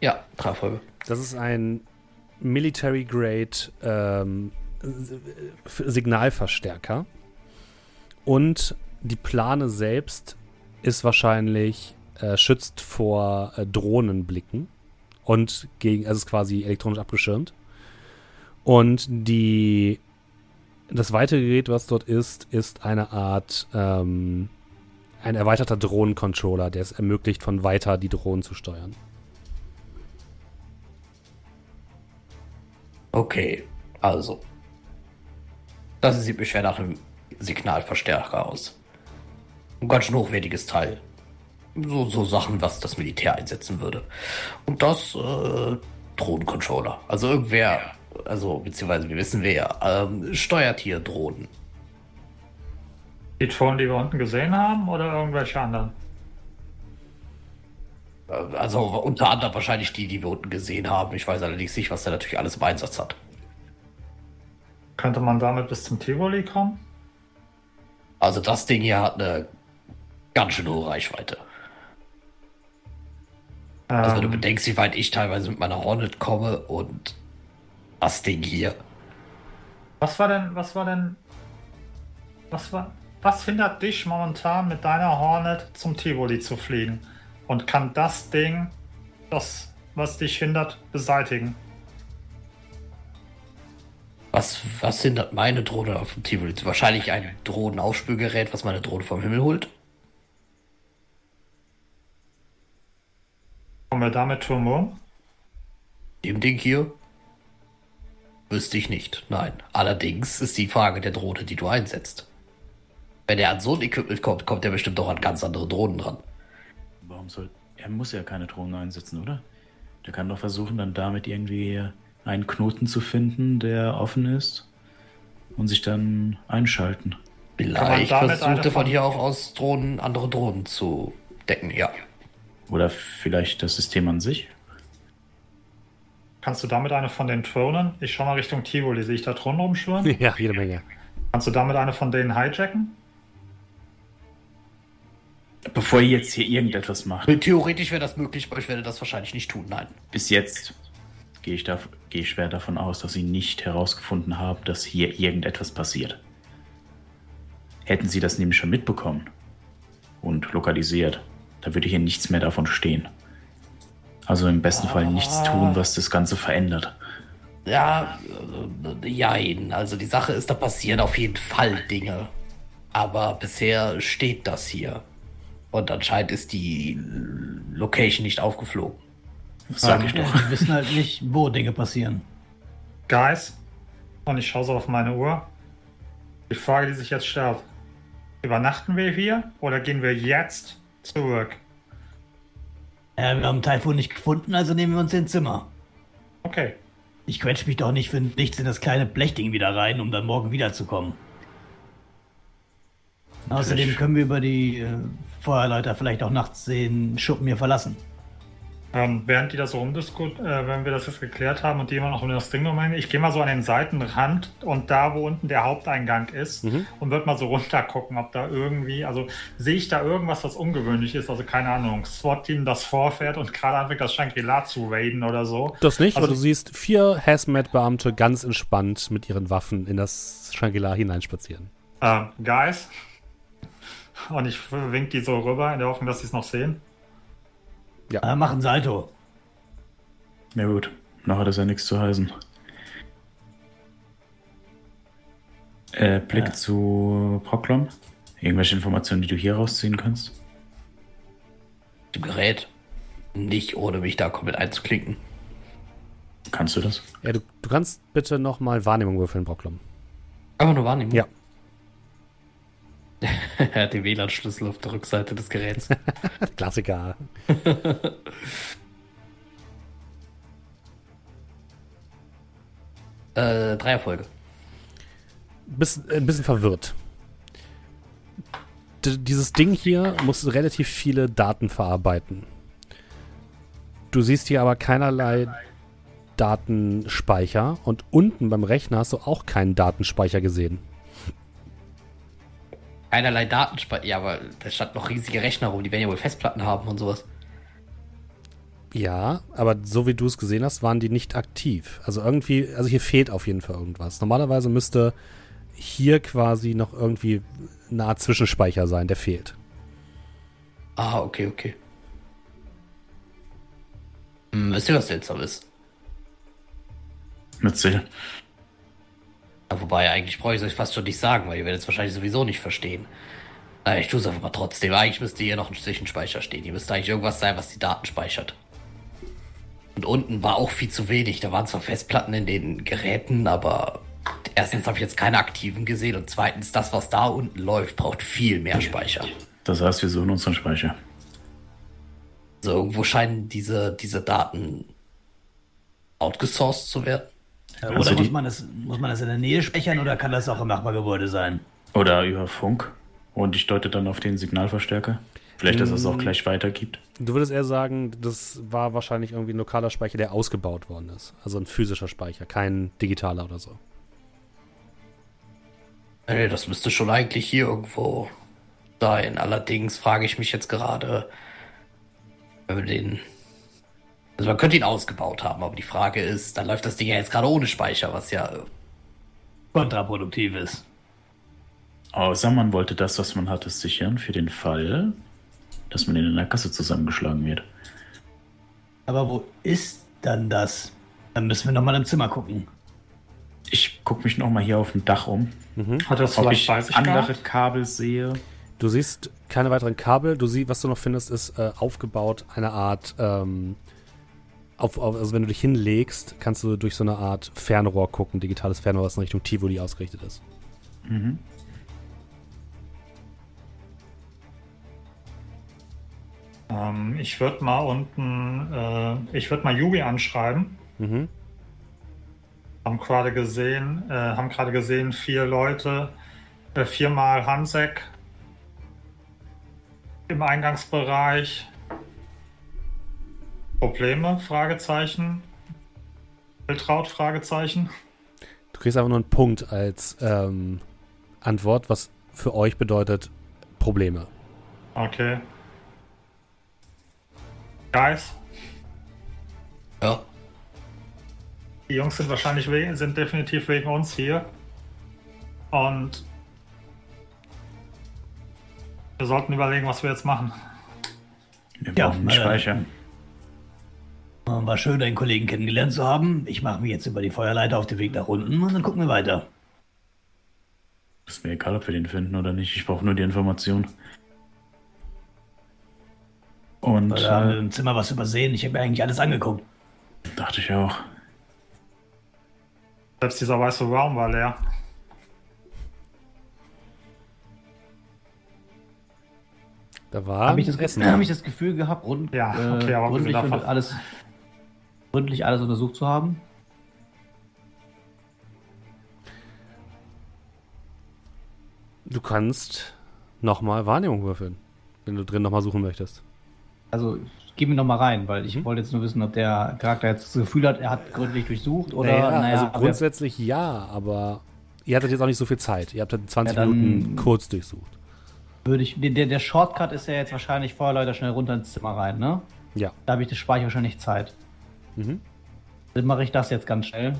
Ja, drei Erfolge. Das ist ein Military Grade ähm, S- Signalverstärker. Und die Plane selbst ist wahrscheinlich äh, schützt vor äh, Drohnenblicken und gegen, also ist quasi elektronisch abgeschirmt. Und die das weitere Gerät, was dort ist, ist eine Art ähm, ein erweiterter Drohnencontroller, der es ermöglicht, von weiter die Drohnen zu steuern. Okay, also. Das sieht mir schwer nach einem Signalverstärker aus. Ein ganz schön hochwertiges Teil. So, so Sachen, was das Militär einsetzen würde. Und das, äh, Drohnencontroller. Also irgendwer, also, beziehungsweise wir wissen wer, ähm, steuert hier Drohnen. Die Drohnen, die wir unten gesehen haben, oder irgendwelche anderen? Also unter anderem wahrscheinlich die, die wir unten gesehen haben. Ich weiß allerdings nicht, was der natürlich alles im Einsatz hat. Könnte man damit bis zum Tivoli kommen? Also das Ding hier hat eine ganz schön hohe Reichweite. Also wenn du Ähm, bedenkst, wie weit ich teilweise mit meiner Hornet komme und das Ding hier. was war denn, was war denn, was war, was hindert dich momentan mit deiner Hornet zum Tivoli zu fliegen? Und kann das Ding, das, was dich hindert, beseitigen? Was, was hindert meine Drohne auf dem Tivoli? Wahrscheinlich ein Drohnenaufspülgerät, was meine Drohne vom Himmel holt. Kommen wir damit Turm Dem Ding hier wüsste ich nicht. Nein. Allerdings ist die Frage der Drohne, die du einsetzt. Wenn er an so ein Equipment kommt, kommt er bestimmt auch an ganz andere Drohnen dran. Warum soll. Er muss ja keine Drohnen einsetzen, oder? Der kann doch versuchen, dann damit irgendwie einen Knoten zu finden, der offen ist und sich dann einschalten. Vielleicht damit eine versucht er von von- hier auch aus Drohnen andere Drohnen zu decken, ja. Oder vielleicht das System an sich. Kannst du damit eine von den Drohnen, ich schau mal Richtung Tivoli, sehe ich da Drohnen rumschwirren? Ja, jede Menge. Kannst du damit eine von denen hijacken? Bevor ihr jetzt hier irgendetwas macht. Theoretisch wäre das möglich, aber ich werde das wahrscheinlich nicht tun, nein. Bis jetzt gehe ich, da, gehe ich schwer davon aus, dass sie nicht herausgefunden haben, dass hier irgendetwas passiert. Hätten sie das nämlich schon mitbekommen und lokalisiert, da würde hier nichts mehr davon stehen. Also im besten Fall nichts tun, was das Ganze verändert. Ja, äh, jein. Also die Sache ist, da passieren auf jeden Fall Dinge. Aber bisher steht das hier. Und anscheinend ist die Location nicht aufgeflogen. Das sag ich Ja, doch. wir wissen halt nicht, wo Dinge passieren. Guys, und ich schaue so auf meine Uhr. Die Frage, die sich jetzt stellt: Übernachten wir hier oder gehen wir jetzt zurück? Ja, wir haben Taifun nicht gefunden, also nehmen wir uns ins Zimmer. Okay. Ich quetsch mich doch nicht für nichts in das kleine Blechding wieder rein, um dann morgen wiederzukommen. Außerdem können wir über die äh, Feuerleiter vielleicht auch nachts den Schuppen hier verlassen. Ähm, während die das so rumdiskutieren, äh, wenn wir das jetzt geklärt haben und die immer noch um das Ding rumhängen, ich gehe mal so an den Seitenrand und da, wo unten der Haupteingang ist und würde mal so runter gucken, ob da irgendwie, also sehe ich da irgendwas, was ungewöhnlich ist, also keine Ahnung, SWAT-Team, das vorfährt und gerade anfängt, das Shangri-La zu raiden oder so. Das nicht, Also- aber du siehst vier Hazmat-Beamte ganz entspannt mit ihren Waffen in das Shangri-La hineinspazieren. Ähm, Guys. Und ich wink die so rüber in der Hoffnung, dass sie es noch sehen. Ja. Äh, mach ein Salto. Na ja, gut, noch hat es ja nichts zu heißen. Äh, Blick ja. zu Proklom. Irgendwelche Informationen, die du hier rausziehen kannst? Im Gerät. Nicht, ohne mich da komplett einzuklinken. Kannst du das? Ja, du, du kannst bitte nochmal Wahrnehmung würfeln, Proklom. Einfach nur Wahrnehmung? Ja er hat den WLAN-Schlüssel auf der Rückseite des Geräts. Klassiker. äh, drei Erfolge. Bist äh, ein bisschen verwirrt. D dieses Ding hier muss relativ viele Daten verarbeiten. Du siehst hier aber keinerlei Datenspeicher und unten beim Rechner hast du auch keinen Datenspeicher gesehen. Keinerlei Datenspeicher. Ja, aber da stand noch riesige Rechner rum, die werden ja wohl Festplatten haben und sowas. Ja, aber so wie du es gesehen hast, waren die nicht aktiv. Also irgendwie, also hier fehlt auf jeden Fall irgendwas. Normalerweise müsste hier quasi noch irgendwie eine Art Zwischenspeicher sein, der fehlt. Ah, okay, okay. Hm, wisst ihr, was seltsam ist? Erzähl. Ja, wobei, eigentlich brauche ich es euch fast schon nicht sagen, weil ihr werdet es wahrscheinlich sowieso nicht verstehen. Na, ich tue es einfach mal trotzdem. Eigentlich müsste hier noch ein Zwischenspeicher stehen. Hier müsste eigentlich irgendwas sein, was die Daten speichert. Und unten war auch viel zu wenig. Da waren zwar Festplatten in den Geräten, aber erstens habe ich jetzt keine aktiven gesehen und zweitens, das, was da unten läuft, braucht viel mehr Speicher. Das heißt, wir suchen unseren Speicher. Also irgendwo scheinen diese, diese Daten outgesourced zu werden. Ja, Also oder die- muss, man das, muss man das in der Nähe speichern oder kann das auch im Nachbargebäude sein? Oder über Funk. Und ich deute dann auf den Signalverstärker. Vielleicht, dass es auch gleich weitergibt. Du würdest eher sagen, das war wahrscheinlich irgendwie ein lokaler Speicher, der ausgebaut worden ist. Also ein physischer Speicher, kein digitaler oder so. Nee, das müsste schon eigentlich hier irgendwo sein. Allerdings frage ich mich jetzt gerade, wenn wir den. Also man könnte ihn ausgebaut haben, aber die Frage ist, dann läuft das Ding ja jetzt gerade ohne Speicher, was ja. äh, Kontraproduktiv ist. Außer man wollte das, was man hatte, sichern für den Fall, dass man in der Kasse zusammengeschlagen wird. Aber wo ist dann das? Dann müssen wir nochmal im Zimmer gucken. Ich gucke mich nochmal hier auf dem Dach um, Hat das ob vielleicht ich andere gehabt? Kabel sehe. Du siehst keine weiteren Kabel. Du siehst, was du noch findest, ist äh, aufgebaut eine Art, ähm, auf, auf, also wenn du dich hinlegst, kannst du durch so eine Art Fernrohr gucken, digitales Fernrohr, das in Richtung Tivoli ausgerichtet ist. Mhm. Ähm, ich würde mal unten, äh, ich würde mal Yugi anschreiben. Mhm. Haben gerade gesehen, äh, haben gerade gesehen, vier Leute, äh, viermal Hansek im Eingangsbereich. Probleme? Fragezeichen. Wiltraut? Fragezeichen. Du kriegst einfach nur einen Punkt als ähm, Antwort, was für euch bedeutet Probleme. Okay. Guys, Ja. die Jungs sind wahrscheinlich we sind definitiv wegen uns hier. Und wir sollten überlegen, was wir jetzt machen. Wir Ja, brauchen einen äh, Speicher. War schön, deinen Kollegen kennengelernt zu haben. Ich mache mich jetzt über die Feuerleiter auf den Weg nach unten und dann gucken wir weiter. Ist mir egal, ob wir den finden oder nicht. Ich brauche nur die Information. Und wir haben äh, im Zimmer was übersehen. Ich habe mir eigentlich alles angeguckt. dachte ich auch. Selbst dieser weiße Raum war leer. Da war Habe ich, das, Essen. hab ich das Gefühl gehabt, rund, Ja, okay, äh, aber gründlich, davon- und alles, gründlich alles untersucht zu haben? Du kannst nochmal Wahrnehmung würfeln, wenn du drin nochmal suchen möchtest. Also, ich gebe ihn nochmal rein, weil ich Mhm. wollte jetzt nur wissen, ob der Charakter jetzt das Gefühl hat, er hat gründlich durchsucht oder. naja, naja, also grundsätzlich ja, aber ihr hattet jetzt auch nicht so viel Zeit. Ihr habt halt 20 Ja, Minuten kurz durchsucht. würde ich. Der, der Shortcut ist ja jetzt wahrscheinlich Feuerleiter schnell runter ins Zimmer rein, ne? Ja. Da habe ich das Speicher wahrscheinlich Zeit. Mhm. Dann mache ich das jetzt ganz schnell.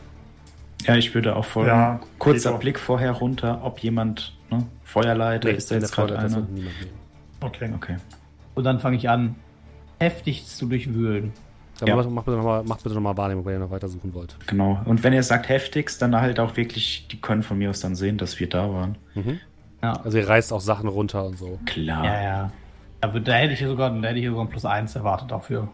Ja, ich würde auch folgen. Ja, Kurzer. Blick vorher runter, ob jemand, ne, Feuerleiter, ist da jetzt gerade einer? Okay. Okay. Und dann fange ich an, heftig zu durchwühlen. Dann Ja. macht, bitte nochmal noch mal Wahrnehmung, wenn ihr noch weiter suchen wollt. Genau. Und wenn ihr sagt heftigst, dann halt auch wirklich, die können von mir aus dann sehen, dass wir da waren. Ja. Also ihr reißt auch Sachen runter und so. Klar. Ja, ja. Da, da hätte ich hier sogar, da hätte ich hier sogar ein Plus 1 erwartet dafür.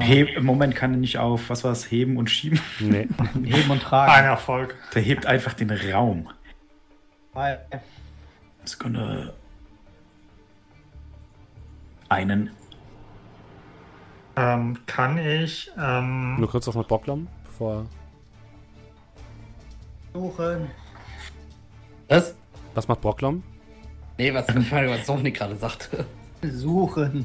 Heb, Im Moment kann er nicht auf, was war es, heben und schieben. Nee. Heben und tragen. Ein Erfolg. Der hebt einfach den Raum. Weil- Sekunde. Einen. Ähm, kann ich. Ähm, Nur kurz was mit Bocklom, bevor. Suchen. Was? Was macht Brocklom? Nee, was, was Sonic gerade sagte. Suchen.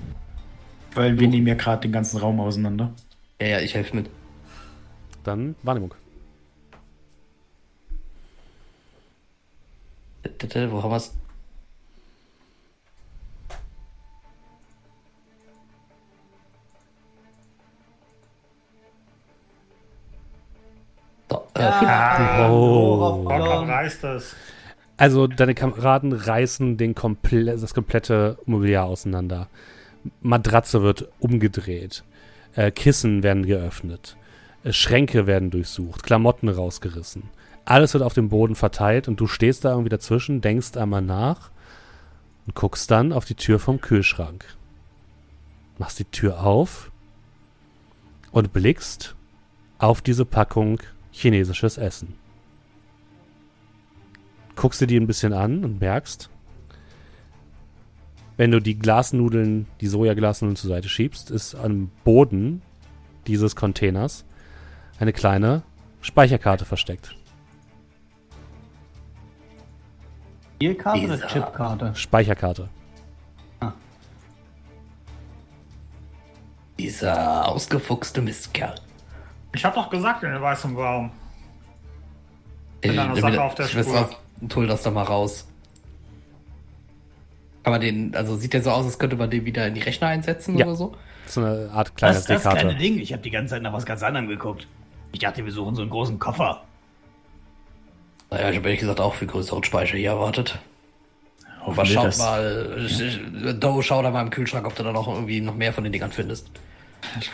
Weil wir nehmen ja gerade den ganzen Raum auseinander. Ja, ja, ich helfe mit. Dann Wahrnehmung. Wo haben wir's? So, äh, ah, Oh. Rockab reißt es. Also deine Kameraden reißen den komple das komplette Mobiliar auseinander. Matratze wird umgedreht. Äh, Kissen werden geöffnet. Äh, Schränke werden durchsucht. Klamotten rausgerissen. Alles wird auf dem Boden verteilt und du stehst da irgendwie dazwischen, denkst einmal nach und guckst dann auf die Tür vom Kühlschrank. Machst die Tür auf und blickst auf diese Packung chinesisches Essen guckst du die ein bisschen an und merkst, wenn du die Glasnudeln, die Sojaglasnudeln zur Seite schiebst, ist am Boden dieses Containers eine kleine Speicherkarte versteckt. Spielkarte oder Chipkarte? Speicherkarte. dieser ausgefuchste Mistkerl. Ich hab doch gesagt in den weißen. Ich, Mit einer Sache auf der Schwester, Spur. hol das doch mal raus. Kann man den, also sieht der so aus, als könnte man den wieder in die Rechner einsetzen Ja. oder so? Das ist eine Art kleine Das ist das kleine. Ding. Ich habe die ganze Zeit nach was ganz anderem geguckt. Ich dachte, wir suchen so einen großen Koffer. Naja, ich habe ehrlich gesagt auch viel größeren Speicher hier erwartet. Aber schaut das. mal, ja. Doe, schau da mal im Kühlschrank, ob du da noch irgendwie noch mehr von den Dingern findest. Ich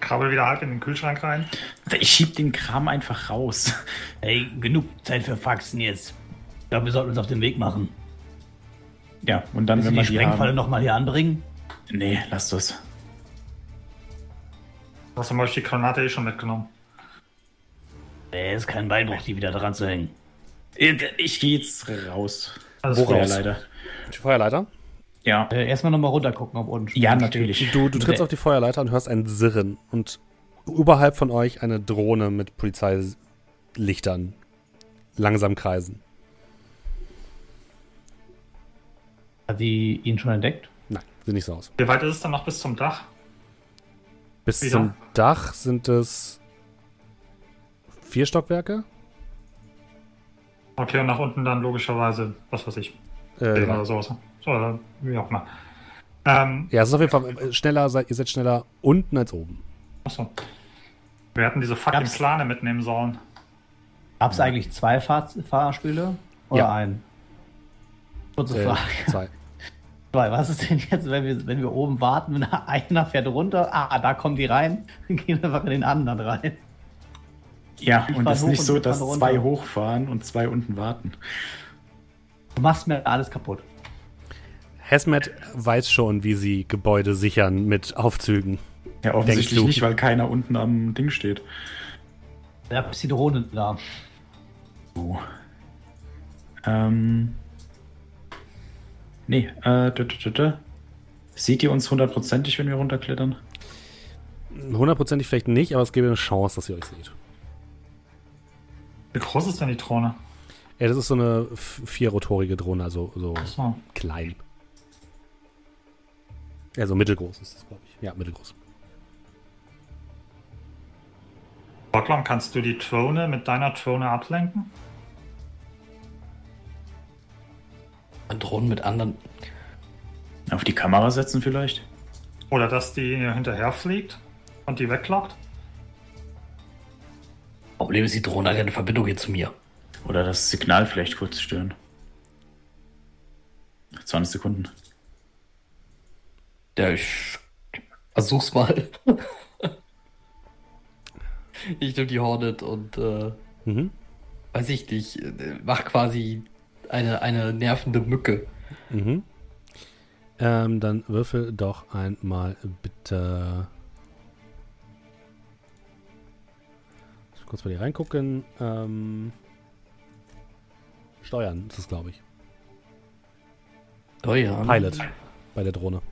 krabbel wieder halb in den Kühlschrank rein. Ich schieb den Kram einfach raus. Hey, genug Zeit für Faxen jetzt. Ich glaube, wir sollten uns auf den Weg machen. Ja, und dann, Willst wenn wir die die Sprengfalle nochmal hier anbringen? Nee, lass das. Was haben euch die Granate eh schon mitgenommen? Nee, ist kein Beinbruch, die wieder dran zu hängen. Ich geh jetzt raus. Gut. leider. Die Feuerleiter. Ja. Äh, erstmal nochmal runter gucken, ob unten Ja, natürlich. Du, du trittst auf die Feuerleiter und hörst ein Sirren und überhalb von euch eine Drohne mit Polizeilichtern langsam kreisen. Hat die ihn schon entdeckt? Nein, sieht nicht so aus. Wie weit ist es dann noch bis zum Dach? Bis Wieder? zum Dach sind es vier Stockwerke. Okay, und nach unten dann logischerweise, was weiß ich, Äh, Bilder oder sowas. So, oder wie auch immer. Ähm, ja, es ist auf jeden Fall äh, schneller, seid, ihr seid schneller unten als oben. achso. Wir hätten diese fucking Gab's- Plane mitnehmen sollen. Gab es eigentlich zwei Fahr Fahrstühle? Oder Ja. einen? Kurze Äh, Frage. zwei. Zwei. Was ist denn jetzt, wenn wir, wenn wir oben warten, wenn einer fährt runter, ah, da kommen die rein, dann gehen wir einfach in den anderen rein. Ja, Ich und es ist nicht so, dass zwei hochfahren und zwei unten warten. Du machst mir alles kaputt. Hesmet weiß schon, wie sie Gebäude sichern mit Aufzügen. Ja, offensichtlich nicht, weil keiner unten am Ding steht. Da ist die Drohne da. So. Ähm. Nee, äh, dü, dü, dü. Seht ihr uns hundertprozentig, wenn wir runterklettern? Hundertprozentig vielleicht nicht, aber es gäbe eine Chance, dass ihr euch seht. Wie groß ist denn die Drohne? Ja, das ist so eine vierrotorige Drohne, also so Achso. klein. Ja, so mittelgroß ist das, glaube ich. Ja, mittelgroß. Bocklom, kannst du die Drohne mit deiner Drohne ablenken? Drohnen mit anderen. Auf die Kamera setzen vielleicht? Oder dass die hinterher fliegt und die weglockt? Problem ist, die Drohne hat ja eine Verbindung hier zu mir. Oder das Signal vielleicht kurz stören? 20 Sekunden. Ja, ich versuch's mal. Ich nehme die Hornet und äh, Mhm. weiß ich nicht, äh, mach quasi eine, eine nervende Mücke. Mhm. Ähm, dann würfel doch einmal bitte. Ich kurz bei dir reingucken. Ähm, Steuern ist es, glaube ich. Ja. Pilot bei der Drohne.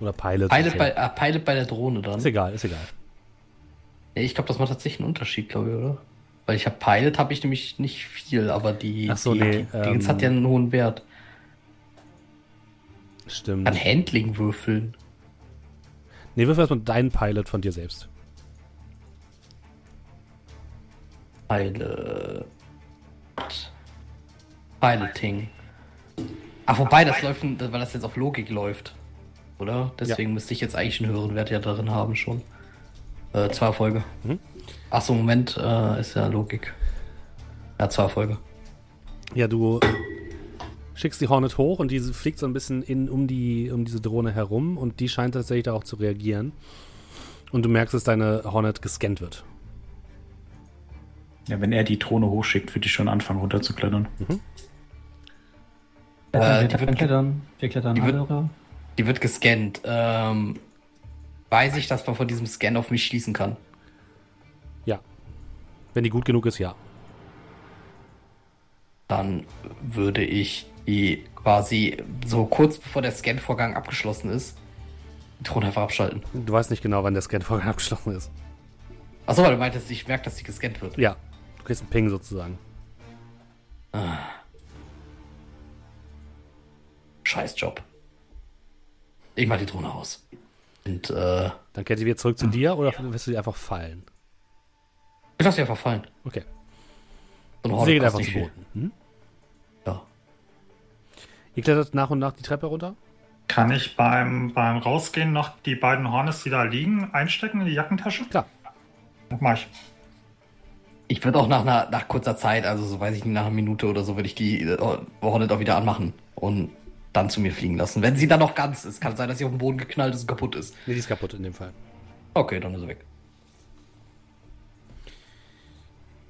Oder Pilot. Pilot bei, ah, Pilot bei der Drohne dann. Ist egal, ist egal. Ich glaube, das macht tatsächlich einen Unterschied, glaube ich, oder? Weil ich habe Pilot, habe ich nämlich nicht viel, aber die, Ach so, die, nee, die ähm, hat ja einen hohen Wert. Stimmt. Kann Handling würfeln. Nee, würfel erstmal deinen Pilot von dir selbst. Pilot. Piloting. Ach, wobei, das läuft, weil das jetzt auf Logik läuft. Oder? Deswegen müsste ich jetzt eigentlich einen höheren Wert ja darin haben schon. Äh, zwei Erfolge. Mhm. Ach so, Moment, äh, ist ja Logik. Ja, zwei Erfolge. Ja, du schickst die Hornet hoch und diese fliegt so ein bisschen in, um, die, um diese Drohne herum und die scheint tatsächlich darauf zu reagieren. Und du merkst, dass deine Hornet gescannt wird. Ja, wenn er die Drohne hochschickt, würde ich schon anfangen runterzuklettern. Äh, wir, die wird- klettern, wir klettern die wird-. Die wird gescannt. Ähm, weiß ich, dass man von diesem Scan auf mich schließen kann? Ja. Wenn die gut genug ist, ja. Dann würde ich die quasi so kurz bevor der Scan-Vorgang abgeschlossen ist, die Drohne einfach abschalten. Du weißt nicht genau, wann der Scan-Vorgang abgeschlossen ist. Achso, weil du meintest, ich merke, dass sie gescannt wird. Ja. Du kriegst einen Ping sozusagen. Scheiß Job. Ich mach die Drohne aus. Und äh, Dann kehrt die wieder zurück zu dir oder wirst du die einfach fallen? Ich lass sie einfach fallen. Okay. So geht kostet einfach nicht zu. Boden. Hm? Ja. Ihr klettert nach und nach die Treppe runter? Kann ich beim, beim Rausgehen noch die beiden Hornets, die da liegen, einstecken in die Jackentasche? Klar. Mach ich. Ich würde auch nach, einer, nach kurzer Zeit, also so weiß ich nicht, nach einer Minute oder so, würde ich die äh, Hornet auch wieder anmachen und dann zu mir fliegen lassen. Wenn sie dann noch ganz ist, kann sein, dass sie auf den Boden geknallt ist und kaputt ist. Nee, die ist kaputt in dem Fall. Okay, dann ist sie weg.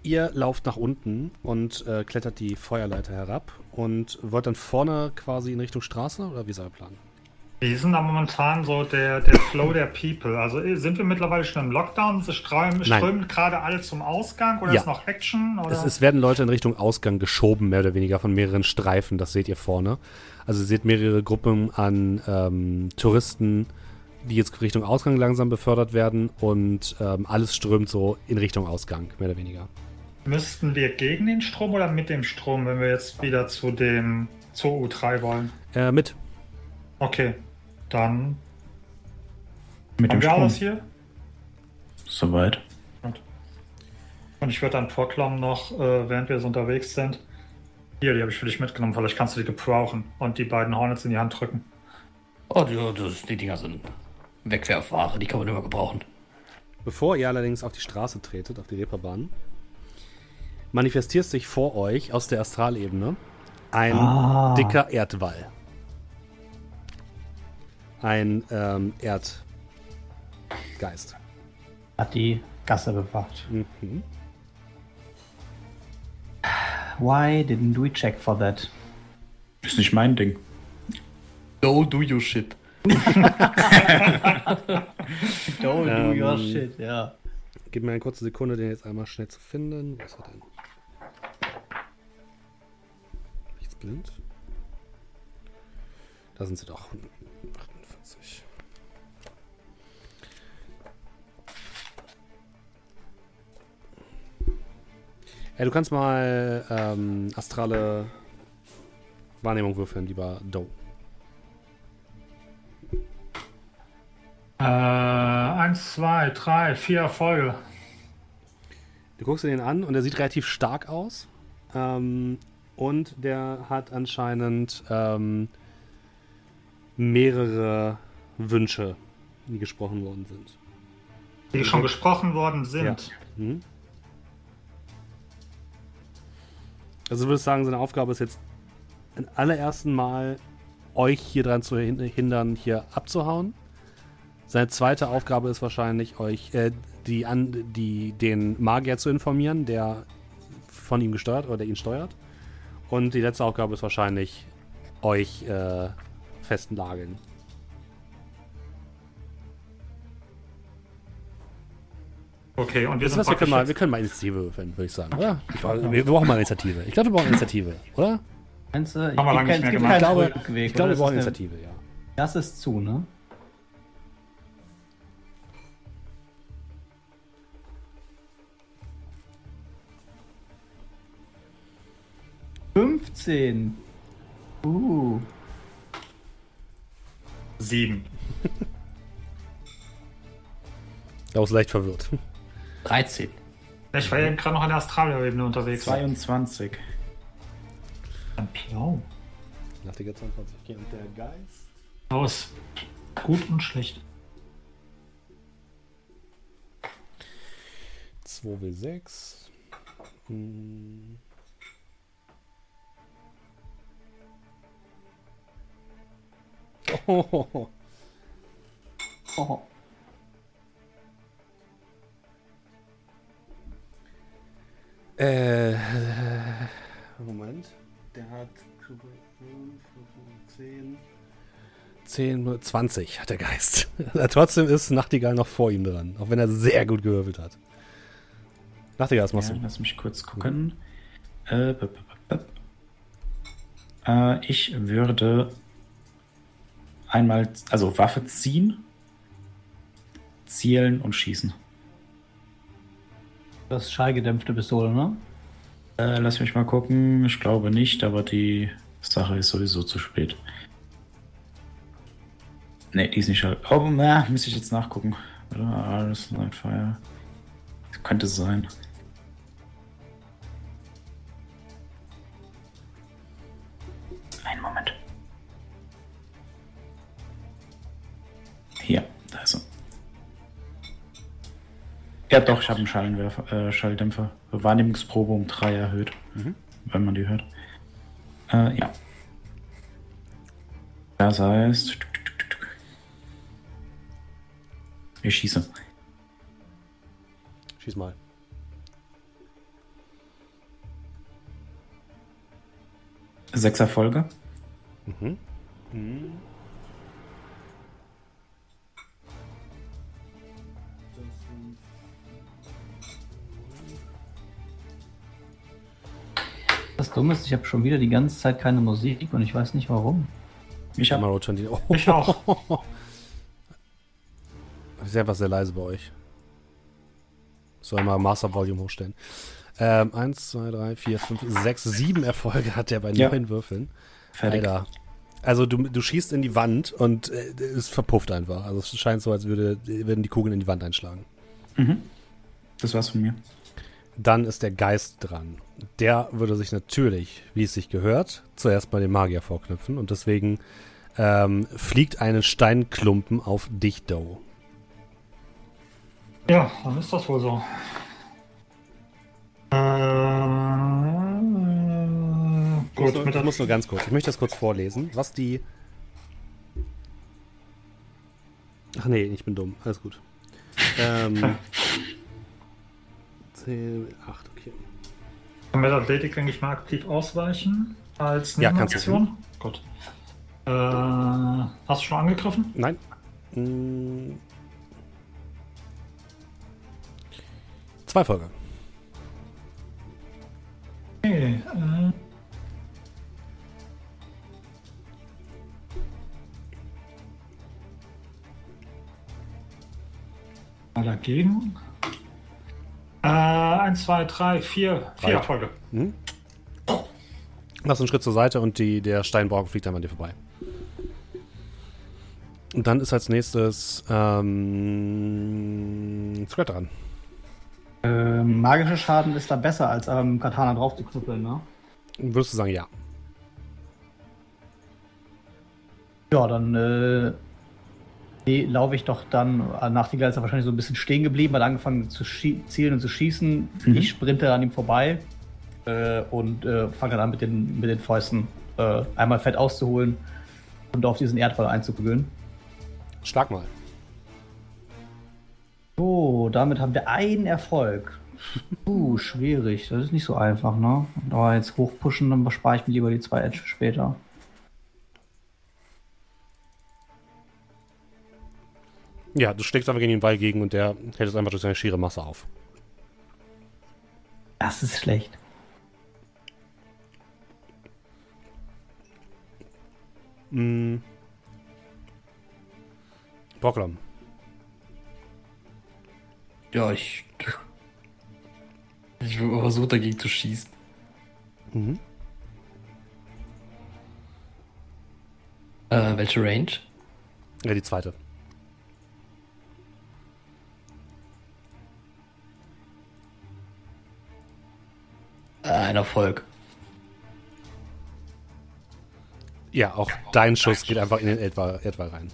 Ihr lauft nach unten und äh, klettert die Feuerleiter herab und wollt dann vorne quasi in Richtung Straße oder wie ist euer Plan? Ist denn da momentan so der, der Flow der People? Also äh, sind wir mittlerweile schon im Lockdown? Sie strömen, strömen gerade alle zum Ausgang oder Ja. ist noch Action? Oder? Es, es werden Leute in Richtung Ausgang geschoben, mehr oder weniger von mehreren Streifen, das seht ihr vorne. Also ihr seht mehrere Gruppen an ähm, Touristen, die jetzt Richtung Ausgang langsam befördert werden und ähm, alles strömt so in Richtung Ausgang, mehr oder weniger. Müssten wir gegen den Strom oder mit dem Strom, wenn wir jetzt wieder zu dem zur U3 wollen? Äh, mit. Okay, dann Mit haben dem wir Strom. alles hier. Soweit. Und ich würde dann Portlom noch, äh, während wir so unterwegs sind, hier, die habe ich für dich mitgenommen, vielleicht kannst du die gebrauchen und die beiden Hornets in die Hand drücken. Oh, die, die Dinger sind Wegwerfware, die kann man immer gebrauchen. Bevor ihr allerdings auf die Straße tretet, auf die Reeperbahn, manifestiert sich vor euch aus der Astralebene ein Ah. dicker Erdwall. Ein ähm, Erdgeist. Hat die Gasse bewacht. Mhm. Why didn't we check for that? Ist nicht mein Ding. Go do your shit. Don't Ähm, do your shit, ja. Gib mir eine kurze Sekunde, den jetzt einmal schnell zu finden. Wo ist er denn? Blind? Da sind sie doch. 48. Ja, du kannst mal ähm, astrale Wahrnehmung würfeln, lieber Doe. Äh, eins, zwei, drei, vier Erfolge. Du guckst den an und er sieht relativ stark aus. Ähm, und der hat anscheinend ähm, mehrere Wünsche, die gesprochen worden sind. Die schon gesprochen worden sind. Mhm. Also du würdest sagen, seine Aufgabe ist jetzt im allerersten Mal, euch hier dran zu hin- hindern, hier abzuhauen. Seine zweite Aufgabe ist wahrscheinlich, euch, äh, die, an, die, den Magier zu informieren, der von ihm gesteuert oder der ihn steuert. Und die letzte Aufgabe ist wahrscheinlich euch äh, festnageln. Okay, und wir sind was, wir, können mal, jetzt- wir können mal Initiative würfeln, würde ich sagen, oder? Ich, wir, wir brauchen mal Initiative. Ich glaube, wir brauchen Initiative, oder? Meinst du? wir lange nicht mehr gibt gemacht. Ich glaube, ich glaube wir oder? brauchen Initiative, ja. Das ist zu, ne? Fünfzehn. Uh. Sieben. Ich war leicht verwirrt. 13. Ich war eben gerade noch an der Astralebene unterwegs. 22. Ein Piau. Nachtiger 22 okay, und der Geist. Aus. Gut und schlecht. 2W6. Hm. Oh, Oh. Äh, Moment. Der hat 10, 10, 20 hat der Geist. Trotzdem ist Nachtigall noch vor ihm dran, auch wenn er sehr gut gewürfelt hat. Nachtigall, was machst Ja, du? lass mich kurz gucken. Äh, bup, bup, bup, bup. Äh, ich würde einmal, also Waffe ziehen, zielen und schießen. Das ist schallgedämpfte Pistole, ne? Äh, lass mich mal gucken. Ich glaube nicht, aber die Sache ist sowieso zu spät. Ne, die ist nicht schall. Oh, na, müsste ich jetzt nachgucken. Oder? Alles Fire. Könnte sein. Hier, da ist er. Ja, doch, ich habe einen Schallenwerfer, äh, Schalldämpfer. Wahrnehmungsprobe um 3 erhöht, wenn man die hört. Äh, ja. Das heißt. Ich schieße. Schieß mal. Sechs Erfolge. Mhm. Das Dumme ist, ich habe schon wieder die ganze Zeit keine Musik und ich weiß nicht warum. Ich Mal habe schon die. Oh, Ich auch. ist einfach sehr leise bei euch. Soll mal Master Volume hochstellen. Ähm, 1, 2, 3, 4, 5, 6, 7 Erfolge hat er bei Ja. neun Würfeln. fertig. Alter. Also du, du schießt in die Wand und äh, es verpufft einfach. Also es scheint so, als würde, würden die Kugeln in die Wand einschlagen. Das war's von mir. Dann ist der Geist dran. Der würde sich natürlich, wie es sich gehört, zuerst bei dem Magier vorknüpfen und deswegen ähm, fliegt ein Steinklumpen auf dich, Doe. Ja, dann ist das wohl so. Äh, Ich muss, gut, nur, muss nur ganz kurz, ich möchte das kurz vorlesen, was die. Ach nee, ich bin dumm, alles gut. Ähm, 10, 8, okay. mit Athletik, denke ich mal, aktiv ausweichen als Ja, kannst du Nebenaktion. Gut. Äh, hast du schon angegriffen? Nein. Mm. Zwei Folge. Okay. Äh, dagegen. Äh, 1, 2, 3, 4, 4 Weit. Erfolge. Machst einen Schritt zur Seite und die, der Steinbrocken fliegt dann an dir vorbei. Und dann ist als nächstes ähm, Scrat dran. Ähm, magischer Schaden ist da besser, als am Katana drauf zu knüppeln, ne? Würdest du sagen, ja. Ja, dann äh, nee, laufe ich doch dann. äh, Nachtigall ist er wahrscheinlich so ein bisschen stehen geblieben, hat angefangen zu zielen und zu schießen. Mhm. Ich sprinte an ihm vorbei äh, und äh, fange dann mit den, mit den Fäusten äh, einmal fett auszuholen und auf diesen Erdball einzuprügeln. Schlag mal. So, damit haben wir einen Erfolg. Uh, schwierig. Das ist nicht so einfach, ne? Aber jetzt hochpushen, dann spare ich mir lieber die zwei Edge später. Ja, du schlägst einfach gegen den Ball gegen und der hält es einfach durch seine schiere Masse auf. Das ist schlecht. Mm. Brocklam. Ja, ich. Ich versuche dagegen zu schießen. Mhm. Äh, welche Range? Ja, die zweite. Ein Erfolg. Ja, auch dein Schuss geht einfach in den etwa, etwa rein.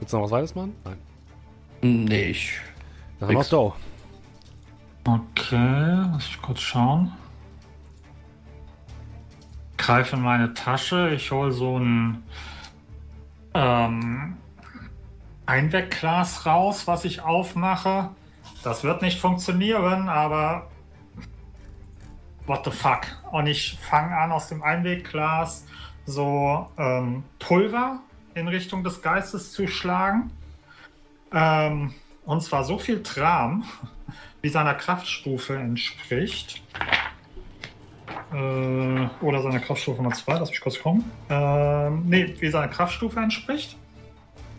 Willst du noch was weiteres machen? Nein. Nee, ich. Dann haben wir Nix. Stow. Okay, lass ich kurz schauen. Greife in meine Tasche, ich hole so ein ähm, Einwegglas raus, was ich aufmache. Das wird nicht funktionieren, aber what the fuck? Und ich fange an aus dem Einwegglas so ähm, Pulver in Richtung des Geistes zu schlagen. Ähm, und zwar so viel Tram, wie seiner Kraftstufe entspricht. Äh, oder seiner Kraftstufe Nummer 2, lass mich kurz kommen. Ähm, nee, wie seiner Kraftstufe entspricht.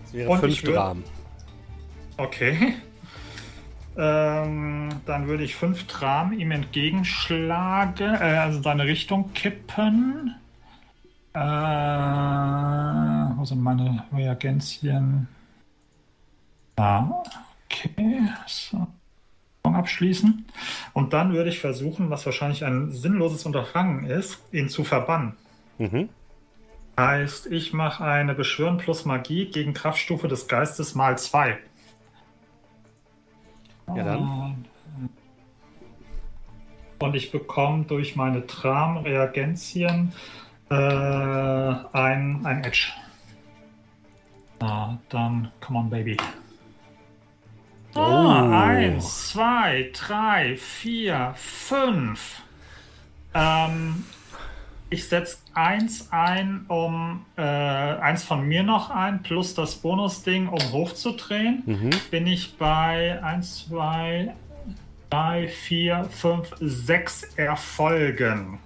Das wäre Und fünf ich würd- Dramen. Okay. Ähm, dann würde ich fünf Tram ihm entgegenschlagen, äh, also seine Richtung kippen. Äh, wo sind meine Reagenzien? Ah, okay. So. Abschließen. Und dann würde ich versuchen, was wahrscheinlich ein sinnloses Unterfangen ist, ihn zu verbannen. Mhm. Heißt, ich mache eine Beschwören plus Magie gegen Kraftstufe des Geistes mal 2. Ja, dann. Und ich bekomme durch meine Tram-Reagenzien äh, ein, ein Edge. Ah, dann, come on, baby. Ah, eins, zwei, drei, vier, fünf. Ähm, ich setze eins ein, um äh, eins von mir noch ein, plus das Bonusding, um hochzudrehen. Mhm. Bin ich bei eins, zwei, drei, vier, fünf, sechs Erfolgen.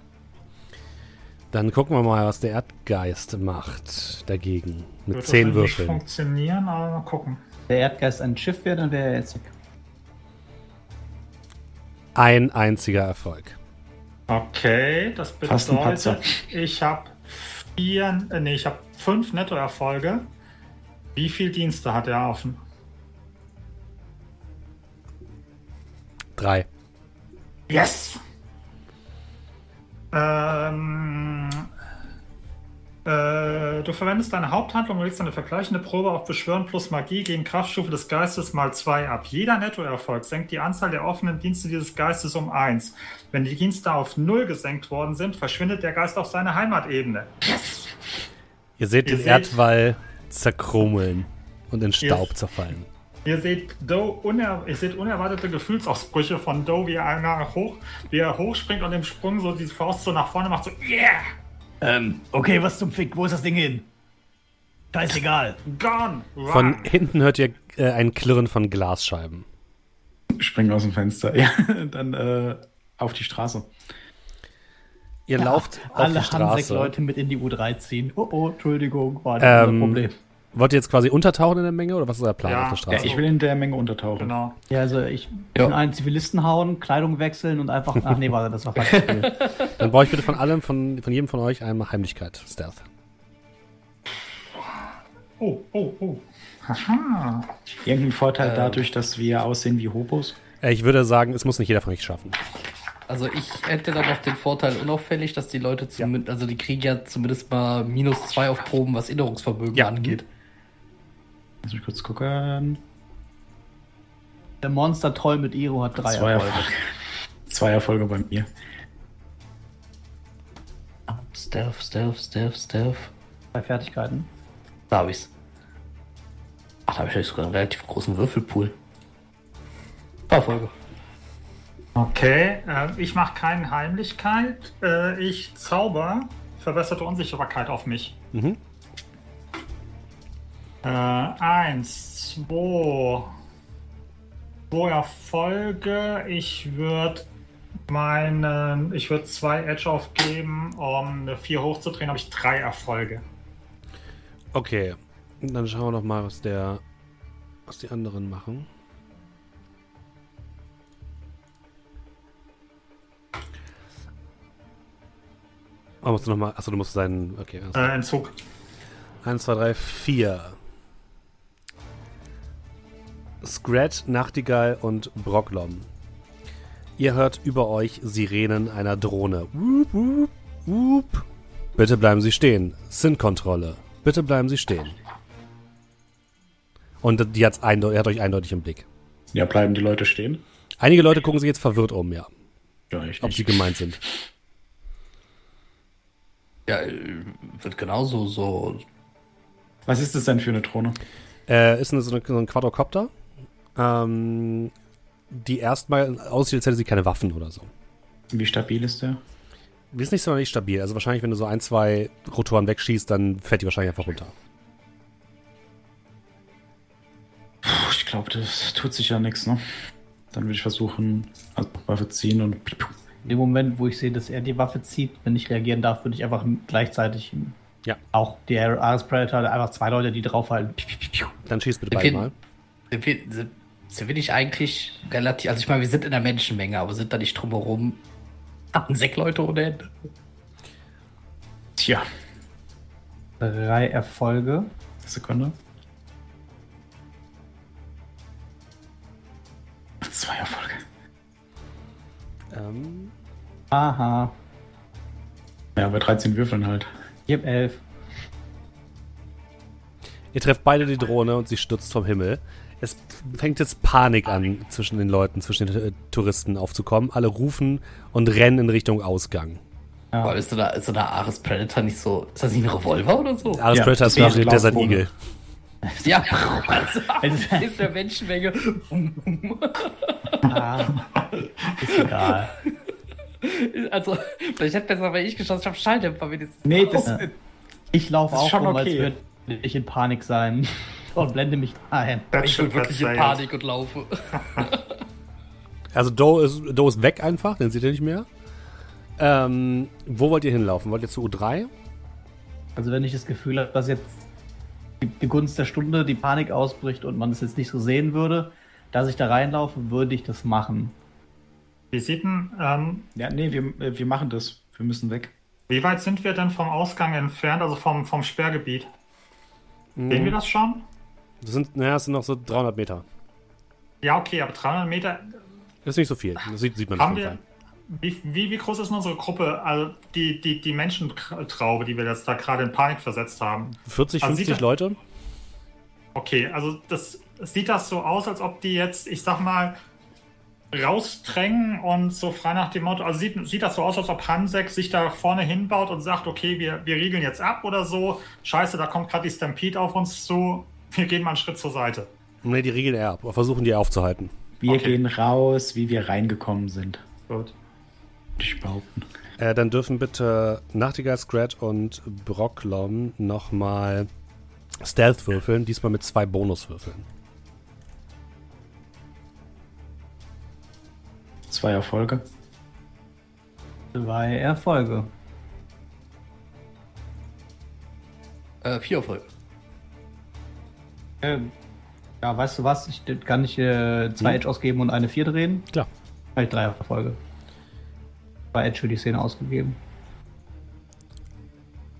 Dann gucken wir mal, was der Erdgeist macht dagegen. Mit Wird zehn Würfeln. funktionieren, aber mal gucken. Der Erdgeist ein Schiff wäre, dann wäre er jetzt weg. Ein einziger Erfolg. Okay, das Fast ein Patzer. bedeutet, ich habe vier, äh, nee, ich habe fünf Nettoerfolge. Wie viel Dienste hat er offen? Drei. Yes! Ähm, äh, du verwendest deine Haupthandlung und legst eine vergleichende Probe auf Beschwören plus Magie gegen Kraftstufe des Geistes mal 2 ab. Jeder Nettoerfolg senkt die Anzahl der offenen Dienste dieses Geistes um 1. Wenn die Dienste auf 0 gesenkt worden sind, verschwindet der Geist auf seine Heimatebene. Ihr seht Ihr den seht- Erdwall zerkrummeln und in Staub Ihr- zerfallen. Ihr seht Doe uner ihr seht unerwartete Gefühlsausbrüche von Doe, wie er einer hoch, wie er hochspringt und im Sprung so die Faust so nach vorne macht, so Yeah! Ähm, okay, was zum Fick? Wo ist das Ding hin? Scheißegal. Gone! Run! Von hinten hört ihr äh, ein Klirren von Glasscheiben. Springen aus dem Fenster. Ja, dann äh, auf die Straße. Ihr lauft auf Alle die Straße. Hansek-Leute mit in die U3 ziehen. Oh, oh, Entschuldigung, war das Ähm, unser Problem. Wollt ihr jetzt quasi untertauchen in der Menge oder was ist euer Plan Ja. auf der Ja, Straße? ich will in der Menge untertauchen. Genau. Ja, also ich Ja. bin einen Zivilisten hauen, Kleidung wechseln und einfach. Ach nee, warte, das war falsch. Dann brauche ich bitte von allem, von, von jedem von euch einmal Heimlichkeit, Stealth. Oh, oh, oh. Haha. Irgendein Vorteil Ähm. dadurch, dass wir aussehen wie Hobos? Äh, ich würde sagen, es muss nicht jeder von euch schaffen. Also ich hätte dann noch den Vorteil unauffällig, dass die Leute zumindest, also die kriegen ja zumindest mal minus zwei auf Proben, was Erinnerungsvermögen Ja. angeht. Lass mich kurz gucken. Der Monster-Troll mit Iro hat drei Zwei Erfolge. Erfolge. Zwei Erfolge bei mir. Stealth, Stealth, Stealth, Stealth. Bei Fertigkeiten. Da hab ich's. Ach, da habe ich sogar einen relativ großen Würfelpool. Erfolge. Okay, äh, ich mache keine Heimlichkeit. Äh, ich zauber verbesserte Unsichtbarkeit auf mich. Mhm. Äh, eins, zwei, zwei Erfolge. Ich würde meinen, ich würde zwei Edge aufgeben, um eine vier hochzudrehen, habe ich drei Erfolge. Okay. Dann schauen wir noch mal, was der. was die anderen machen. Oh, musst du noch mal. Achso, du musst seinen. Okay. Also. Äh, Entzug. 1, 2, 3, 4. Scrat, Nachtigall und Brocklom. Ihr hört über euch Sirenen einer Drohne. Wup, wup, wup. Bitte bleiben Sie stehen. Sin-Kontrolle. Bitte bleiben Sie stehen. Und die hat's eindeu- er hat euch eindeutig im Blick. Ja, bleiben die Leute stehen? Einige Leute gucken sich jetzt verwirrt um, ja. Ja, ich Ob nicht. sie gemeint sind. Ja, äh, wird genauso so. Was ist das denn für eine Drohne? Äh, ist eine, so, eine, so ein Quadrocopter, ähm, die erstmal aussieht, als hätte sie keine Waffen oder so. Wie stabil ist der? Die ist nicht so nicht stabil. Also wahrscheinlich, wenn du so ein, zwei Rotoren wegschießt, dann fährt die wahrscheinlich einfach runter. Puh, ich glaube, das tut sich ja nichts, ne? Dann würde ich versuchen, also Waffe ziehen und. In dem Moment, wo ich sehe, dass er die Waffe zieht, wenn ich reagieren darf, würde ich einfach gleichzeitig Ja. auch die Ares Predator, einfach zwei Leute, die draufhalten. Dann schießt bitte beide mal. Sind wir, sind, wir nicht eigentlich relativ. Also, ich meine, wir sind in der Menschenmenge, aber sind da nicht drumherum. Sechs Leute ohne Ende. Tja, Drei Erfolge. Sekunde. Zwei Erfolge. Ähm, Aha. Ja, bei 13 Würfeln halt. Ich hab elf. ihr trefft beide die Drohne und sie stürzt vom Himmel. Es fängt jetzt Panik an zwischen den Leuten, zwischen den äh, Touristen aufzukommen. Alle rufen und rennen in Richtung Ausgang. Ja. Aber ist so eine, ist so eine Ares Predator nicht so. Ist das nicht ein Revolver oder so? Ares Ja, Predator ist ist Desert. Eagle. Ja, also ist der Menschenmenge. Ah. Ist egal. Also, vielleicht hätte besser, wenn ich geschossen ich habe Schalldämpfer wenigstens. Nee, das. Ja. Ich laufe auch schon rum, als okay. würde ich in Panik sein. Und blende mich ein. That Ich bin wirklich in Panik und laufe. Also Doe ist, Doe ist weg einfach, den seht ihr nicht mehr. Ähm, wo wollt ihr hinlaufen? Wollt ihr zu U3? Also wenn ich das Gefühl habe, dass jetzt die, Gunst der Stunde, die Panik ausbricht und man es jetzt nicht so sehen würde, dass ich da reinlaufe, würde ich das machen. Wie sieht denn, ähm, Ja, nee, wir, äh, wir machen das. Wir müssen weg. wie weit sind wir denn vom Ausgang entfernt, also vom, vom Sperrgebiet? Sehen wir das schon? Das sind, naja, das sind noch so 300 Meter. Ja, okay, aber 300 Meter. Das ist nicht so viel. Das sieht, sieht man Haben nicht. wir. Wie, wie, wie groß ist unsere Gruppe? Also die, die, die Menschentraube, die wir jetzt da gerade in Panik versetzt haben. 40, Also 50 sieht er- Leute? Okay, also das sieht das so aus, als ob die jetzt, ich sag mal, rausdrängen und so frei nach dem Motto, also sieht, sieht das so aus, als ob Hansek sich da vorne hinbaut und sagt, okay, wir, wir riegeln jetzt ab oder so. Scheiße, da kommt gerade die Stampede auf uns zu. Wir gehen mal einen Schritt zur Seite. Ne, die regeln eher ab. Aber versuchen die aufzuhalten. Wir Okay. gehen raus, wie wir reingekommen sind. Gut. Ich behaupten. Äh, dann dürfen bitte Nachtigall, Scrat und Brocklom nochmal Stealth würfeln. Diesmal mit zwei Bonuswürfeln. Zwei Erfolge. Zwei Erfolge. Äh, vier Erfolge. Ähm, ja, weißt du was? Ich kann nicht äh, zwei Hm. Edge ausgeben und eine vier drehen. Klar. Habe ich drei Erfolge. Zwei Edge für die Szene ausgegeben.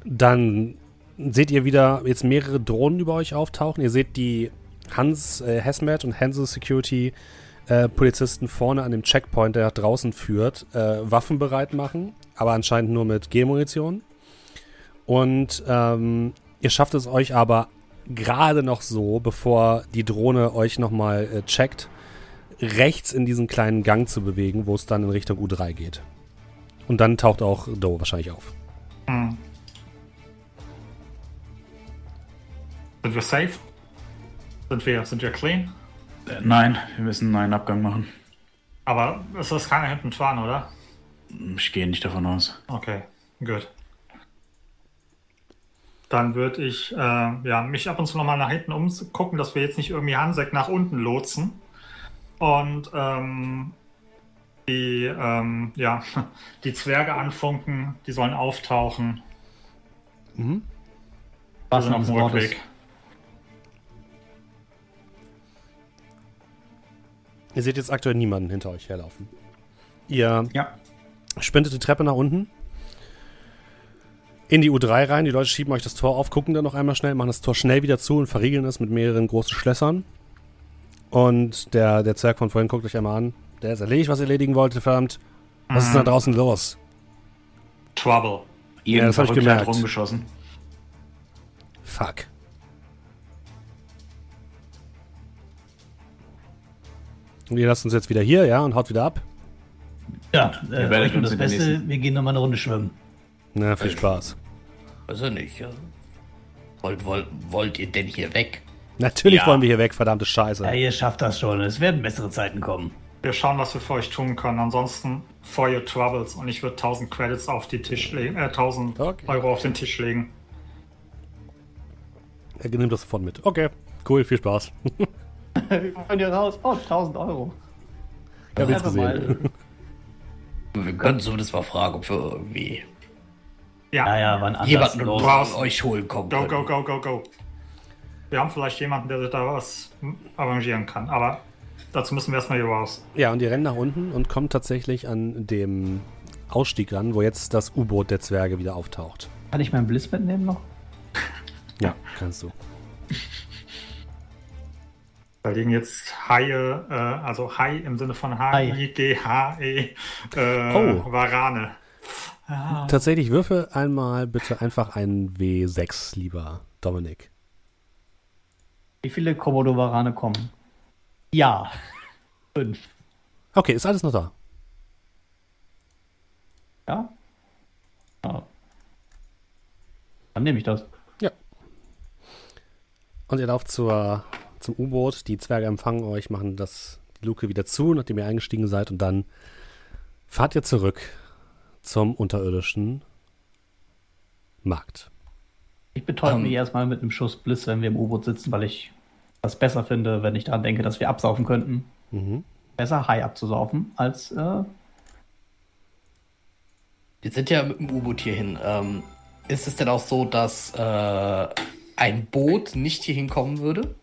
Dann seht ihr wieder jetzt mehrere Drohnen über euch auftauchen. Ihr seht die Hans äh, Hazmat und Hansel Security äh, Polizisten vorne an dem Checkpoint, der nach draußen führt, äh, Waffen bereit machen, aber anscheinend nur mit G-Munition. Und ähm, ihr schafft es euch aber gerade noch so, bevor die Drohne euch nochmal äh, checkt, rechts in diesen kleinen Gang zu bewegen, wo es dann in Richtung U3 geht. Und dann taucht auch Doe wahrscheinlich auf. Hm. Sind wir safe? Sind wir, sind wir clean? Äh, nein, wir müssen einen Abgang machen. Aber es ist keiner hinten dran, oder? Ich gehe nicht davon aus. Okay, gut. Dann würde ich äh, ja, mich ab und zu nochmal nach hinten umgucken, dass wir jetzt nicht irgendwie Hansek nach unten lotsen. Und ähm, die, ähm, ja, die Zwerge anfunken, die sollen auftauchen. Mhm. Was sind auf noch dem. Rückweg. Ihr seht jetzt aktuell niemanden hinter euch herlaufen. Ihr Ja. sprintet die Treppe nach unten. In die U3 rein. Die Leute schieben euch das Tor auf, gucken dann noch einmal schnell, machen das Tor schnell wieder zu und verriegeln es mit mehreren großen Schlössern. Und der, der Zwerg von vorhin guckt euch einmal an. Der ist erledigt, was ihr erledigen wollte, verdammt. Was ist denn da draußen los? Trouble. Irgendein das hab ich gemerkt. rumgeschossen. Fuck. Und ihr lasst uns jetzt wieder hier, ja, und haut wieder ab. Ja, äh, werdet euch das Beste, nächsten- wir gehen nochmal eine Runde schwimmen. Na, viel Spaß. Weiß er nicht. Ja. Wollt, wollt, wollt ihr denn hier weg? Natürlich Ja. wollen wir hier weg, verdammte Scheiße. Ja, ihr schafft das schon. Es werden bessere Zeiten kommen. Wir schauen, was wir für euch tun können. Ansonsten for your troubles. Und ich würde 1000 Credits auf die Tisch legen, äh, 1000 Okay. Euro auf den Tisch legen. Er nimmt das sofort mit. Okay, cool, viel Spaß. Könnt ihr raus? Oh, 1000 Euro. Ich hab. Wir können zumindest mal fragen, ob wir irgendwie Ja, Ja, ja, wann anders jemanden los. Raus. von euch holen kommen go, go, go, go, go. Wir haben vielleicht jemanden, der sich da was arrangieren kann. Aber dazu müssen wir erstmal hier raus. Ja, und ihr rennt nach unten und kommt tatsächlich an dem Ausstieg ran, wo jetzt das U-Boot der Zwerge wieder auftaucht. Kann ich meinen Bliss mitnehmen noch? Ja, kannst du. Da liegen jetzt Haie, äh, also Hai im Sinne von. H-I-G-H-E, äh, Oh. Warane. Tatsächlich würfel einmal bitte einfach ein W6, lieber Dominik. Wie viele Komodo-Warane kommen? Ja. Fünf. Okay, ist alles noch da. Ja? ja. Dann nehme ich das. Ja. Und ihr lauft zur, zum U-Boot. Die Zwerge empfangen euch, machen das, die Luke wieder zu, nachdem ihr eingestiegen seid. Und dann fahrt ihr zurück zum unterirdischen Markt. Ich betäube Ähm. mich erstmal mit einem Schuss Bliss, wenn wir im U-Boot sitzen, weil ich das besser finde, wenn ich daran denke, dass wir absaufen könnten. Mhm. Besser Hai abzusaufen, als äh, Wir sind ja mit dem U-Boot hierhin. Ähm, ist es denn auch so, dass äh, ein Boot nicht hier hinkommen würde?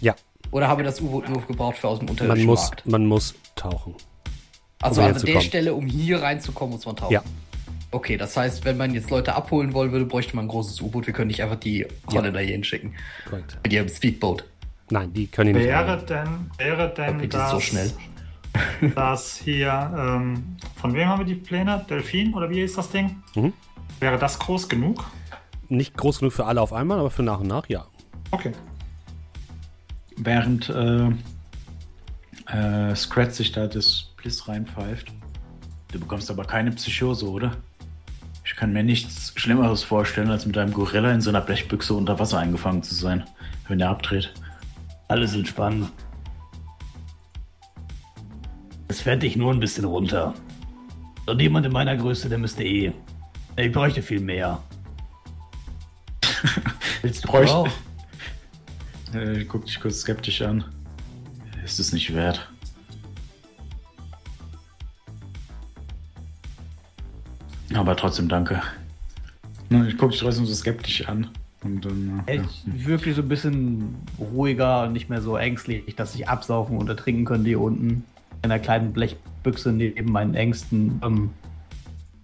Ja, Oder haben wir das U-Boot nur gebraucht für aus dem man unterirdischen muss, Markt? man muss tauchen. Also um an der. Stelle, um hier reinzukommen, muss man tauchen. Ja. Okay, das heißt, wenn man jetzt Leute abholen wollen würde, bräuchte man ein großes U-Boot. Wir können nicht einfach die Holländer hier hinschicken. Korrekt. Mit ihrem Speedboat. Nein, die können nicht Wäre denn, wäre denn Bitte das, so schnell. das hier, ähm, von wem haben wir die Pläne? Delfin oder wie ist das Ding? Mhm. Wäre das groß genug? Nicht groß genug für alle auf einmal, aber für nach und nach, ja. Okay. Während äh, äh, Scratch sich da das Bliss reinpfeift. Du bekommst aber keine Psychose, oder? Ich kann mir nichts Schlimmeres vorstellen, als mit einem Gorilla in so einer Blechbüchse unter Wasser eingefangen zu sein, wenn er abdreht. alles entspannen. Es fährt dich nur ein bisschen runter. Und jemand in meiner Größe, der müsste eh. Ich bräuchte viel mehr. Willst du Bräuchte- auch? Äh, guck dich kurz skeptisch an. Ist es nicht wert? Aber trotzdem danke. Ne, Ich guck dich trotzdem so skeptisch an. Und dann, äh, ja. Echt wirklich so ein bisschen ruhiger und nicht mehr so ängstlich, dass ich absaufen und ertrinken könnte hier unten. In einer kleinen Blechbüchse neben meinen engsten ähm,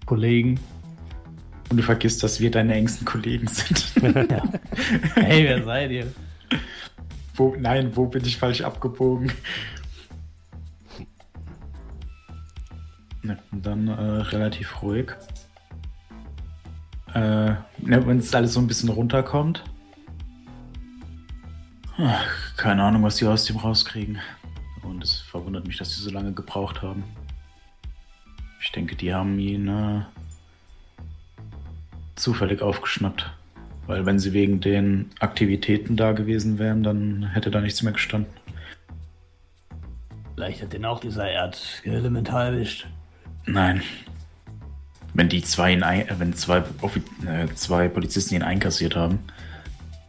Kollegen. Und du vergisst, dass wir deine engsten Kollegen sind. Ja. hey, wer seid ihr? wo, nein, wo bin ich falsch abgebogen? Ne, und dann äh, relativ ruhig. Äh, ne, wenn es alles so ein bisschen runterkommt. Ach, keine Ahnung, was die aus dem rauskriegen. Und es verwundert mich, dass sie so lange gebraucht haben. Ich denke, die haben ihn äh, zufällig aufgeschnappt. Weil wenn sie wegen den Aktivitäten da gewesen wären, dann hätte da nichts mehr gestanden. Vielleicht hat den auch dieser Erdelemental erwischt. Nein. Wenn die zwei ihn ein, äh, wenn zwei, äh, zwei Polizisten ihn einkassiert haben.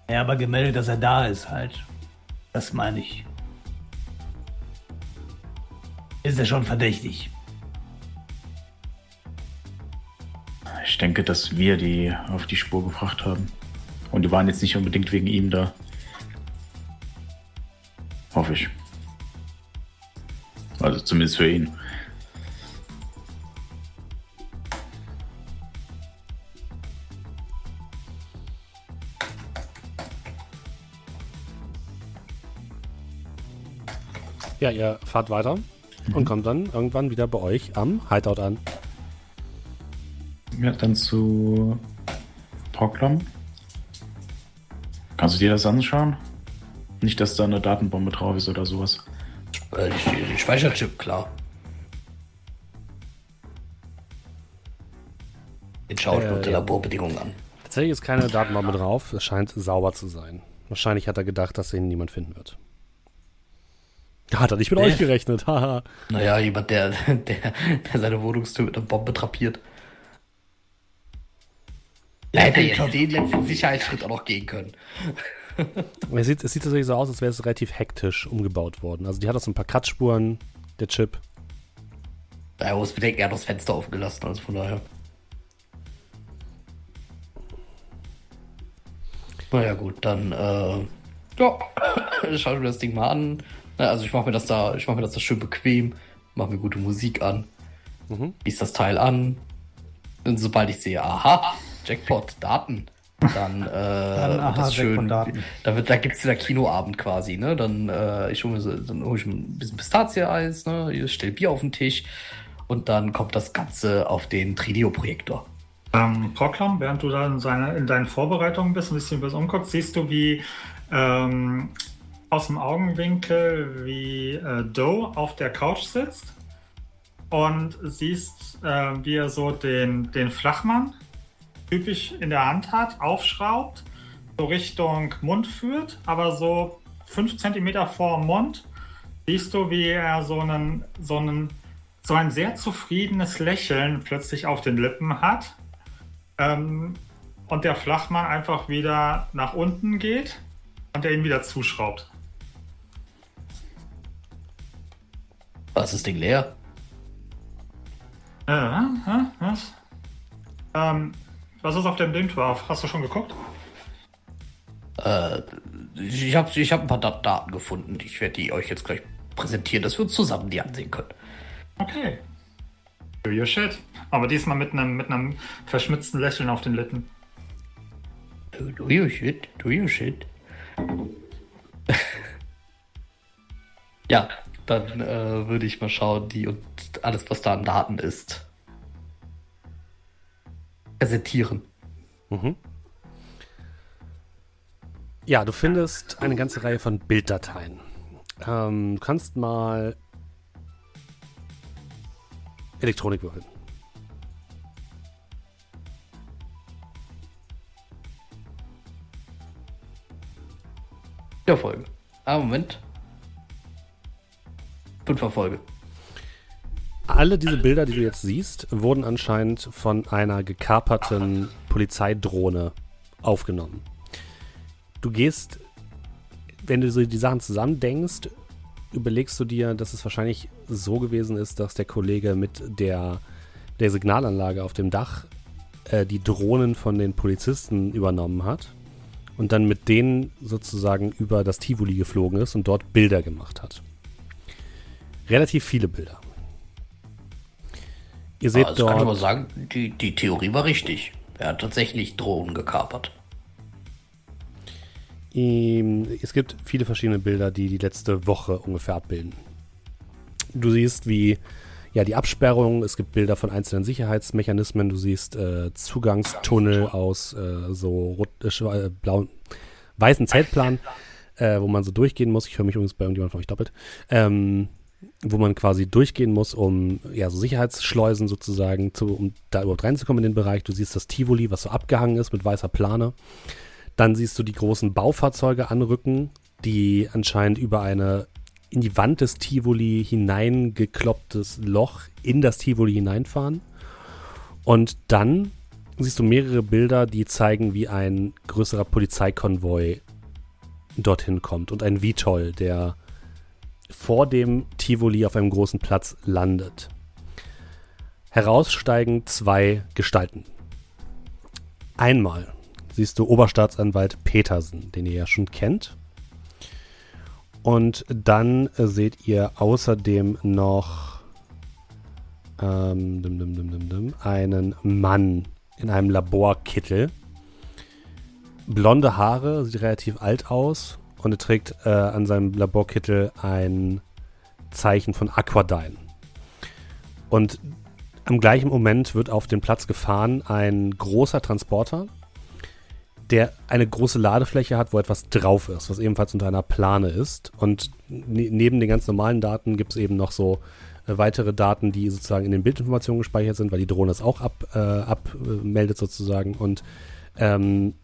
Ja, aber gemeldet, dass er da ist halt. Das meine ich. Ist er schon verdächtig? Ich denke, dass wir die auf die Spur gebracht haben. Und die waren jetzt nicht unbedingt wegen ihm da. Hoffe ich. Also zumindest für ihn. Ja, ihr fahrt weiter und kommt dann irgendwann wieder bei euch am Hideout an. Ja, dann zu Proclam. Kannst du dir das anschauen? Nicht, dass da eine Datenbombe drauf ist oder sowas. Äh, die, die Speicherchip, klar. Den schaue ich Äh, mir unter ja. Laborbedingungen an. Tatsächlich ist keine Datenbombe drauf. Es scheint sauber zu sein. Wahrscheinlich hat er gedacht, dass ihn niemand finden wird. Hat er nicht mit Nee. euch gerechnet. Haha. Naja, jemand, der, der, der seine Wohnungstür mit einer Bombe trapiert. Da hätte jetzt den letzten Sicherheitsschritt auch noch gehen können. es, sieht, es sieht tatsächlich so aus, als wäre es relativ hektisch umgebaut worden. Also die hat auch so ein paar Kratzspuren, der Chip. Er muss bedenken, er hat das Fenster offen gelassen, also von daher. Naja gut, dann äh, ja, schaue ich mir das Ding mal an. Na, Also ich mache mir das da, ich mache mir das da schön bequem, mache mir gute Musik an, Mhm. lies das Teil an. Und sobald ich sehe, aha, Jackpot, Daten, dann, äh, Dann, aha, das schön. Da, wird, da gibt's wieder Kinoabend quasi, ne? Dann, äh, ich hole mir so, dann hol ich ein bisschen Pistazie-Eis, ne? Ich stell Bier auf den Tisch und dann kommt das Ganze auf den Trideo-Projektor. Ähm, Proclam, während du da in, seine, in deinen Vorbereitungen bist, ein bisschen was umguckst, siehst du, wie ähm, aus dem Augenwinkel, wie äh, Doe auf der Couch sitzt und siehst, äh, wie er so den, den Flachmann typisch in der Hand hat, aufschraubt, so Richtung Mund führt, aber so 5 cm vor Mund siehst du, wie er so einen, so einen so ein sehr zufriedenes Lächeln plötzlich auf den Lippen hat. Ähm, und der Flachmann einfach wieder nach unten geht und er ihn wieder zuschraubt. Was ist das Ding leer? Äh, hä? was? Ähm, was ist auf dem Ding drauf? Hast du schon geguckt? Äh, ich habe ich hab ein paar Dat Daten gefunden. Ich werde die euch jetzt gleich präsentieren, dass wir uns zusammen die ansehen können. Okay. Do your shit. Aber diesmal mit einem mit einem verschmitzten Lächeln auf den Lippen. Do, do your shit, do your shit. ja, dann äh, würde ich mal schauen, die und alles, was da an Daten ist, präsentieren. Ja, du findest eine ganze Reihe von Bilddateien. Ähm, du kannst mal Elektronik würfeln. Ja, Folge. Ah, Moment. Fünf Erfolge. Alle diese Bilder, die du jetzt siehst, wurden anscheinend von einer gekaperten Polizeidrohne aufgenommen. Du gehst, wenn du so die Sachen zusammendenkst, überlegst du dir, dass es wahrscheinlich so gewesen ist, dass der Kollege mit der, der Signalanlage auf dem Dach äh, die Drohnen von den Polizisten übernommen hat und dann mit denen sozusagen über das Tivoli geflogen ist und dort Bilder gemacht hat. Relativ viele Bilder. Ihr seht also kann ich aber dort. sagen, die, die Theorie war richtig. Er hat tatsächlich Drohnen gekapert. Es gibt viele verschiedene Bilder, die die letzte Woche ungefähr abbilden. Du siehst, wie ja die Absperrung, es gibt Bilder von einzelnen Sicherheitsmechanismen, du siehst äh, Zugangstunnel aus äh, so rot, äh, äh, blauen, weißen Zeltplan, äh, wo man so durchgehen muss. Ich höre mich übrigens bei irgendjemand von euch doppelt. Ähm, wo man quasi durchgehen muss, um ja so Sicherheitsschleusen sozusagen, zu, um da überhaupt reinzukommen in den Bereich. Du siehst das Tivoli, was so abgehangen ist mit weißer Plane. Dann siehst du die großen Baufahrzeuge anrücken, die anscheinend über eine in die Wand des Tivoli hineingeklopptes Loch in das Tivoli hineinfahren. Und dann siehst du mehrere Bilder, die zeigen, wie ein größerer Polizeikonvoi dorthin kommt und ein Vitol, der vor dem Tivoli auf einem großen Platz landet. Heraussteigen zwei Gestalten. Einmal siehst du Oberstaatsanwalt Petersen, den ihr ja schon kennt. Und dann seht ihr außerdem noch ähm, dim, dim, dim, einen Mann in einem Laborkittel. Blonde Haare, sieht relativ alt aus und er trägt äh, an seinem Laborkittel ein Zeichen von Aquadyne. Und am gleichen Moment wird auf den Platz gefahren ein großer Transporter, der eine große Ladefläche hat, wo etwas drauf ist, was ebenfalls unter einer Plane ist. Und ne neben den ganz normalen Daten gibt es eben noch so äh, weitere Daten, die sozusagen in den Bildinformationen gespeichert sind, weil die Drohne es auch abmeldet ab, äh, sozusagen. Und ähm,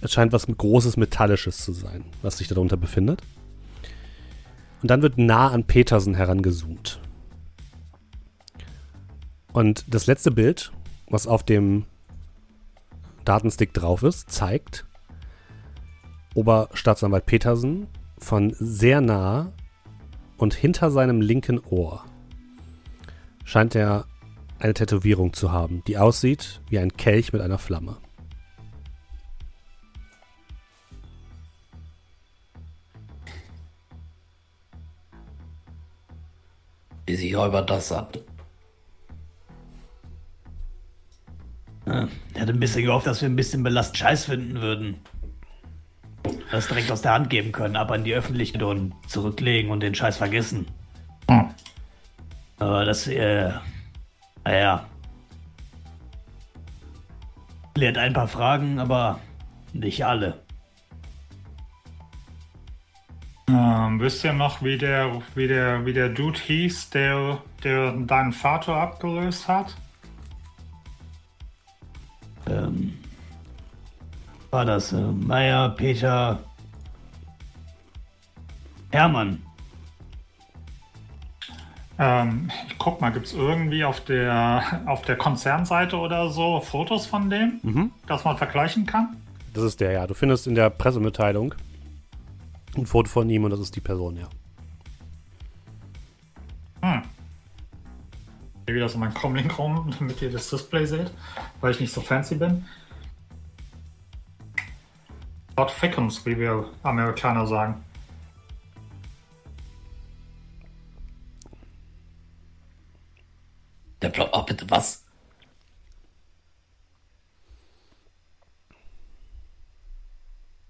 es scheint was Großes Metallisches zu sein, was sich darunter befindet. Und dann wird nah an Petersen herangezoomt. Und das letzte Bild, was auf dem Datenstick drauf ist, zeigt Oberstaatsanwalt Petersen von sehr nah und hinter seinem linken Ohr scheint er eine Tätowierung zu haben, die aussieht wie ein Kelch mit einer Flamme. Wie sich über das an. Ja, ich hatte ein bisschen gehofft, dass wir ein bisschen Belast Scheiß finden würden. Das direkt aus der Hand geben können, aber in die Öffentlichkeit und zurücklegen und den Scheiß vergessen. Hm. Aber das, äh, naja. Klärt ein paar Fragen, aber nicht alle. Ähm, wisst ihr noch, wie der, wie der, wie der Dude hieß, der, der deinen Vater abgelöst hat? Ähm, war das äh, Meier, Peter, Hermann? Ähm, ich guck mal, gibt es irgendwie auf der, auf der Konzernseite oder so Fotos von dem, Mhm. dass man vergleichen kann? Das ist der, ja. Du findest in der Pressemitteilung ein Foto von ihm und das ist die Person, ja. Hm. Hier wieder so mein Comlink rum, damit ihr das Display seht, weil ich nicht so fancy bin. Not thickens, wie wir Amerikaner sagen. Der Blau. Oh, bitte, was?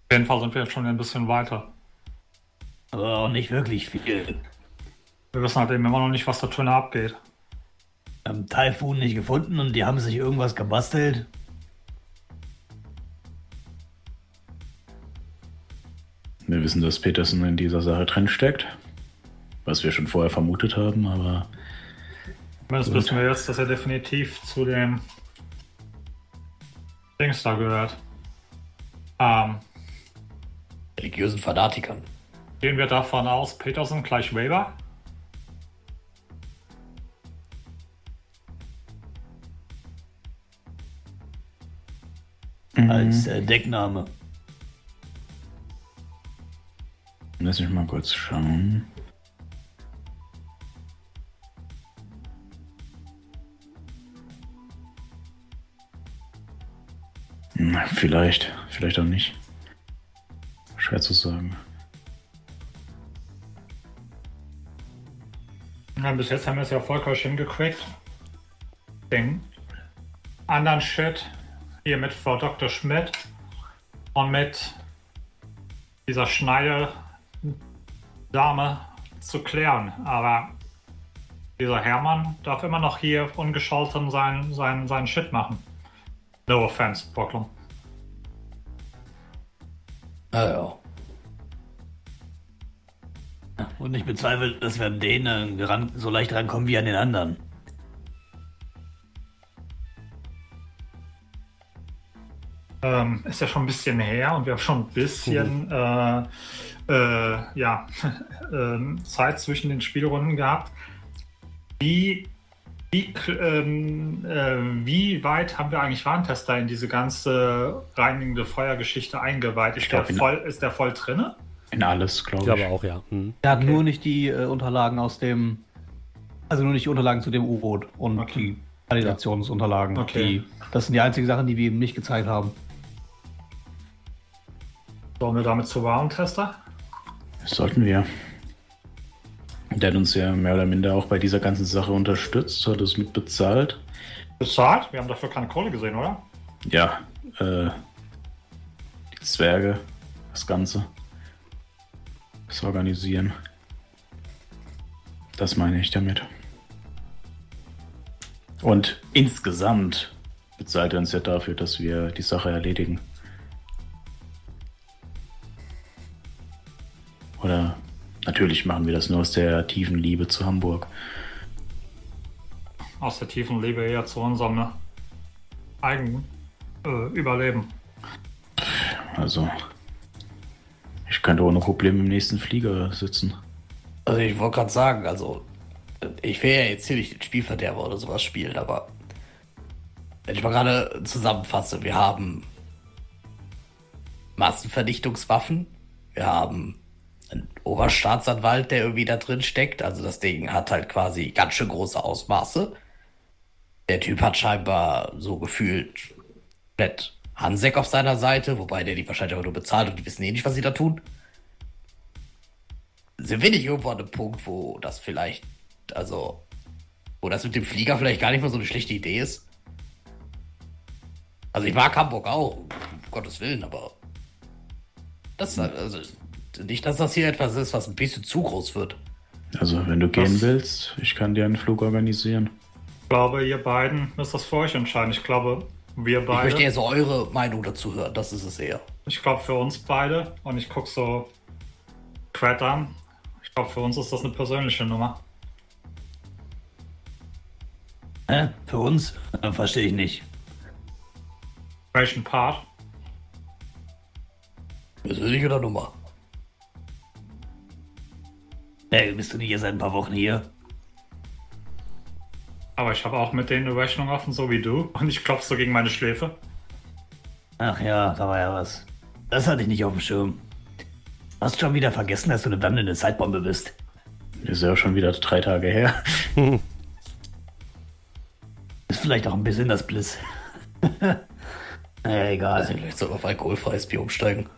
Auf jeden Fall sind wir jetzt schon ein bisschen weiter. Aber auch nicht wirklich viel. Wir wissen halt eben immer noch nicht, was da drinnen abgeht. Ähm, Typhoon nicht gefunden und die haben sich irgendwas gebastelt. Wir wissen, dass Peterson in dieser Sache drin steckt. Was wir schon vorher vermutet haben, aber Zumindest wissen wir jetzt, dass er definitiv zu dem Dings da gehört. Ähm, Religiösen Fanatikern. Gehen wir davon aus, Peterson gleich Weber? Als äh, Deckname. lass mich mal kurz schauen. Vielleicht, vielleicht auch nicht. Schwer zu sagen. Ja, bis jetzt haben wir es ja erfolgreich hingekriegt. Den anderen Shit hier mit Frau Dr. Schmidt und mit dieser Schneider Dame zu klären. Aber dieser Hermann darf immer noch hier ungescholten sein, sein, seinen Shit machen. No offense, Brooklyn. Naja. Und ich bezweifle, dass wir an denen ran, so leicht rankommen wie an den anderen. Ähm, ist ja schon ein bisschen her und wir haben schon ein bisschen äh, äh, ja, ähm, Zeit zwischen den Spielrunden gehabt. Wie, wie, ähm, äh, wie weit haben wir eigentlich Warntester in diese ganze reinigende Feuergeschichte eingeweiht? Ist, glaub, der, voll, ist der voll drinne? In alles, Ich glaube ich. glaube auch, ja. Hm. Er hat nur nicht die äh, Unterlagen aus dem. Also nur nicht die Unterlagen zu dem U-Boot und Okay. die Kalibrationsunterlagen. Okay. Die, das sind die einzigen Sachen, die wir ihm nicht gezeigt haben. Sollen wir damit zu Warentester? Das sollten wir. Der hat uns ja mehr oder minder auch bei dieser ganzen Sache unterstützt, hat es mit bezahlt. Bezahlt? Wir haben dafür keine Kohle gesehen, oder? Ja, äh, die Zwerge, das Ganze. Das Organisieren. Das meine ich damit. Und insgesamt bezahlt er uns ja dafür, dass wir die Sache erledigen. Oder natürlich machen wir das nur aus der tiefen Liebe zu Hamburg. Aus der tiefen Liebe eher zu unserem ne, eigenen äh, Überleben. Also, ich könnte ohne Probleme im nächsten Flieger sitzen. Also ich wollte gerade sagen, also ich will ja jetzt hier nicht den Spielverderber oder sowas spielen, aber wenn ich mal gerade zusammenfasse, wir haben Massenvernichtungswaffen, wir haben einen Oberstaatsanwalt, der irgendwie da drin steckt, also das Ding hat halt quasi ganz schön große Ausmaße. Der Typ hat scheinbar so gefühlt komplett Hansek auf seiner Seite, wobei der die wahrscheinlich aber nur bezahlt und die wissen eh nicht, was sie da tun sind wir nicht irgendwo an einem Punkt, wo das vielleicht, also, wo das mit dem Flieger vielleicht gar nicht mehr so eine schlechte Idee ist? Also ich mag Hamburg auch, um Gottes Willen, aber das, also, nicht, dass das hier etwas ist, was ein bisschen zu groß wird. Also, wenn du gehen Das- willst, ich kann dir einen Flug organisieren. Ich glaube, ihr beiden müsst das für euch entscheiden. Ich glaube, wir Ich möchte eher beide. so eure Meinung dazu hören, das ist es eher. Ich glaube, für uns beide. Und ich gucke so Quet an. Ich glaube, für uns ist das eine persönliche Nummer. Hä? Für uns? Äh, Verstehe ich nicht. Welchen Part? Persönlich oder Nummer? Hey, bist du nicht erst seit ein paar Wochen hier? Aber ich habe auch mit denen eine Rechnung offen, so wie du. Und ich klopfe so gegen meine Schläfe. Ach ja, da war ja was. Das hatte ich nicht auf dem Schirm. Hast schon wieder vergessen, dass du eine wandelnde Zeitbombe bist. Ist ja schon wieder drei Tage her. Ist vielleicht auch ein bisschen das Bliss. naja, egal. Also vielleicht soll auf alkoholfreies Bier umsteigen.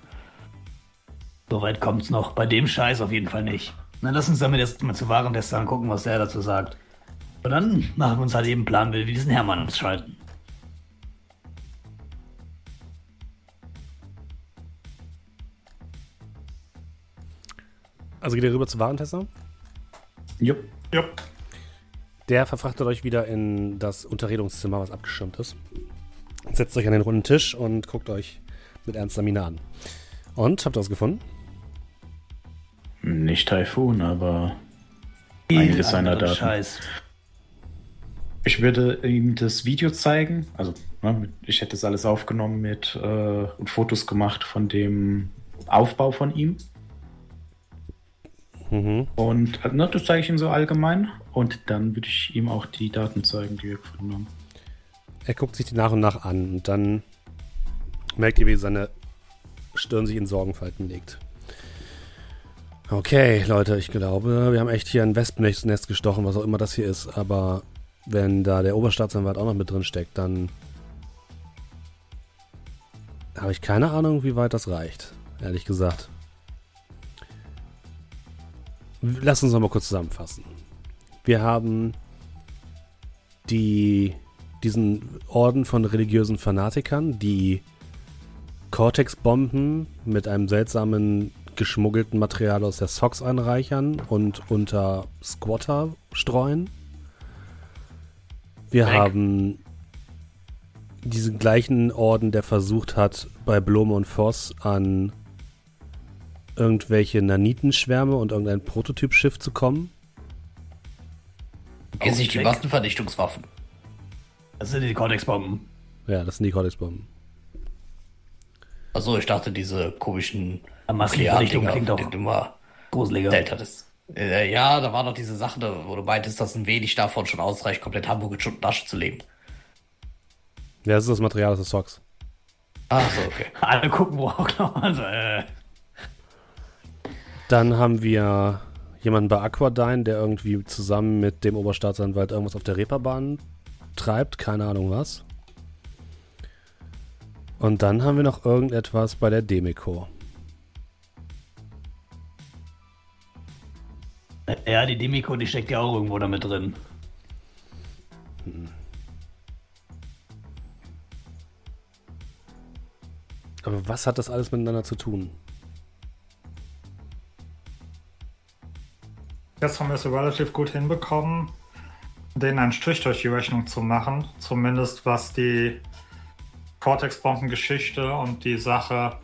Soweit kommt's noch. Bei dem Scheiß auf jeden Fall nicht. Na, lass uns damit erst mal zu Warentester angucken, was der dazu sagt. Und dann machen wir uns halt eben Plan, wie wir diesen Hermann ausschalten. Also geht ihr rüber zu Warentester? Jupp. Jupp. Der verfrachtet euch wieder in das Unterredungszimmer, was abgeschirmt ist. Setzt euch an den runden Tisch und guckt euch mit ernster Miene an. Und, habt ihr was gefunden? Nicht Taifun, aber Einiges seiner Daten. Scheiß. Ich würde ihm das Video zeigen. Also, ne, ich hätte das alles aufgenommen mit äh, und Fotos gemacht von dem Aufbau von ihm. Mhm. Und äh, ne, das zeige ich ihm so allgemein. Und dann würde ich ihm auch die Daten zeigen, die wir gefunden haben. Er guckt sich die nach und nach an und dann merkt ihr, wie seine Stirn sich in Sorgenfalten legt. Okay, Leute, ich glaube, wir haben echt hier ein Wespennest gestochen, was auch immer das hier ist. Aber wenn da der Oberstaatsanwalt auch noch mit drin steckt, dann habe ich keine Ahnung, wie weit das reicht. Ehrlich gesagt. Lass uns noch mal kurz zusammenfassen. Wir haben die, diesen Orden von religiösen Fanatikern, die Cortex-Bomben mit einem seltsamen geschmuggelten Material aus der Sox anreichern und unter Squatter streuen. Wir Weg. haben diesen gleichen Orden, der versucht hat, bei Blome und Voss an irgendwelche Nanitenschwärme und irgendein Prototypschiff zu kommen. Jetzt nicht die Massenvernichtungswaffen. Das sind die Cortex-Bomben. Ja, das sind die Cortex-Bomben. Achso, ich dachte, diese komischen Massenvernichtung klingt doch mal gruseliger. erzählt hattest. Äh, ja, da war noch diese Sache, wo du meintest, dass ein wenig davon schon ausreicht, komplett Hamburg in Schutt und Asche zu legen. Ja, das ist das Material des Socks. Ach so, okay. Alle gucken, wo auch noch. Also, äh, Dann haben wir jemanden bei Aquadyne, der irgendwie zusammen mit dem Oberstaatsanwalt irgendwas auf der Reeperbahn treibt. Keine Ahnung was. Und dann haben wir noch irgendetwas bei der Demeco. Ja, die Demiko, die steckt ja auch irgendwo damit drin. Aber was hat das alles miteinander zu tun? Jetzt haben wir es relativ gut hinbekommen, denen einen Strich durch die Rechnung zu machen. Zumindest was die Cortex-Bomben-Geschichte und die Sache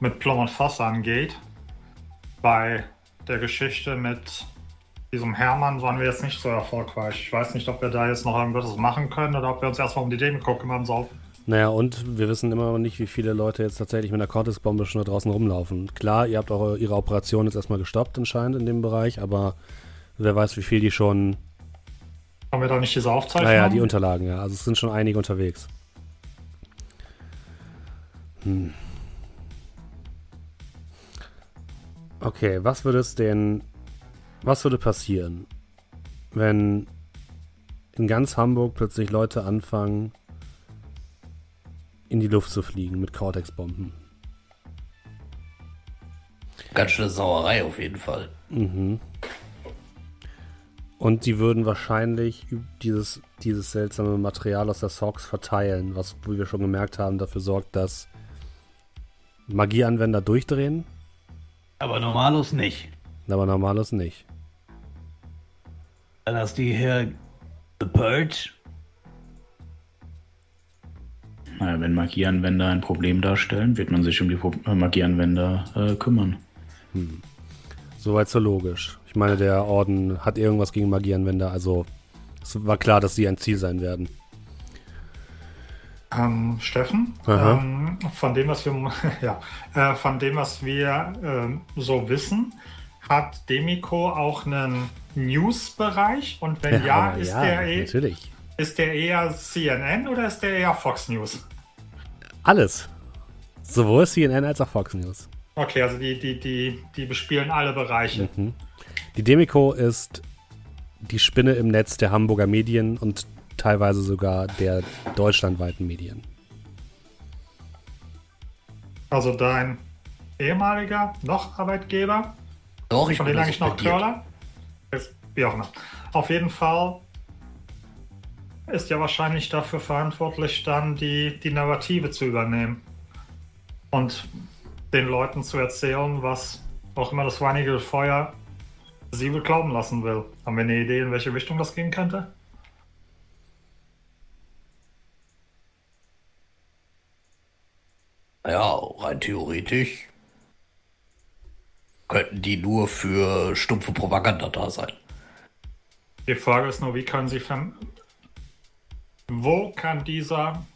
mit Plum und Voss angeht. Bei der Geschichte mit diesem Hermann waren wir jetzt nicht so erfolgreich. Ich weiß nicht, ob wir da jetzt noch irgendwas machen können oder ob wir uns erstmal um die Demo kümmern sollten. Naja, und wir wissen immer noch nicht, wie viele Leute jetzt tatsächlich mit einer Cortex-Bombe schon da draußen rumlaufen. Klar, ihr habt eure, ihre Operation jetzt erstmal gestoppt anscheinend in dem Bereich, aber wer weiß, wie viel die schon... Haben wir da nicht diese Aufzeichnung? Naja, die Unterlagen, ja. Also es sind schon einige unterwegs. Hm. Okay, was würde es denn... Was würde passieren, wenn in ganz Hamburg plötzlich Leute anfangen, in die Luft zu fliegen mit Cortex-Bomben? Ganz schöne Sauerei auf jeden Fall. Mhm. Und die würden wahrscheinlich dieses, dieses seltsame Material aus der Sox verteilen, was, wie wir schon gemerkt haben, dafür sorgt, dass Magieanwender durchdrehen, Aber normalos nicht. aber normales nicht. Dann hast du hier The Purge. Naja, wenn Magieanwender ein Problem darstellen, wird man sich um die Pro äh, Magieanwender äh, kümmern. Soweit so logisch. Ich meine, der Orden hat irgendwas gegen Magieanwender, also es war klar, dass sie ein Ziel sein werden. Ähm, Steffen, ähm, von dem, was wir, ja, äh, von dem, was wir ähm, so wissen, hat Demiko auch einen News-Bereich und wenn ja, ist, der eh, natürlich. ist der eher CNN oder ist der eher Fox News? Alles. Sowohl CNN als auch Fox News. Okay, also die, die, die, die bespielen alle Bereiche. Die Demico ist die Spinne im Netz der Hamburger Medien und teilweise sogar der deutschlandweiten Medien. Also dein ehemaliger noch Arbeitgeber, Doch, ich von bin dem eigentlich noch suspendiert. Curler, ist, wie auch immer. Auf jeden Fall ist ja wahrscheinlich dafür verantwortlich, dann die, die Narrative zu übernehmen und den Leuten zu erzählen, was auch immer das weinige Feuer sie wohl glauben lassen will. Haben wir eine Idee, in welche Richtung das gehen könnte? Ja, rein theoretisch könnten die nur für stumpfe Propaganda da sein. Die Frage ist nur, wie können sie verm Wo kann dieser.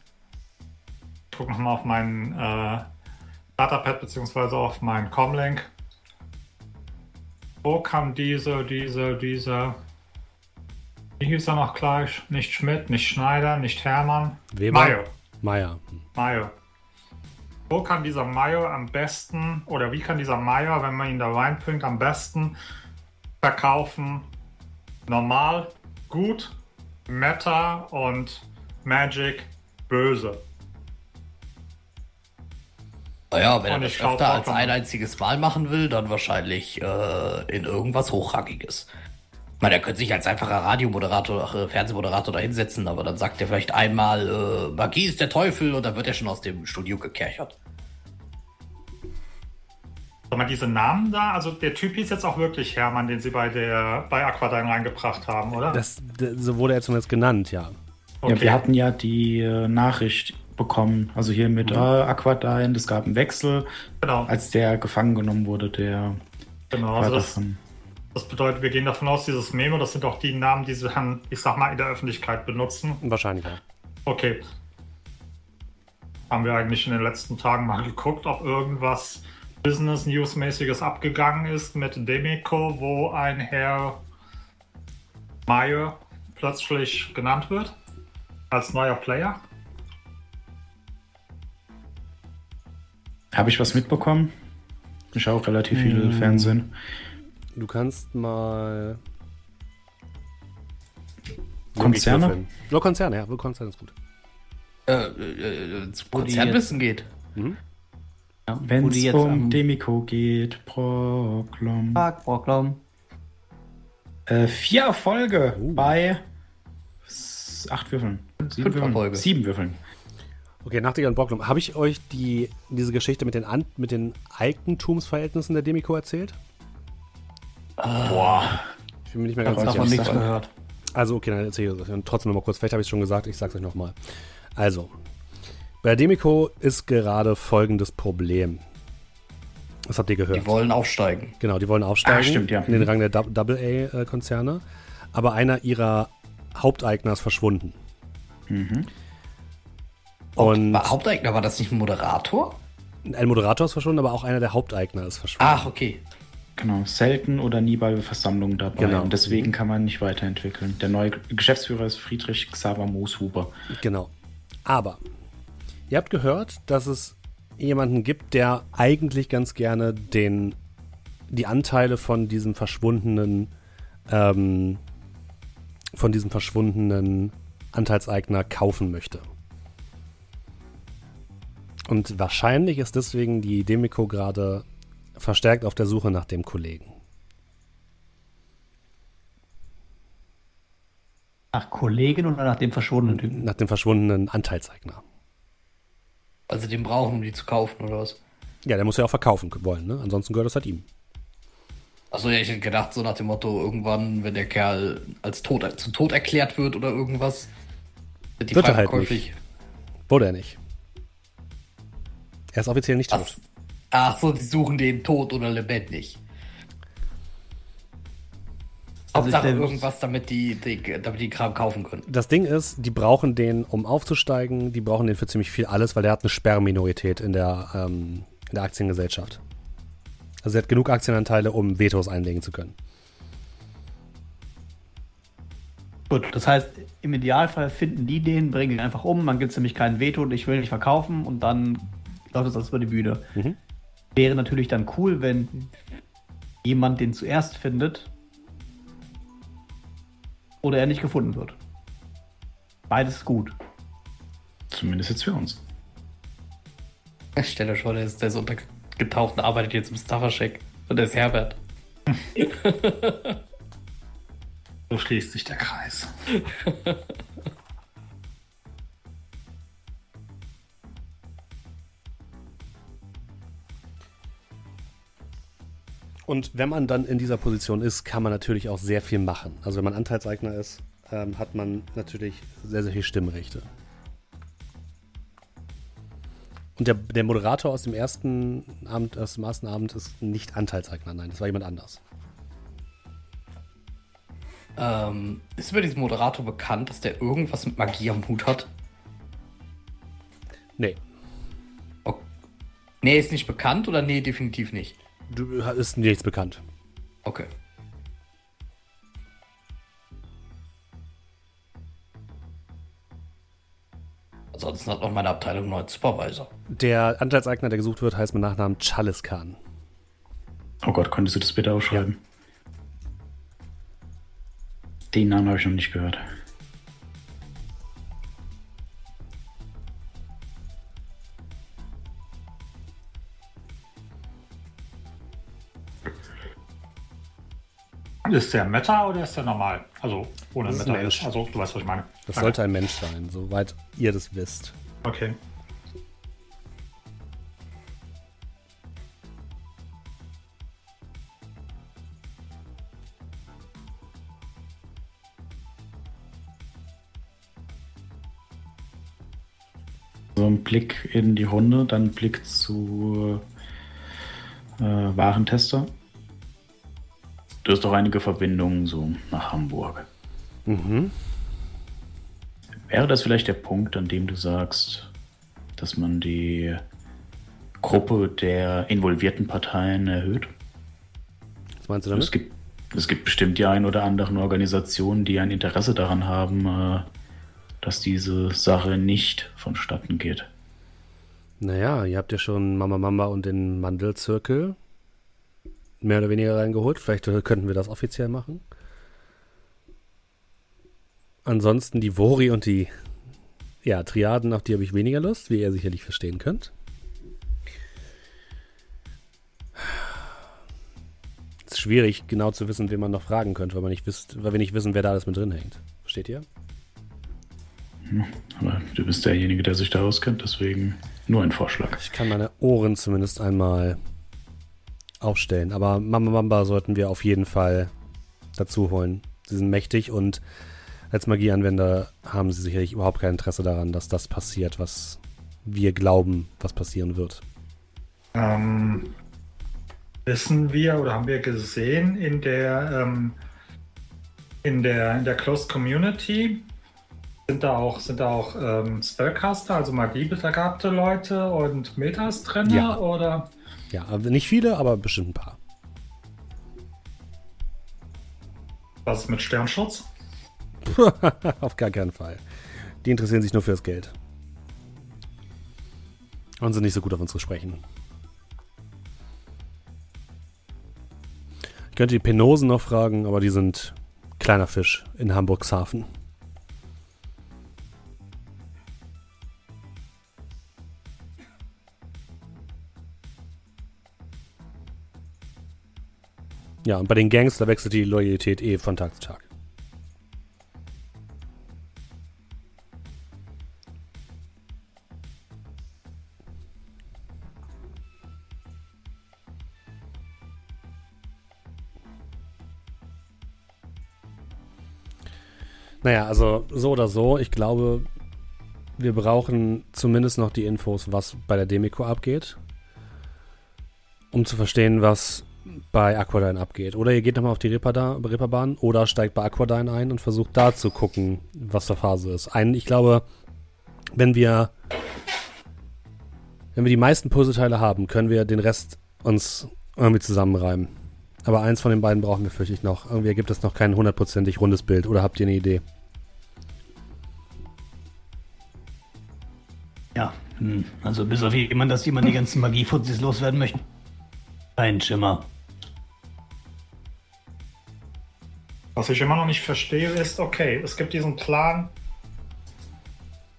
Ich gucke nochmal auf meinen äh, Datapad beziehungsweise auf meinen Comlink. Wo kann diese, diese, diese. Wie hieß er noch gleich? Nicht Schmidt, nicht Schneider, nicht Hermann. Weber? Mayo. Meier. Mayo. Wo kann dieser Mayo am besten, oder wie kann dieser Mayo, wenn man ihn da reinbringt, am besten verkaufen? Normal, gut, Meta und Magic, böse. Naja, wenn er Und das ich glaub öfter als ein einziges Mal machen will, dann wahrscheinlich äh, in irgendwas Hochrangiges. Meine, er könnte sich als einfacher Radiomoderator, äh, Fernsehmoderator da hinsetzen, aber dann sagt er vielleicht einmal, äh, Magie ist der Teufel und dann wird er schon aus dem Studio gekerchert. Sag mal, diese Namen da, also der Typ hieß jetzt auch wirklich Hermann, den sie bei der bei Aquadine reingebracht haben, oder? Das, das, so wurde er zumindest genannt, ja. Ja, wir hatten ja die äh, Nachricht mitbekommen. Also hier mit Mhm. äh, Aquadine, es gab einen Wechsel, Genau. als der gefangen genommen wurde, der genau. Also das, von. Das bedeutet, wir gehen davon aus, dieses Memo, das sind auch die Namen, die sie dann, ich sag mal, in der Öffentlichkeit benutzen. Wahrscheinlich, ja. Okay. Haben wir eigentlich in den letzten Tagen mal geguckt, ob irgendwas Business News-mäßiges abgegangen ist mit Demico, wo ein Herr Meyer plötzlich genannt wird als neuer Player? Habe ich was mitbekommen? Ich schaue auch relativ viel Fernsehen. Du kannst mal. Konzerne? Nur Konzerne, ja. Konzerne ist gut. Äh, äh, äh, zu Konzernwissen geht. Ja, wo Wenn es um am Demiko geht, Proklom. Tag, Brocklaum. Äh, vier Erfolge Uh. bei acht Würfeln. Sieben Fünf Würfeln. Erfolge. Sieben Würfeln. Okay, Nachtigall und Borglum. Habe ich euch die, diese Geschichte mit den, An mit den Eigentumsverhältnissen der Demiko erzählt? Boah. Ich bin mir nicht mehr ganz sicher. man nichts gehört. Also, okay, dann erzähle ich es euch trotzdem nochmal kurz. Vielleicht habe ich es schon gesagt, ich sage es euch nochmal. Also, bei der Demiko ist gerade folgendes Problem. Das habt ihr gehört. Die wollen aufsteigen. Genau, die wollen aufsteigen Ah, stimmt, ja. in den Rang der Double-A-Konzerne. Aber einer ihrer Haupteigner ist verschwunden. Mhm. Und War Haupteigner, war das nicht ein Moderator? ein Moderator ist verschwunden, aber auch einer der Haupteigner ist verschwunden. Ach, okay. Genau, selten oder nie bei Versammlungen dabei. Genau. Und deswegen kann man nicht weiterentwickeln. Der neue Geschäftsführer ist Friedrich Xaver Mooshuber. Genau. Aber ihr habt gehört, dass es jemanden gibt, der eigentlich ganz gerne den, die Anteile von diesem verschwundenen, ähm, von diesem verschwundenen Anteilseigner kaufen möchte. Und wahrscheinlich ist deswegen die Demiko gerade verstärkt auf der Suche nach dem Kollegen. Nach Kollegen oder nach dem verschwundenen Typen? Nach dem verschwundenen Anteilseigner. Also den brauchen, um die zu kaufen, oder was? Ja, der muss ja auch verkaufen wollen, ne? Ansonsten gehört das halt ihm. Achso, ja, ich hätte gedacht, so nach dem Motto, irgendwann, wenn der Kerl als tot, zu tot erklärt wird oder irgendwas, wird die Wird er frei halt verkäuflich. Wurde er nicht. Er ist offiziell nicht tot. ach so, die suchen den tot oder lebendig. Also Hauptsache ich- irgendwas, damit die, die, damit die Kram kaufen können. Das Ding ist, die brauchen den, um aufzusteigen, die brauchen den für ziemlich viel alles, weil der hat eine Sperrminorität in der, ähm, in der Aktiengesellschaft. Also er hat genug Aktienanteile, um Vetos einlegen zu können. Gut, das heißt, im Idealfall finden die den, bringen ihn einfach um, man gibt nämlich kein Veto und ich will nicht verkaufen und dann läuft das alles über die Bühne. Mhm. Wäre natürlich dann cool, wenn jemand den zuerst findet oder er nicht gefunden wird. Beides ist gut. Zumindest jetzt für uns. Stell dir vor, der ist, der ist untergetaucht und arbeitet jetzt im Staffercheck. Und der ist Herbert. So schließt sich der Kreis. Und wenn man dann in dieser Position ist, kann man natürlich auch sehr viel machen. Also wenn man Anteilseigner ist, ähm, hat man natürlich sehr, sehr viel Stimmrechte. Und der, der Moderator aus dem ersten Abend, aus dem ersten Abend ist nicht Anteilseigner, nein, das war jemand anders. Ähm, ist über diesen Moderator bekannt, dass der irgendwas mit Magie am Hut hat? Nee, Ok. Nee, ist nicht bekannt oder nee, definitiv nicht. Du ist nichts bekannt. Okay. Ansonsten hat noch meine Abteilung einen neuen Supervisor. Der Anteilseigner, der gesucht wird, heißt mit Nachnamen Chalis Khan. Oh Gott, könntest du das bitte aufschreiben? Den Namen habe ich noch nicht gehört. Ist der Meta oder ist der normal? Also ohne Das ist Meta ist. Mensch. Also du weißt, was ich meine. Das Danke. sollte ein Mensch sein, soweit ihr das wisst. Okay. So, ein Blick in die Runde, dann ein Blick zu äh, Warentester. Du hast doch einige Verbindungen so nach Hamburg. Mhm. Wäre das vielleicht der Punkt, an dem du sagst, dass man die Gruppe der involvierten Parteien erhöht? Was meinst du damit? Es gibt, es gibt bestimmt die ein oder anderen Organisationen, die ein Interesse daran haben, äh, dass diese Sache nicht vonstatten geht. Naja, ihr habt ja schon Mama Mama und den Mandelzirkel mehr oder weniger reingeholt. Vielleicht könnten wir das offiziell machen. Ansonsten die Vori und die ja, Triaden, auf die habe ich weniger Lust, wie ihr sicherlich verstehen könnt. Es ist schwierig, genau zu wissen, wen man noch fragen könnte, weil, man nicht wisst, weil wir nicht wissen, wer da alles mit drin hängt. Versteht ihr? Aber du bist derjenige, der sich da auskennt, deswegen nur ein Vorschlag. Ich kann meine Ohren zumindest einmal aufstellen. Aber Mama Mamba sollten wir auf jeden Fall dazu holen. Sie sind mächtig und als Magieanwender haben sie sicherlich überhaupt kein Interesse daran, dass das passiert, was wir glauben, was passieren wird. Ähm, wissen wir oder haben wir gesehen in der ähm, in der in der Closed Community sind da auch sind da auch ähm, Spellcaster, also magiebegabte Leute und Metas drin Ja. oder Ja, aber nicht viele, aber bestimmt ein paar. was mit Sternschutz? Auf gar keinen Fall. Die interessieren sich nur fürs Geld. Und sind nicht so gut auf uns zu sprechen. Ich könnte die Penosen noch fragen, aber die sind kleiner Fisch in Hamburgshafen. Ja, und bei den Gangs, da wechselt die Loyalität eh von Tag zu Tag. Naja, also so oder so, ich glaube, wir brauchen zumindest noch die Infos, was bei der Demiko abgeht, um zu verstehen, was bei Aquadine abgeht. Oder ihr geht nochmal auf die Reeperbahn oder steigt bei Aquadine ein und versucht da zu gucken, was der Phase ist. Ein, ich glaube, wenn wir wenn wir die meisten Puzzleteile haben, können wir den Rest uns irgendwie zusammenreimen. Aber eins von den beiden brauchen wir fürchte ich noch. Irgendwie ergibt es noch kein hundertprozentig rundes Bild. Oder habt ihr eine Idee? Ja, hm, also bis auf jemand, dass jemand die ganzen Magiefuzis loswerden möchte. Ein Schimmer. Was ich immer noch nicht verstehe, ist, okay, es gibt diesen Plan,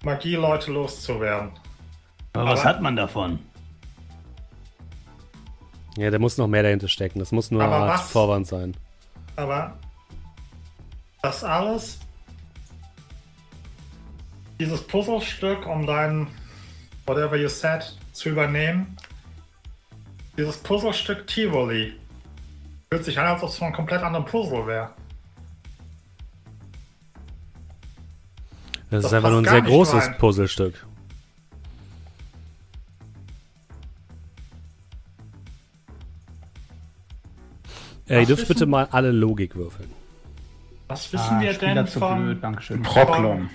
Magie-Leute loszuwerden. Aber, was Aber- hat man davon? Ja, da muss noch mehr dahinter stecken. Das muss nur Aber Art was? Vorwand sein. Aber das alles, dieses Puzzlestück, um dein whatever you said zu übernehmen, dieses Puzzlestück Tivoli, fühlt sich an, als ob es von einem komplett anderen Puzzle wäre. Das, Das ist einfach nur ein sehr großes rein. Puzzlestück. Äh, ihr dürft wissen- bitte mal alle Logik würfeln. Was wissen wir Ah, Spieler denn von. blöd, Dankeschön. Proklon.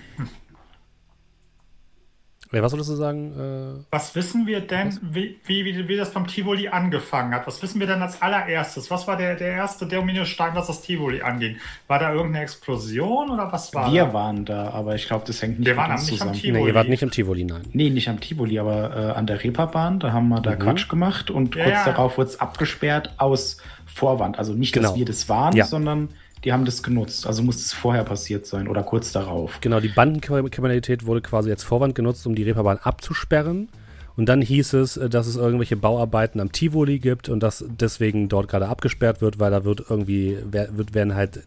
Was solltest du sagen? Äh, Was wissen wir denn, wie, wie, wie, das beim Tivoli angefangen hat? Was wissen wir denn als allererstes? Was war der, der erste Dominostein, was das Tivoli anging? War da irgendeine Explosion oder was war Wir da? waren da, aber ich glaube, das hängt nicht Wir waren nicht am zusammen. Tivoli. nee, ihr wart nicht im Tivoli, nein. Nee, nicht am Tivoli, aber äh, an der Reeperbahn. Da haben wir da Quatsch gemacht und Ja, kurz ja. darauf wurde es abgesperrt aus Vorwand. Also nicht, Genau. dass wir das waren, Ja. sondern die haben das genutzt. Also muss es vorher passiert sein oder kurz darauf. Genau, die Bandenkriminalität wurde quasi als Vorwand genutzt, um die Reeperbahn abzusperren. Und dann hieß es, äh, dass es irgendwelche Bauarbeiten am Tivoli gibt und dass deswegen dort gerade abgesperrt wird, weil da wird irgendwie, wird, werden halt,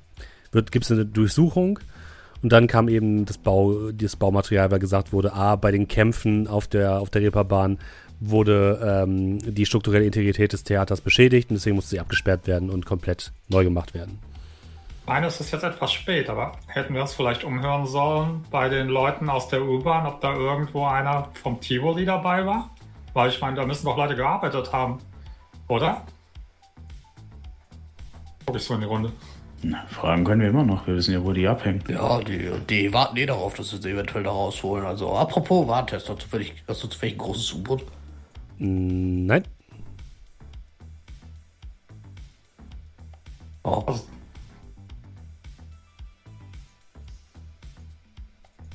wird, gibt es eine Durchsuchung. Und dann kam eben das, Bau, das Baumaterial, weil gesagt wurde, ah, bei den Kämpfen auf der, auf der Reeperbahn wurde ähm, die strukturelle Integrität des Theaters beschädigt und deswegen musste sie abgesperrt werden und komplett neu gemacht werden. Eines ist jetzt etwas spät, aber hätten wir uns vielleicht umhören sollen bei den Leuten aus der U-Bahn, ob da irgendwo einer vom Tivoli dabei war? Weil ich meine, da müssen doch Leute gearbeitet haben, oder? Guck ich so in die Runde. Na, fragen können wir immer noch. Wir wissen ja, wo die abhängen. Ja, die, die warten eh darauf, dass sie sie eventuell da rausholen. Also, apropos Warntest, hast du zufällig, hast du zufällig ein großes U-Boot? Nein. Oh. Also-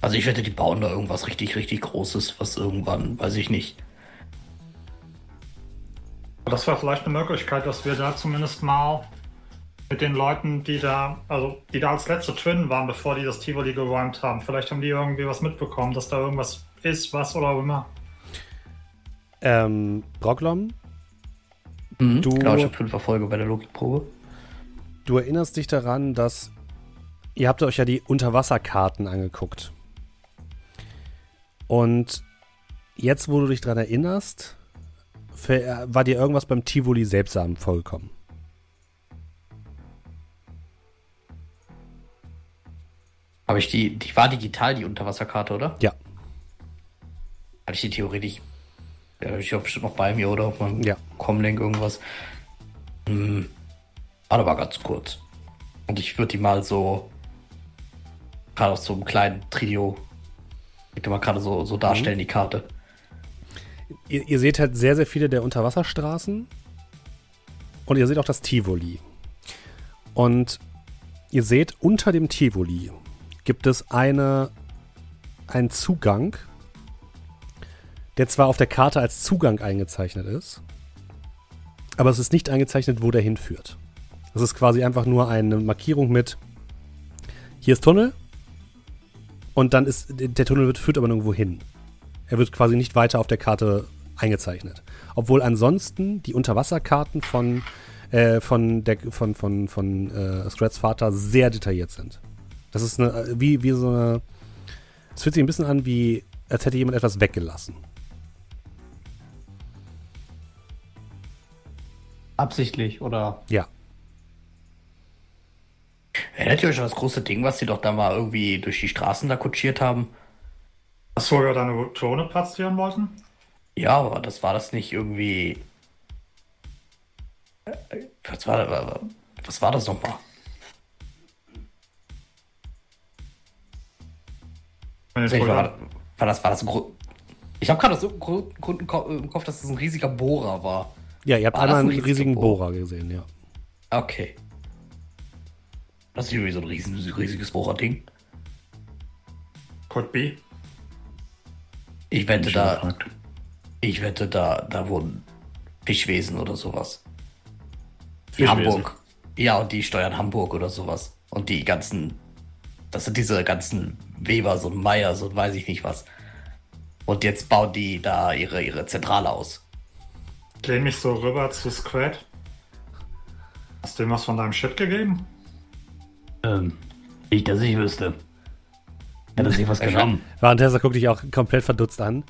Also ich wette, die bauen da irgendwas richtig, richtig Großes, was irgendwann, weiß ich nicht. Das wäre vielleicht eine Möglichkeit, dass wir da zumindest mal mit den Leuten, die da, also die da als letzte Twin waren, bevor die das Tivoli geräumt haben. Vielleicht haben die irgendwie was mitbekommen, dass da irgendwas ist, was oder auch immer. Ähm, Broglom, Mhm. Du- Genau, ich habe fünf Erfolge bei der Logikprobe. du erinnerst dich daran, dass ihr habt euch ja die Unterwasserkarten angeguckt. Und jetzt, wo du dich daran erinnerst, war dir irgendwas beim Tivoli seltsam vollkommen. Habe ich die, die war digital, die Unterwasserkarte, oder? Ja. Hatte ich die theoretisch. Ja, ich habe bestimmt noch bei mir, oder? Auf meinem Ja. Comlink irgendwas. Hm. Aber war ganz kurz. Und ich würde die mal so. Gerade auf so einem kleinen Trio. Ich kann mal gerade so, so darstellen, die Karte. Ihr, ihr seht halt sehr, sehr viele der Unterwasserstraßen. Und ihr seht auch das Tivoli. Und ihr seht, unter dem Tivoli gibt es eine, einen Zugang, der zwar auf der Karte als Zugang eingezeichnet ist, aber es ist nicht eingezeichnet, wo der hinführt. Es ist quasi einfach nur eine Markierung mit, hier ist Tunnel und dann ist, der Tunnel wird, führt aber nirgendwo hin. Er wird quasi nicht weiter auf der Karte eingezeichnet. Obwohl ansonsten die Unterwasserkarten von, äh, von, der, von, von, von äh, Scrats Vater sehr detailliert sind. Das ist eine, äh, wie, wie so eine. Es fühlt sich ein bisschen an, wie als hätte jemand etwas weggelassen. Absichtlich oder Ja. Erinnert ihr euch an das große Ding, was sie doch da mal irgendwie durch die Straßen da kutschiert haben? Das, wo wir deine Drohne platzieren wollten? Ja, aber das war das nicht irgendwie. Äh, Was war, was war das nochmal? Ich war, war das, war das ein Grund. Ich habe gerade so einen Grund Grund im Ko- im Kopf, dass das ein riesiger Bohrer war. Ja, ihr habt War das einmal ein einen riesigen Bohrer? Bohrer gesehen, ja. Okay. Das ist irgendwie so ein riesen, riesiges Bohrer-Ding. Could be. Ich wette da, gefragt. ich wette da, da wurden Fischwesen oder sowas. Fischwesen. Hamburg. Ja, und die steuern Hamburg oder sowas. Und die ganzen, das sind diese ganzen Weber, so ein Meier, so weiß ich nicht was. Und jetzt bauen die da ihre, ihre Zentrale aus. Ich lehne mich so rüber zu Squad. Hast du ihm was von deinem Shit gegeben? Ähm, nicht, dass ich wüsste. Er sich was genommen? Warentessa guckt dich auch komplett verdutzt an.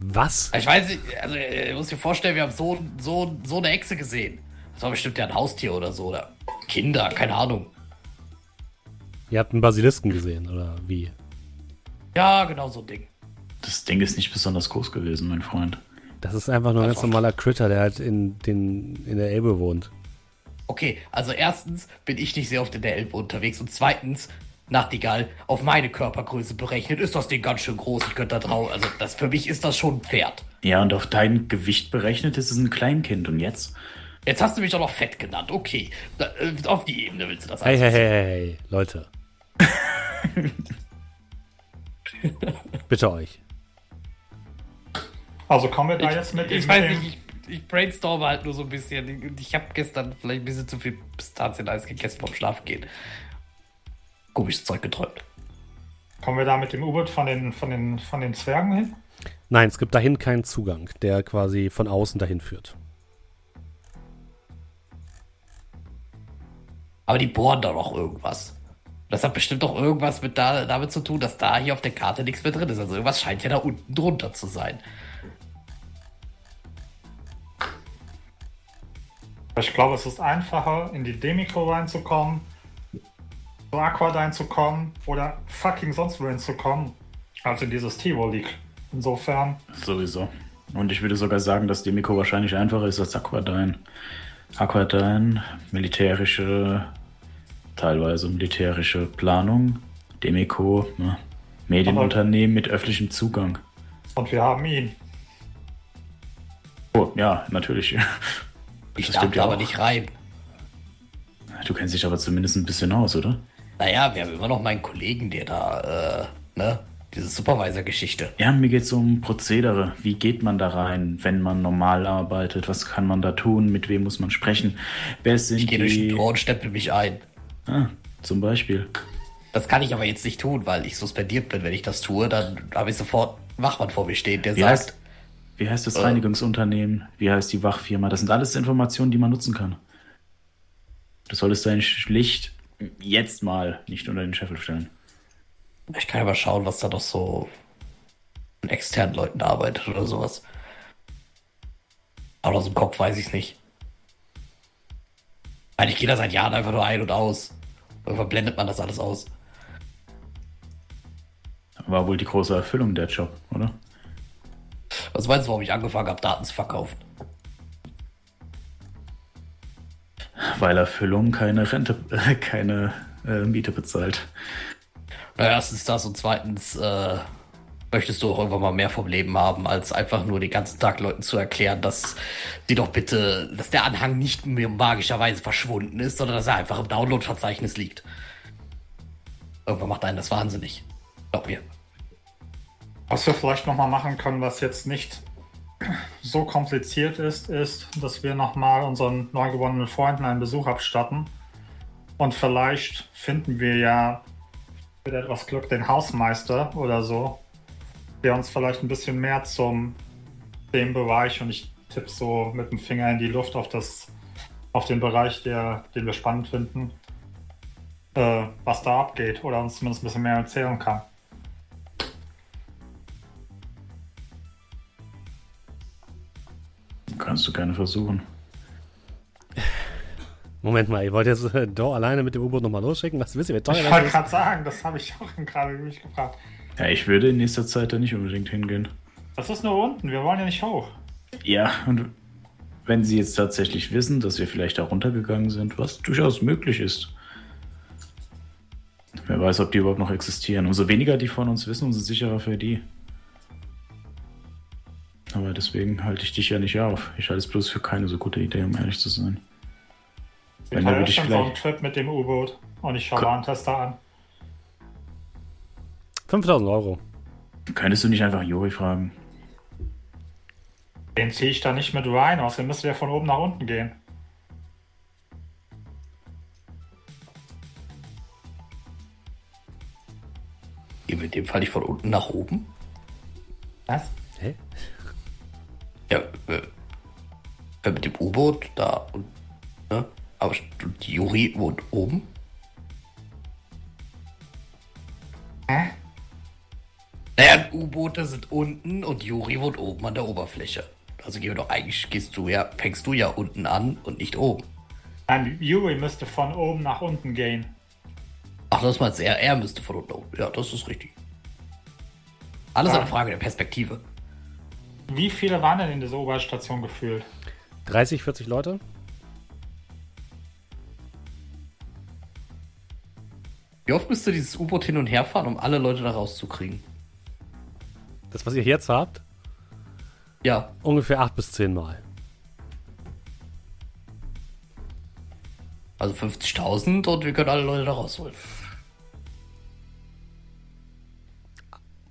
Was? Ich weiß nicht, also ihr müsst dir vorstellen, wir haben so, so, so eine Echse gesehen. Das war bestimmt ja ein Haustier oder so, oder Kinder, keine Ahnung. Ihr habt einen Basilisken gesehen, oder wie? Ja, genau so ein Ding. Das Ding ist nicht besonders groß gewesen, mein Freund. Das ist einfach nur ein ganz normaler Critter, der halt in, den, in der Elbe wohnt. Okay, also erstens bin ich nicht sehr oft in der Elbe unterwegs und zweitens, Nachtigall, auf meine Körpergröße berechnet, ist das Ding ganz schön groß. Ich könnte da drauf, also das, für mich ist das schon ein Pferd. Ja, und auf dein Gewicht berechnet ist es ein Kleinkind. Und jetzt? Jetzt hast du mich doch noch fett genannt, okay. Äh, auf die Ebene willst du das Hey, hey, hey, hey, hey, Leute. Bitte euch. Also kommen wir da jetzt mit Ich dem- weiß mit dem- nicht, ich, ich brainstorme halt nur so ein bisschen. Ich, ich habe gestern vielleicht ein bisschen zu viel Pistazien-Eis gegessen vom Schlafengehen. Komisches Zeug geträumt. Kommen wir da mit dem U-Boot von den, von, den, von den Zwergen hin? Nein, es gibt dahin keinen Zugang, der quasi von außen dahin führt. Aber die bohren da noch irgendwas. Das hat bestimmt doch irgendwas mit da, damit zu tun, dass da hier auf der Karte nichts mehr drin ist. Also irgendwas scheint ja da unten drunter zu sein. Ich glaube, es ist einfacher, in die Demiko reinzukommen zu Aquadine zu kommen oder fucking sonst wohin zu kommen, als in dieses Tivoli. Insofern. Sowieso. Und ich würde sogar sagen, dass Demiko wahrscheinlich einfacher ist als Aquadine. Aquadine, militärische, teilweise militärische Planung. Demiko, ne? Medienunternehmen mit öffentlichem Zugang. Und wir haben ihn. Oh, ja, natürlich. Ich Das darf ja aber nicht rein. Du kennst dich aber zumindest ein bisschen aus, oder? Naja, wir haben immer noch meinen Kollegen, der da, äh, ne, diese Supervisor-Geschichte. Ja, mir geht es um Prozedere. Wie geht man da rein, wenn man normal arbeitet? Was kann man da tun? Mit wem muss man sprechen? Wer sind Ich gehe durch die... den Tor und stempel mich ein. Ah, zum Beispiel. Das kann ich aber jetzt nicht tun, weil ich suspendiert bin. Wenn ich das tue, dann habe ich sofort einen Wachmann vor mir stehen, der Wie sagt, heißt, wie heißt das Äh. Reinigungsunternehmen? Wie heißt die Wachfirma? Das sind alles Informationen, die man nutzen kann. Du solltest dein Licht jetzt mal nicht unter den Scheffel stellen. ich kann ja mal schauen, was da doch so an externen Leuten arbeitet oder sowas. Aber aus dem Kopf weiß ich es nicht. Weil ich gehe da seit Jahren einfach nur ein und aus. Irgendwann blendet man das alles aus. War wohl die große Erfüllung der Job, oder? Was meinst du, warum ich angefangen habe, Daten zu verkaufen? Weil Erfüllung keine Rente, äh, keine äh, Miete bezahlt. Na, erstens das und zweitens äh, möchtest du auch irgendwann mal mehr vom Leben haben, als einfach nur den ganzen Tag Leuten zu erklären, dass sie doch bitte, dass der Anhang nicht mehr magischerweise verschwunden ist, sondern dass er einfach im Download-Verzeichnis liegt. Irgendwann macht einen das wahnsinnig. Glaub mir. Was wir vielleicht nochmal machen können, was jetzt nicht so kompliziert ist, ist, dass wir nochmal unseren neu gewonnenen Freunden einen Besuch abstatten. Und vielleicht finden wir ja mit etwas Glück den Hausmeister oder so, der uns vielleicht ein bisschen mehr zum dem Bereich und ich tippe so mit dem Finger in die Luft auf das auf den Bereich, der, den wir spannend finden, äh, was da abgeht oder uns zumindest ein bisschen mehr erzählen kann. Kannst du gerne versuchen. Moment mal, ihr wollt jetzt äh, alleine mit dem U-Boot nochmal losschicken? Was wisst ihr, wie teuer Ich das wollte gerade sagen, das habe ich auch gerade mich gefragt. Ja, ich würde in nächster Zeit da nicht unbedingt hingehen. Das ist nur unten, wir wollen ja nicht hoch. Ja, und wenn sie jetzt tatsächlich wissen, dass wir vielleicht da runtergegangen sind, was durchaus möglich ist. Wer weiß, ob die überhaupt noch existieren. Umso weniger die von uns wissen, umso sicherer für die. Aber deswegen halte ich dich ja nicht auf. Ich halte es bloß für keine so gute Idee, um ehrlich zu sein. Wir Wenn, teilen ich schon so einen vielleicht. Trip mit dem U-Boot und ich schaue Ko- Warntester an. 5000 Euro. Könntest du nicht einfach Juri fragen? Den ziehe ich da nicht mit rein, außerdem müssen wir von oben nach unten gehen. Wir in dem Fall nicht von unten nach oben? Was? Hä? Ja, äh, äh, mit dem U-Boot da und, ne? Aber die Juri wohnt oben. Hä? Naja, U-Boote sind unten und Juri wohnt oben an der Oberfläche. Also gehen wir doch eigentlich, gehst du ja, fängst du ja unten an und nicht oben. Nein, Yuri müsste von oben nach unten gehen. Ach, das meinst du, er, er müsste von unten oben. Ja, das ist richtig. Alles Ja. eine Frage der Perspektive. Wie viele waren denn in dieser Oberstation gefühlt? 30, 40 Leute? Wie oft müsste dieses U-Boot hin und her fahren, um alle Leute da rauszukriegen? Das, was ihr jetzt habt, Ja, ungefähr 8 bis 10 Mal. also 50.000 und wir können alle Leute da rausholen.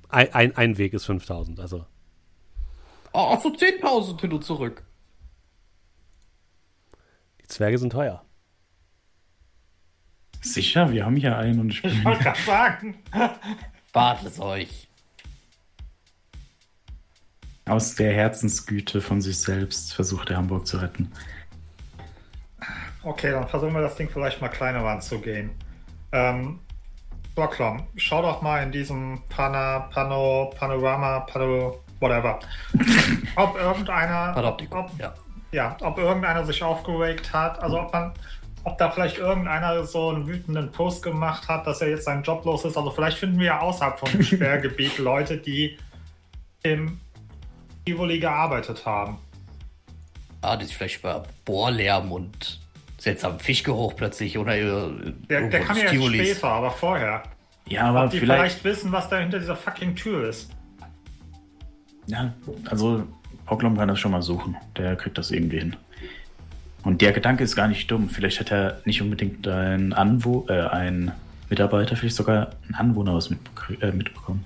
Ein, ein, ein Weg ist 5000, also. Oh, ach so 10.000 hin und zurück. Die Zwerge sind teuer. Sicher, wir haben hier einen und ich wollte gerade sagen. Wart es euch. Aus der Herzensgüte von sich selbst versucht er Hamburg zu retten. Okay, dann versuchen wir das Ding vielleicht mal kleiner anzugehen. Ähm, Blocklom, schau doch mal in diesem Pana, Pano, Panorama, Pano, whatever. ob irgendeiner, Panoptikum, ob, ja. ja, ob irgendeiner sich aufgeregt hat, also ob man ob da vielleicht irgendeiner so einen wütenden Post gemacht hat, dass er jetzt seinen Job los ist. Also vielleicht finden wir ja außerhalb vom Sperrgebiet Leute, die im Tivoli gearbeitet haben. Ah, das ist vielleicht über Bohrlärm und seltsamen Fischgeruch plötzlich oder äh, Der, der kann ja erst später, aber vorher. Ja, aber die vielleicht... vielleicht wissen, was da hinter dieser fucking Tür ist. Ja, also Hocklum kann das schon mal suchen. Der kriegt das irgendwie hin. Und der Gedanke ist gar nicht dumm. Vielleicht hat er nicht unbedingt ein, Anwo äh, ein Mitarbeiter, vielleicht sogar ein Anwohner was äh, mitbekommen.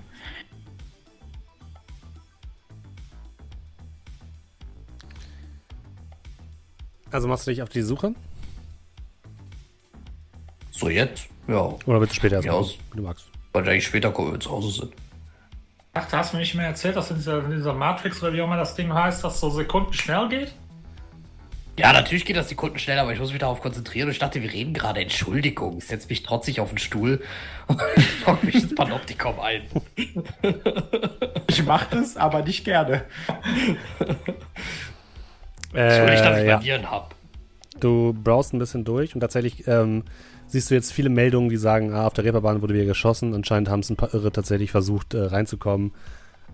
Also machst du dich auf die Suche? So jetzt? Ja. Oder willst du später erst ja, aus, du magst. Weil eigentlich später kommen, wenn wir zu Hause sind. Ach, da hast du mir nicht mehr erzählt, dass in dieser, in dieser Matrix oder wie auch immer das Ding heißt, dass so Sekunden schnell geht? Ja, natürlich geht das Sekunden schneller, aber ich muss mich darauf konzentrieren. Und ich dachte, wir reden gerade. Entschuldigung. Ich setze mich trotzig auf den Stuhl und lock mich ins Panoptikum ein. Ich mache das, aber nicht gerne. Äh, ich, dass ich ja. Manieren habe. Du browst ein bisschen durch und tatsächlich ähm, siehst du jetzt viele Meldungen, die sagen, ah, auf der Reeperbahn wurde wieder geschossen. Anscheinend haben es ein paar Irre tatsächlich versucht äh, reinzukommen.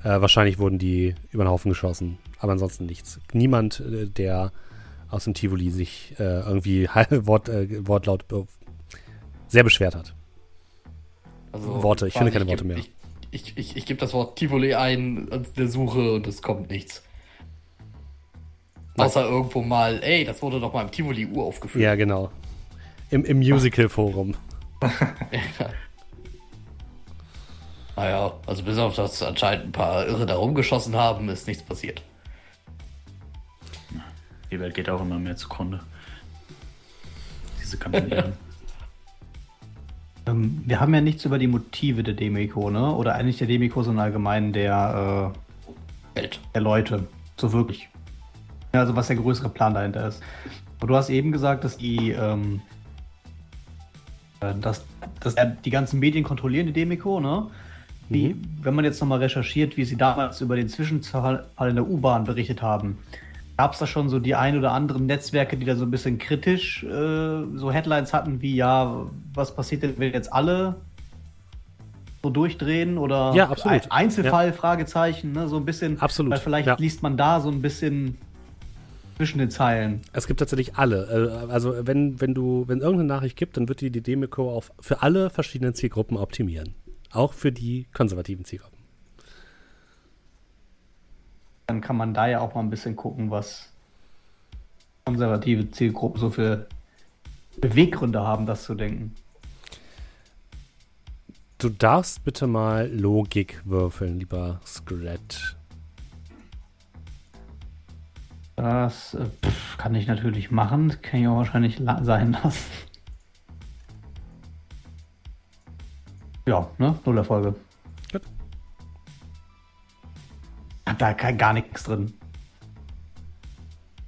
Äh, wahrscheinlich wurden die über den Haufen geschossen, aber ansonsten nichts. Niemand, äh, der aus dem Tivoli sich äh, irgendwie Wort, äh, Wortlaut sehr beschwert hat. Also Worte, ich finde keine Worte mehr. Ich, ich, ich, ich gebe das Wort Tivoli ein an der Suche und es kommt nichts. Außer irgendwo mal, ey, das wurde doch mal im Tivoli Uhr aufgeführt. Ja, genau. Im, im Musical-Forum. ja. Naja, also bis auf das anscheinend ein paar Irre da rumgeschossen haben, ist nichts passiert. Die Welt geht auch immer mehr zugrunde. Diese Kanonieren. ähm, wir haben ja nichts über die Motive der Demiko, ne? Oder eigentlich der Demiko, sondern allgemein der, äh, Welt. der Leute. So wirklich. Ja, also was der größere Plan dahinter ist. Und du hast eben gesagt, dass die, ähm, äh, dass, dass die ganzen Medien kontrollieren, die Demiko, ne? Wie, mhm. wenn man jetzt nochmal recherchiert, wie sie damals über den Zwischenfall in der U-Bahn berichtet haben, Gab es da schon so die ein oder anderen Netzwerke, die da so ein bisschen kritisch äh, so Headlines hatten, wie ja, was passiert denn, wenn jetzt alle so durchdrehen oder ja, absolut. Einzelfall, ja. Fragezeichen, ne, so ein bisschen. Absolut. Weil vielleicht ja. liest man da so ein bisschen zwischen den Zeilen. Es gibt tatsächlich alle. Äh, also wenn, wenn du, wenn irgendeine Nachricht gibt, dann wird die, die Demico auf für alle verschiedenen Zielgruppen optimieren. Auch für die konservativen Zielgruppen dann kann man da ja auch mal ein bisschen gucken, was konservative Zielgruppen so für Beweggründe haben, das zu denken. Du darfst bitte mal Logik würfeln, lieber Scrat. Das äh, pff, kann ich natürlich machen. Das kann ich auch wahrscheinlich la sein lassen. Ja, ne? Null Erfolge. Hat da kein, gar nichts drin.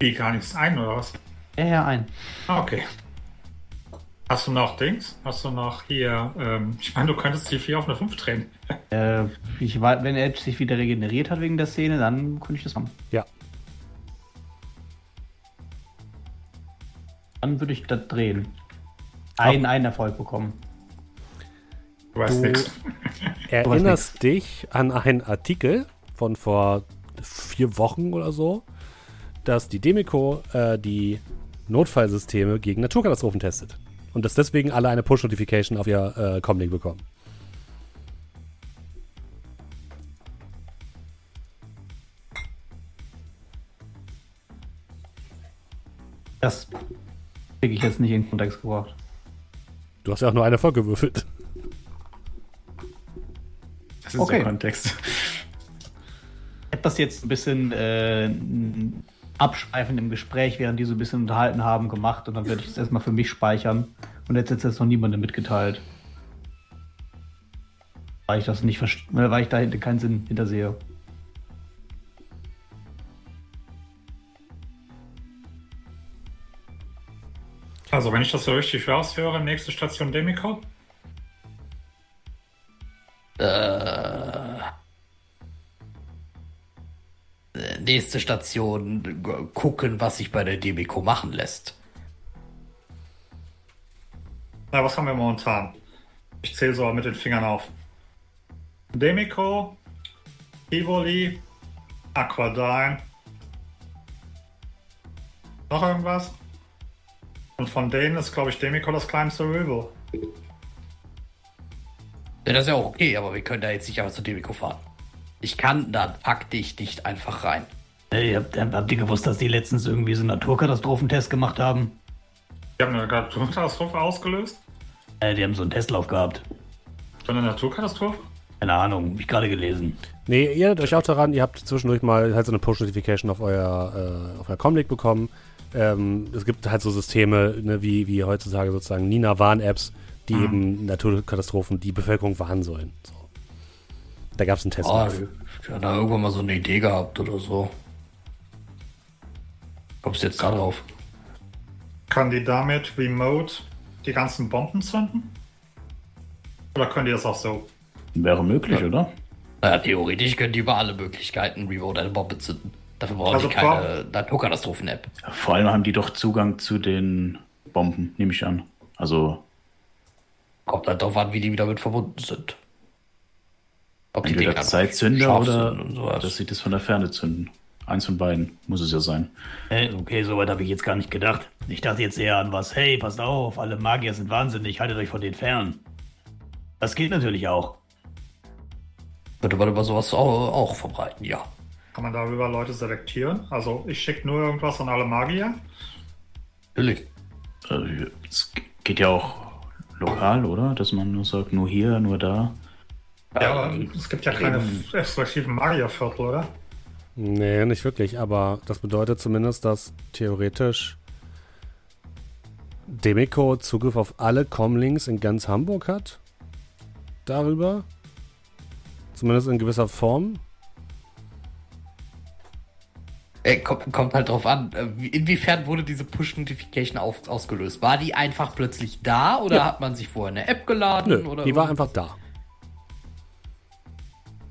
Wie gar nichts ein oder was? Ja, ja, ein. Ah, okay. Hast du noch Dings? Hast du noch hier, ähm, ich meine, du könntest die 4 auf eine 5 drehen. Äh, ich, wenn Edge sich wieder regeneriert hat wegen der Szene, dann könnte ich das machen. Ja. Dann würde ich das drehen. Einen, einen Erfolg bekommen. Du, du erinnerst dich an einen Artikel von vor vier Wochen oder so, dass die Demico äh, die Notfallsysteme gegen Naturkatastrophen testet. Und dass deswegen alle eine Push-Notification auf ihr äh, Comlink bekommen. Das kriege ich jetzt nicht in Kontext gebracht. Du hast ja auch nur eine Folge gewürfelt. Das ist okay. der Kontext habe das jetzt ein bisschen äh, abschweifend im Gespräch, während die so ein bisschen unterhalten haben, gemacht und dann werde ich das erstmal für mich speichern. Und jetzt ist jetzt noch niemandem mitgeteilt. Weil ich das nicht verstehe, weil ich da keinen Sinn hintersehe. Also, wenn ich das so richtig raushöre, nächste Station Demiko? Äh nächste Station gucken, was sich bei der Demico machen lässt. Na, was haben wir momentan? Ich zähle so mit den Fingern auf. Demico, Tivoli, Aquadine. Noch irgendwas? Und von denen ist, glaube ich, Demico das kleinste Rival. Ja, das ist ja auch okay, aber wir können da jetzt nicht einfach zu Demico fahren. Ich kann da faktisch nicht einfach rein. Hey, habt, habt ihr gewusst, dass die letztens irgendwie so einen Naturkatastrophentest gemacht haben? Die haben eine Naturkatastrophe ausgelöst? Äh, die haben so einen Testlauf gehabt. So eine Naturkatastrophe? Keine Ahnung, hab ich gerade gelesen. Nee, ihr erinnert euch auch daran, ihr habt zwischendurch mal halt so eine Push-Notification auf euer, äh, auf euer Comlink bekommen. Ähm, es gibt halt so Systeme, ne, wie, wie heutzutage sozusagen Nina-Warn-Apps, die Mhm. eben Naturkatastrophen die Bevölkerung warnen sollen. So. Da gab es einen Test. Ah, ich hatte da irgendwann mal so eine Idee gehabt oder so. Kommst du jetzt da drauf? Kann die damit remote die ganzen Bomben zünden? Oder können die das auch so? Wäre möglich, oder? Naja, theoretisch können die über alle Möglichkeiten Remote eine Bombe zünden. Dafür brauchen Also sie keine Naturkatastrophen-App. Vor allem haben die doch Zugang zu den Bomben, nehme ich an. Also Kommt halt darauf an, wie die damit verbunden sind. Ob entweder Dinger Zeitzünder oder dass sie das von der Ferne zünden. Eins von beiden muss es ja sein. Hey, okay, soweit habe ich jetzt gar nicht gedacht. Ich dachte jetzt eher an was. Hey, passt auf, alle Magier sind wahnsinnig, haltet euch von denen fern. Das geht natürlich auch. Könnte man über sowas auch, auch verbreiten, ja. Kann man darüber Leute selektieren? Also ich schicke nur irgendwas an alle Magier. Natürlich. Also, Es geht ja auch lokal, oder? Dass man nur sagt, nur hier, nur da. Ja, aber Ähm, es gibt ja keine exklusiven Magierviertel, oder? Nee, nicht wirklich, aber das bedeutet zumindest, dass theoretisch Demico Zugriff auf alle Comlinks in ganz Hamburg hat. Darüber. Zumindest in gewisser Form. Äh, kommt, kommt halt drauf an, äh, wie- inwiefern wurde diese Push-Notification ausgelöst? War die einfach plötzlich da oder Ja. hat man sich vorher eine App geladen? Nö, oder die war irgend- einfach da.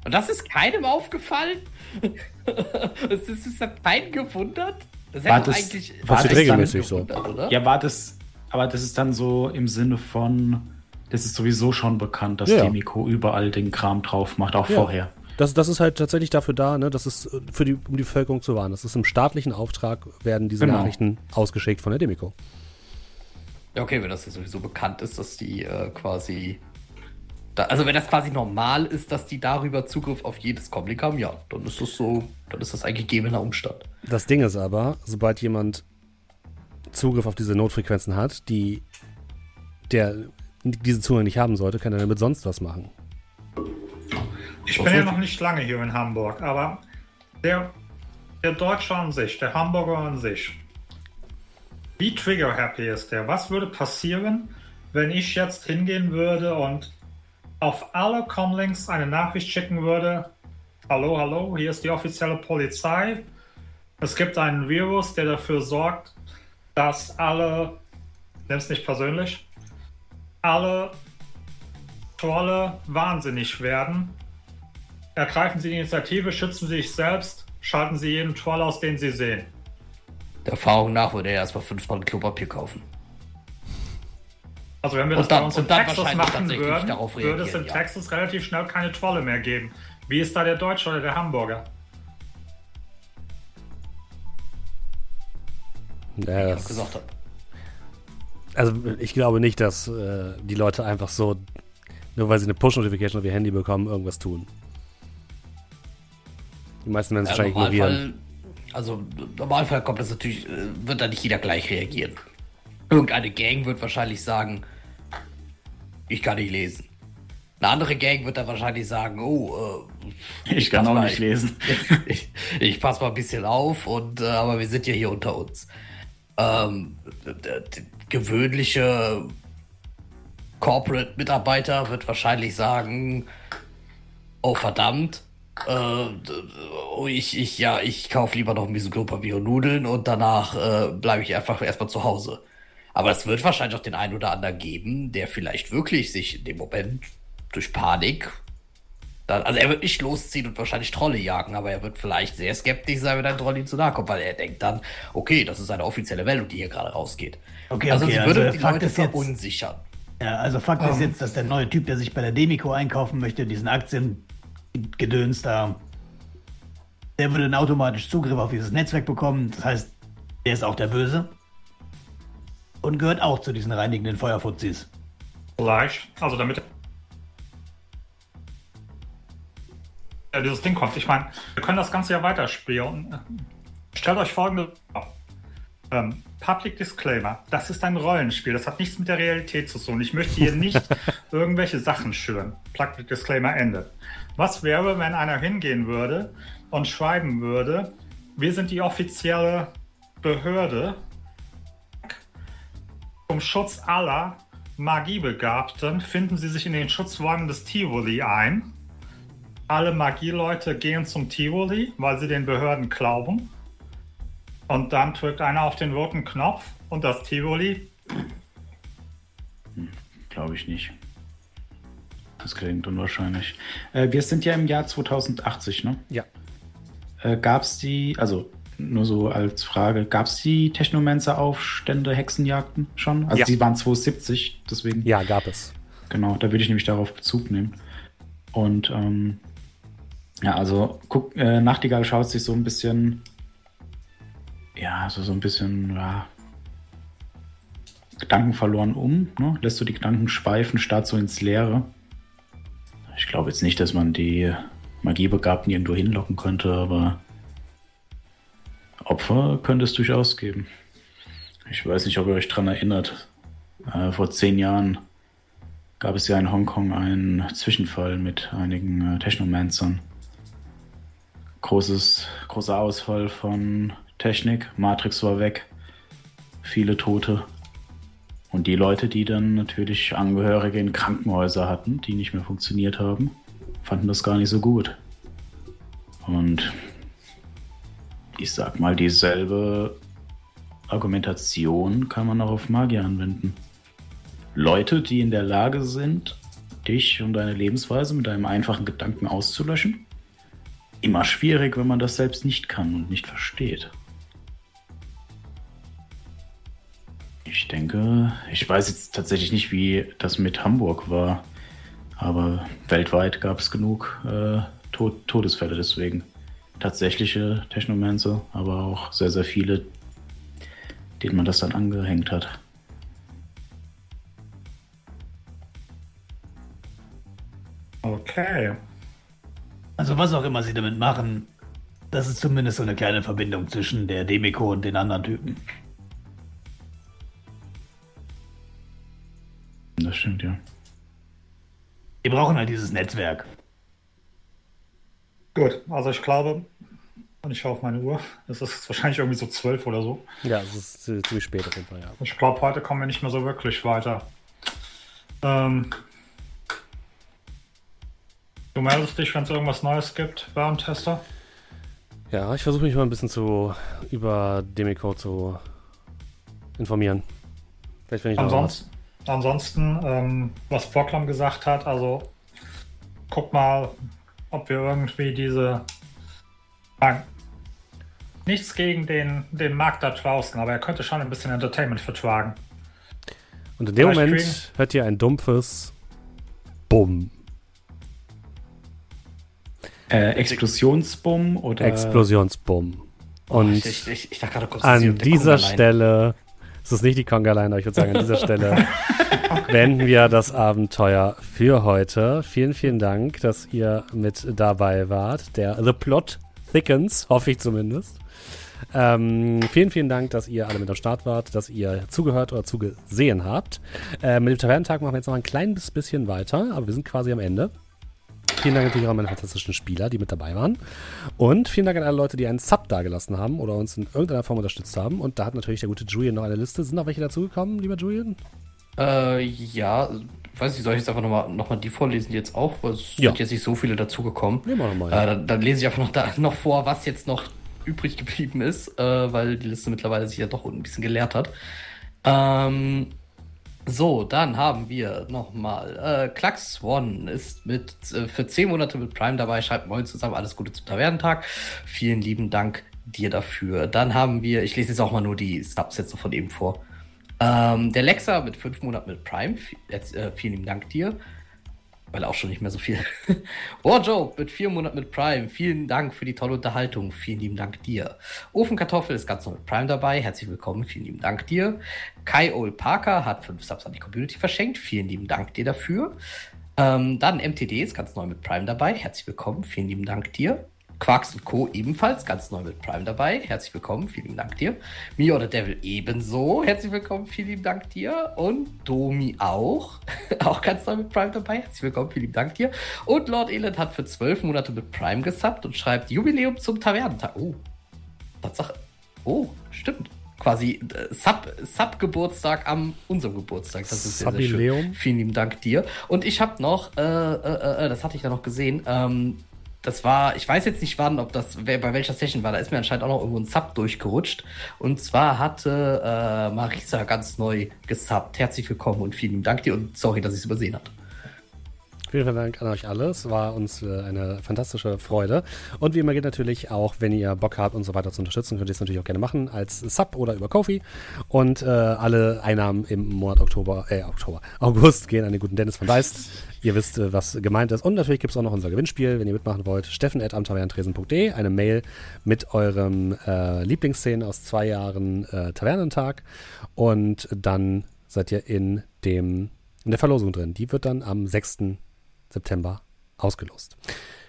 Und das ist keinem aufgefallen? das ist, das keinen gewundert? Das War das- eigentlich war das regelmäßig so. oder? Ja, war das, aber das ist dann so im Sinne von, das ist sowieso schon bekannt, dass Ja. Demiko überall den Kram drauf macht, auch Ja. vorher. Das, das ist halt tatsächlich dafür da, ne? Das ist äh, für die, um die Bevölkerung zu warnen. Das ist im staatlichen Auftrag, werden diese Genau. Nachrichten ausgeschickt von der Demico. Ja, okay, wenn das ja sowieso bekannt ist, dass die äh, quasi. Da, also wenn das quasi normal ist, dass die darüber Zugriff auf jedes Comlink haben, ja, dann ist das so, dann ist das ein gegebener Umstand. Das Ding ist aber, sobald jemand Zugriff auf diese Notfrequenzen hat, die der diesen Zugang nicht haben sollte, kann er damit sonst was machen. Ich bin ja noch nicht lange hier in Hamburg, aber der, der Deutsche an sich, der Hamburger an sich, wie trigger-happy ist der? Was würde passieren, wenn ich jetzt hingehen würde und auf alle Comlinks eine Nachricht schicken würde? Hallo, hallo, hier ist die offizielle Polizei. Es gibt einen Virus, der dafür sorgt, dass alle, nimm es nicht persönlich, alle Trolle wahnsinnig werden. Ergreifen Sie die Initiative, schützen Sie sich selbst, schalten Sie jeden Troll aus, den Sie sehen. Der Erfahrung nach würde er erstmal fünf Tonnen Klopapier kaufen. Also wenn wir Und das dann- bei uns in und Texas machen würden, würde es in ja. Texas relativ schnell keine Trolle mehr geben. Wie ist da der Deutsche oder der Hamburger? Ja, ich das, gesagt habe. also ich glaube nicht, dass äh, die Leute einfach so, nur weil sie eine Push-Notification auf ihr Handy bekommen, irgendwas tun. Die meisten werden es Ja, wahrscheinlich im ignorieren. Also im Normalfall kommt das natürlich, äh, wird da nicht jeder gleich reagieren. Irgendeine Gang wird wahrscheinlich sagen, ich kann nicht lesen. Eine andere Gang wird dann wahrscheinlich sagen, oh, äh, Ich kann pass auch mal, nicht lesen. ich, ich passe mal ein bisschen auf und äh, aber wir sind ja hier unter uns. Ähm, der, der gewöhnliche Corporate-Mitarbeiter wird wahrscheinlich sagen, oh verdammt, äh, oh, ich, ich, ja, ich kaufe lieber noch ein bisschen Klopapier und Nudeln und danach äh, bleibe ich einfach erstmal zu Hause. Aber es wird wahrscheinlich auch den einen oder anderen geben, der vielleicht wirklich sich in dem Moment durch Panik dann, also er wird nicht losziehen und wahrscheinlich Trolle jagen, aber er wird vielleicht sehr skeptisch sein, wenn ein Troll ihm zu nahe kommt, weil er denkt dann, okay, das ist eine offizielle Meldung, die hier gerade rausgeht. Okay, also okay, sie also würde der die Fakt Leute ist jetzt- verunsichern. Ja, also Fakt ist jetzt, dass der neue Typ, der sich bei der Demico einkaufen möchte, diesen Aktiengedöns da, der würde dann automatisch Zugriff auf dieses Netzwerk bekommen. Das heißt, der ist auch der Böse. Und gehört auch zu diesen reinigenden Feuerfuzis. Vielleicht. Also damit ja, dieses Ding kommt. Ich meine, wir können das Ganze ja weiterspielen. Stellt euch folgende. Ähm, Public Disclaimer. Das ist ein Rollenspiel. Das hat nichts mit der Realität zu tun. Ich möchte hier nicht irgendwelche Sachen schüren. Public Disclaimer Ende. Was wäre, wenn einer hingehen würde und schreiben würde, wir sind die offizielle Behörde zum Schutz aller Magiebegabten finden sie sich in den Schutzräumen des Tivoli ein. Alle Magieleute gehen zum Tivoli, weil sie den Behörden glauben. Und dann drückt einer auf den roten Knopf und das Tivoli. Glaube ich nicht. Das klingt unwahrscheinlich. Äh, wir sind ja im Jahr 2080, ne? Ja. Äh, gab es die, also nur so als Frage, gab es die Technomancer-Aufstände, Hexenjagden schon? Also Ja. die waren 270, deswegen. Ja, gab es. Genau, da würde ich nämlich darauf Bezug nehmen. Und ähm, ja, also guck, äh, Nachtigall schaut sich so ein bisschen, ja, so, so ein bisschen, ja, Gedanken verloren um, ne? lässt du die Gedanken schweifen, starrt so ins Leere. Ich glaube jetzt nicht, dass man die Magiebegabten irgendwo hinlocken könnte, aber Opfer könnte es durchaus geben. Ich weiß nicht, ob ihr euch dran erinnert. Äh, vor zehn Jahren gab es ja in Hongkong einen Zwischenfall mit einigen äh, Technomancern. Großes, großer Ausfall von Technik, Matrix war weg, viele Tote. Und die Leute, die dann natürlich Angehörige in Krankenhäuser hatten, die nicht mehr funktioniert haben, fanden das gar nicht so gut. Und ich sag mal, dieselbe Argumentation kann man auch auf Magier anwenden. Leute, die in der Lage sind, dich und deine Lebensweise mit einem einfachen Gedanken auszulöschen. Immer schwierig, wenn man das selbst nicht kann und nicht versteht. Ich denke, ich weiß jetzt tatsächlich nicht, wie das mit Hamburg war, aber weltweit gab es genug äh, Tod Todesfälle deswegen. Tatsächliche Technomancer, aber auch sehr, sehr viele, denen man das dann angehängt hat. Okay. Also was auch immer sie damit machen, das ist zumindest so eine kleine Verbindung zwischen der Demiko und den anderen Typen. Das stimmt, ja. Die brauchen halt dieses Netzwerk. Gut, also ich glaube, und ich schaue auf meine Uhr, es ist wahrscheinlich irgendwie so zwölf oder so. Ja, es ist äh, ziemlich spät auf jeden Fall, ja. Ich glaube, heute kommen wir nicht mehr so wirklich weiter. Ähm, du meldest dich, wenn es irgendwas Neues gibt, Warentester. Ja, ich versuche mich mal ein bisschen zu über Demico zu informieren. Vielleicht wenn ich noch was. Ansonsten, ansonsten ähm, was Proklam gesagt hat, also guck mal, ob wir irgendwie diese. Nein. Nichts gegen den, den Markt da draußen, aber er könnte schon ein bisschen Entertainment vertragen. Und in dem Vielleicht Moment kriegen- hört ihr ein dumpfes Bumm. Äh, Explosionsbumm oder. Explosionsbumm. Und ich, ich, ich, ich dachte gerade kurz, an dieser Stelle, es ist nicht die Conga Line, aber ich würde sagen, an dieser Stelle beenden wir das Abenteuer für heute. Vielen, vielen Dank, dass ihr mit dabei wart. Der The Plot thickens, hoffe ich zumindest. Ähm, vielen, vielen Dank, dass ihr alle mit am Start wart, dass ihr zugehört oder zugesehen habt. Äh, mit dem Tavernentag machen wir jetzt noch ein kleines bisschen weiter, aber wir sind quasi am Ende. Vielen Dank natürlich auch an meine fantastischen Spieler, die mit dabei waren. Und vielen Dank an alle Leute, die einen Sub dagelassen haben oder uns in irgendeiner Form unterstützt haben. Und da hat natürlich der gute Julian noch eine Liste. Sind noch welche dazugekommen, lieber Julian? Äh, ja, weiß nicht, soll ich jetzt einfach nochmal noch mal die vorlesen jetzt auch? Weil es Ja. sind jetzt nicht so viele dazugekommen. Nehmen wir nochmal. Äh, dann, dann lese ich einfach noch, da, noch vor, was jetzt noch übrig geblieben ist, äh, weil die Liste mittlerweile sich ja doch ein bisschen geleert hat. Ähm, so, dann haben wir nochmal. Äh, Klax One ist mit äh, für 10 Monate mit Prime dabei, schreibt moin zusammen, alles Gute zum Tavernentag. Vielen lieben Dank dir dafür. Dann haben wir, ich lese jetzt auch mal nur die Subs jetzt noch von eben vor. Ähm, der Lexa mit fünf Monaten mit Prime, jetzt, äh, vielen lieben Dank dir. Weil auch schon nicht mehr so viel. Warjoe mit vier Monaten mit Prime, vielen Dank für die tolle Unterhaltung, vielen lieben Dank dir. Ofenkartoffel ist ganz neu mit Prime dabei, herzlich willkommen, vielen lieben Dank dir. Kai Ol Parker hat fünf Subs an die Community verschenkt, vielen lieben Dank dir dafür. Ähm, dann MTD ist ganz neu mit Prime dabei, herzlich willkommen, vielen lieben Dank dir. Quarks und Co. ebenfalls ganz neu mit Prime dabei. Herzlich willkommen, vielen Dank dir. Me or the Devil ebenso. Herzlich willkommen, vielen Dank dir. Und Domi auch. auch ganz neu mit Prime dabei. Herzlich willkommen, vielen Dank dir. Und Lord Elend hat für zwölf Monate mit Prime gesubbt und schreibt Jubiläum zum Tavernentag. Oh, Tatsache. Oh, stimmt. Quasi äh, Sub-Geburtstag Sub am unserem Geburtstag. Das ist sehr, sehr schön. Vielen lieben Dank dir. Und ich habe noch, äh, äh, äh, das hatte ich da noch gesehen, ähm, das war, ich weiß jetzt nicht wann, ob das, bei welcher Session war, da ist mir anscheinend auch noch irgendwo ein Sub durchgerutscht. Und zwar hatte äh, Marisa ganz neu gesubbt. Herzlich willkommen und vielen Dank dir und sorry, dass ich es übersehen habe. Vielen Dank an euch alle. Es war uns äh, eine fantastische Freude. Und wie immer geht natürlich auch, wenn ihr Bock habt und so weiter zu unterstützen, könnt ihr es natürlich auch gerne machen als Sub oder über Kofi. Und äh, alle Einnahmen im Monat Oktober, äh, Oktober, August gehen an den guten Dennis von Deist. Ihr wisst, äh, was gemeint ist. Und natürlich gibt es auch noch unser Gewinnspiel, wenn ihr mitmachen wollt. steffen.amtavernentresen.de, eine Mail mit eurem äh, Lieblingsszenen aus zwei Jahren äh, Tavernentag. Und dann seid ihr in dem in der Verlosung drin. Die wird dann am 6. September ausgelost.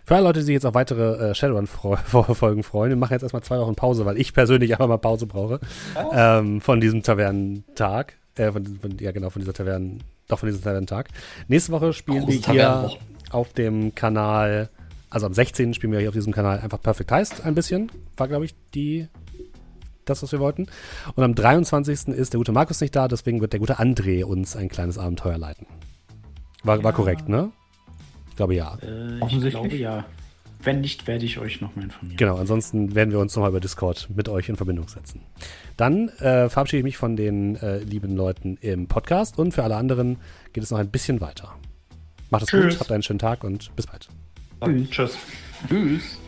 Für alle Leute, die sich jetzt auf weitere äh, Shadowrun-Folgen freuen, wir machen jetzt erstmal zwei Wochen Pause, weil ich persönlich einfach mal Pause brauche oh. ähm, von diesem Tavernentag. Äh, von, von, ja, genau, von dieser Tavernen, doch von diesem Tavernentag. Nächste Woche spielen Große wir hier auf dem Kanal, also am 16. spielen wir hier auf diesem Kanal einfach Perfect Heist ein bisschen. War, glaube ich, die das, was wir wollten. Und am 23. ist der gute Markus nicht da, deswegen wird der gute André uns ein kleines Abenteuer leiten. War, war korrekt, ne? Ich glaube ja. Äh, Offensichtlich. Ich glaube ja. Wenn nicht, werde ich euch nochmal informieren. Genau, ansonsten werden wir uns nochmal über Discord mit euch in Verbindung setzen. Dann äh, verabschiede ich mich von den äh, lieben Leuten im Podcast und für alle anderen geht es noch ein bisschen weiter. Macht es gut, habt einen schönen Tag und bis bald. Tschüss. Tschüss.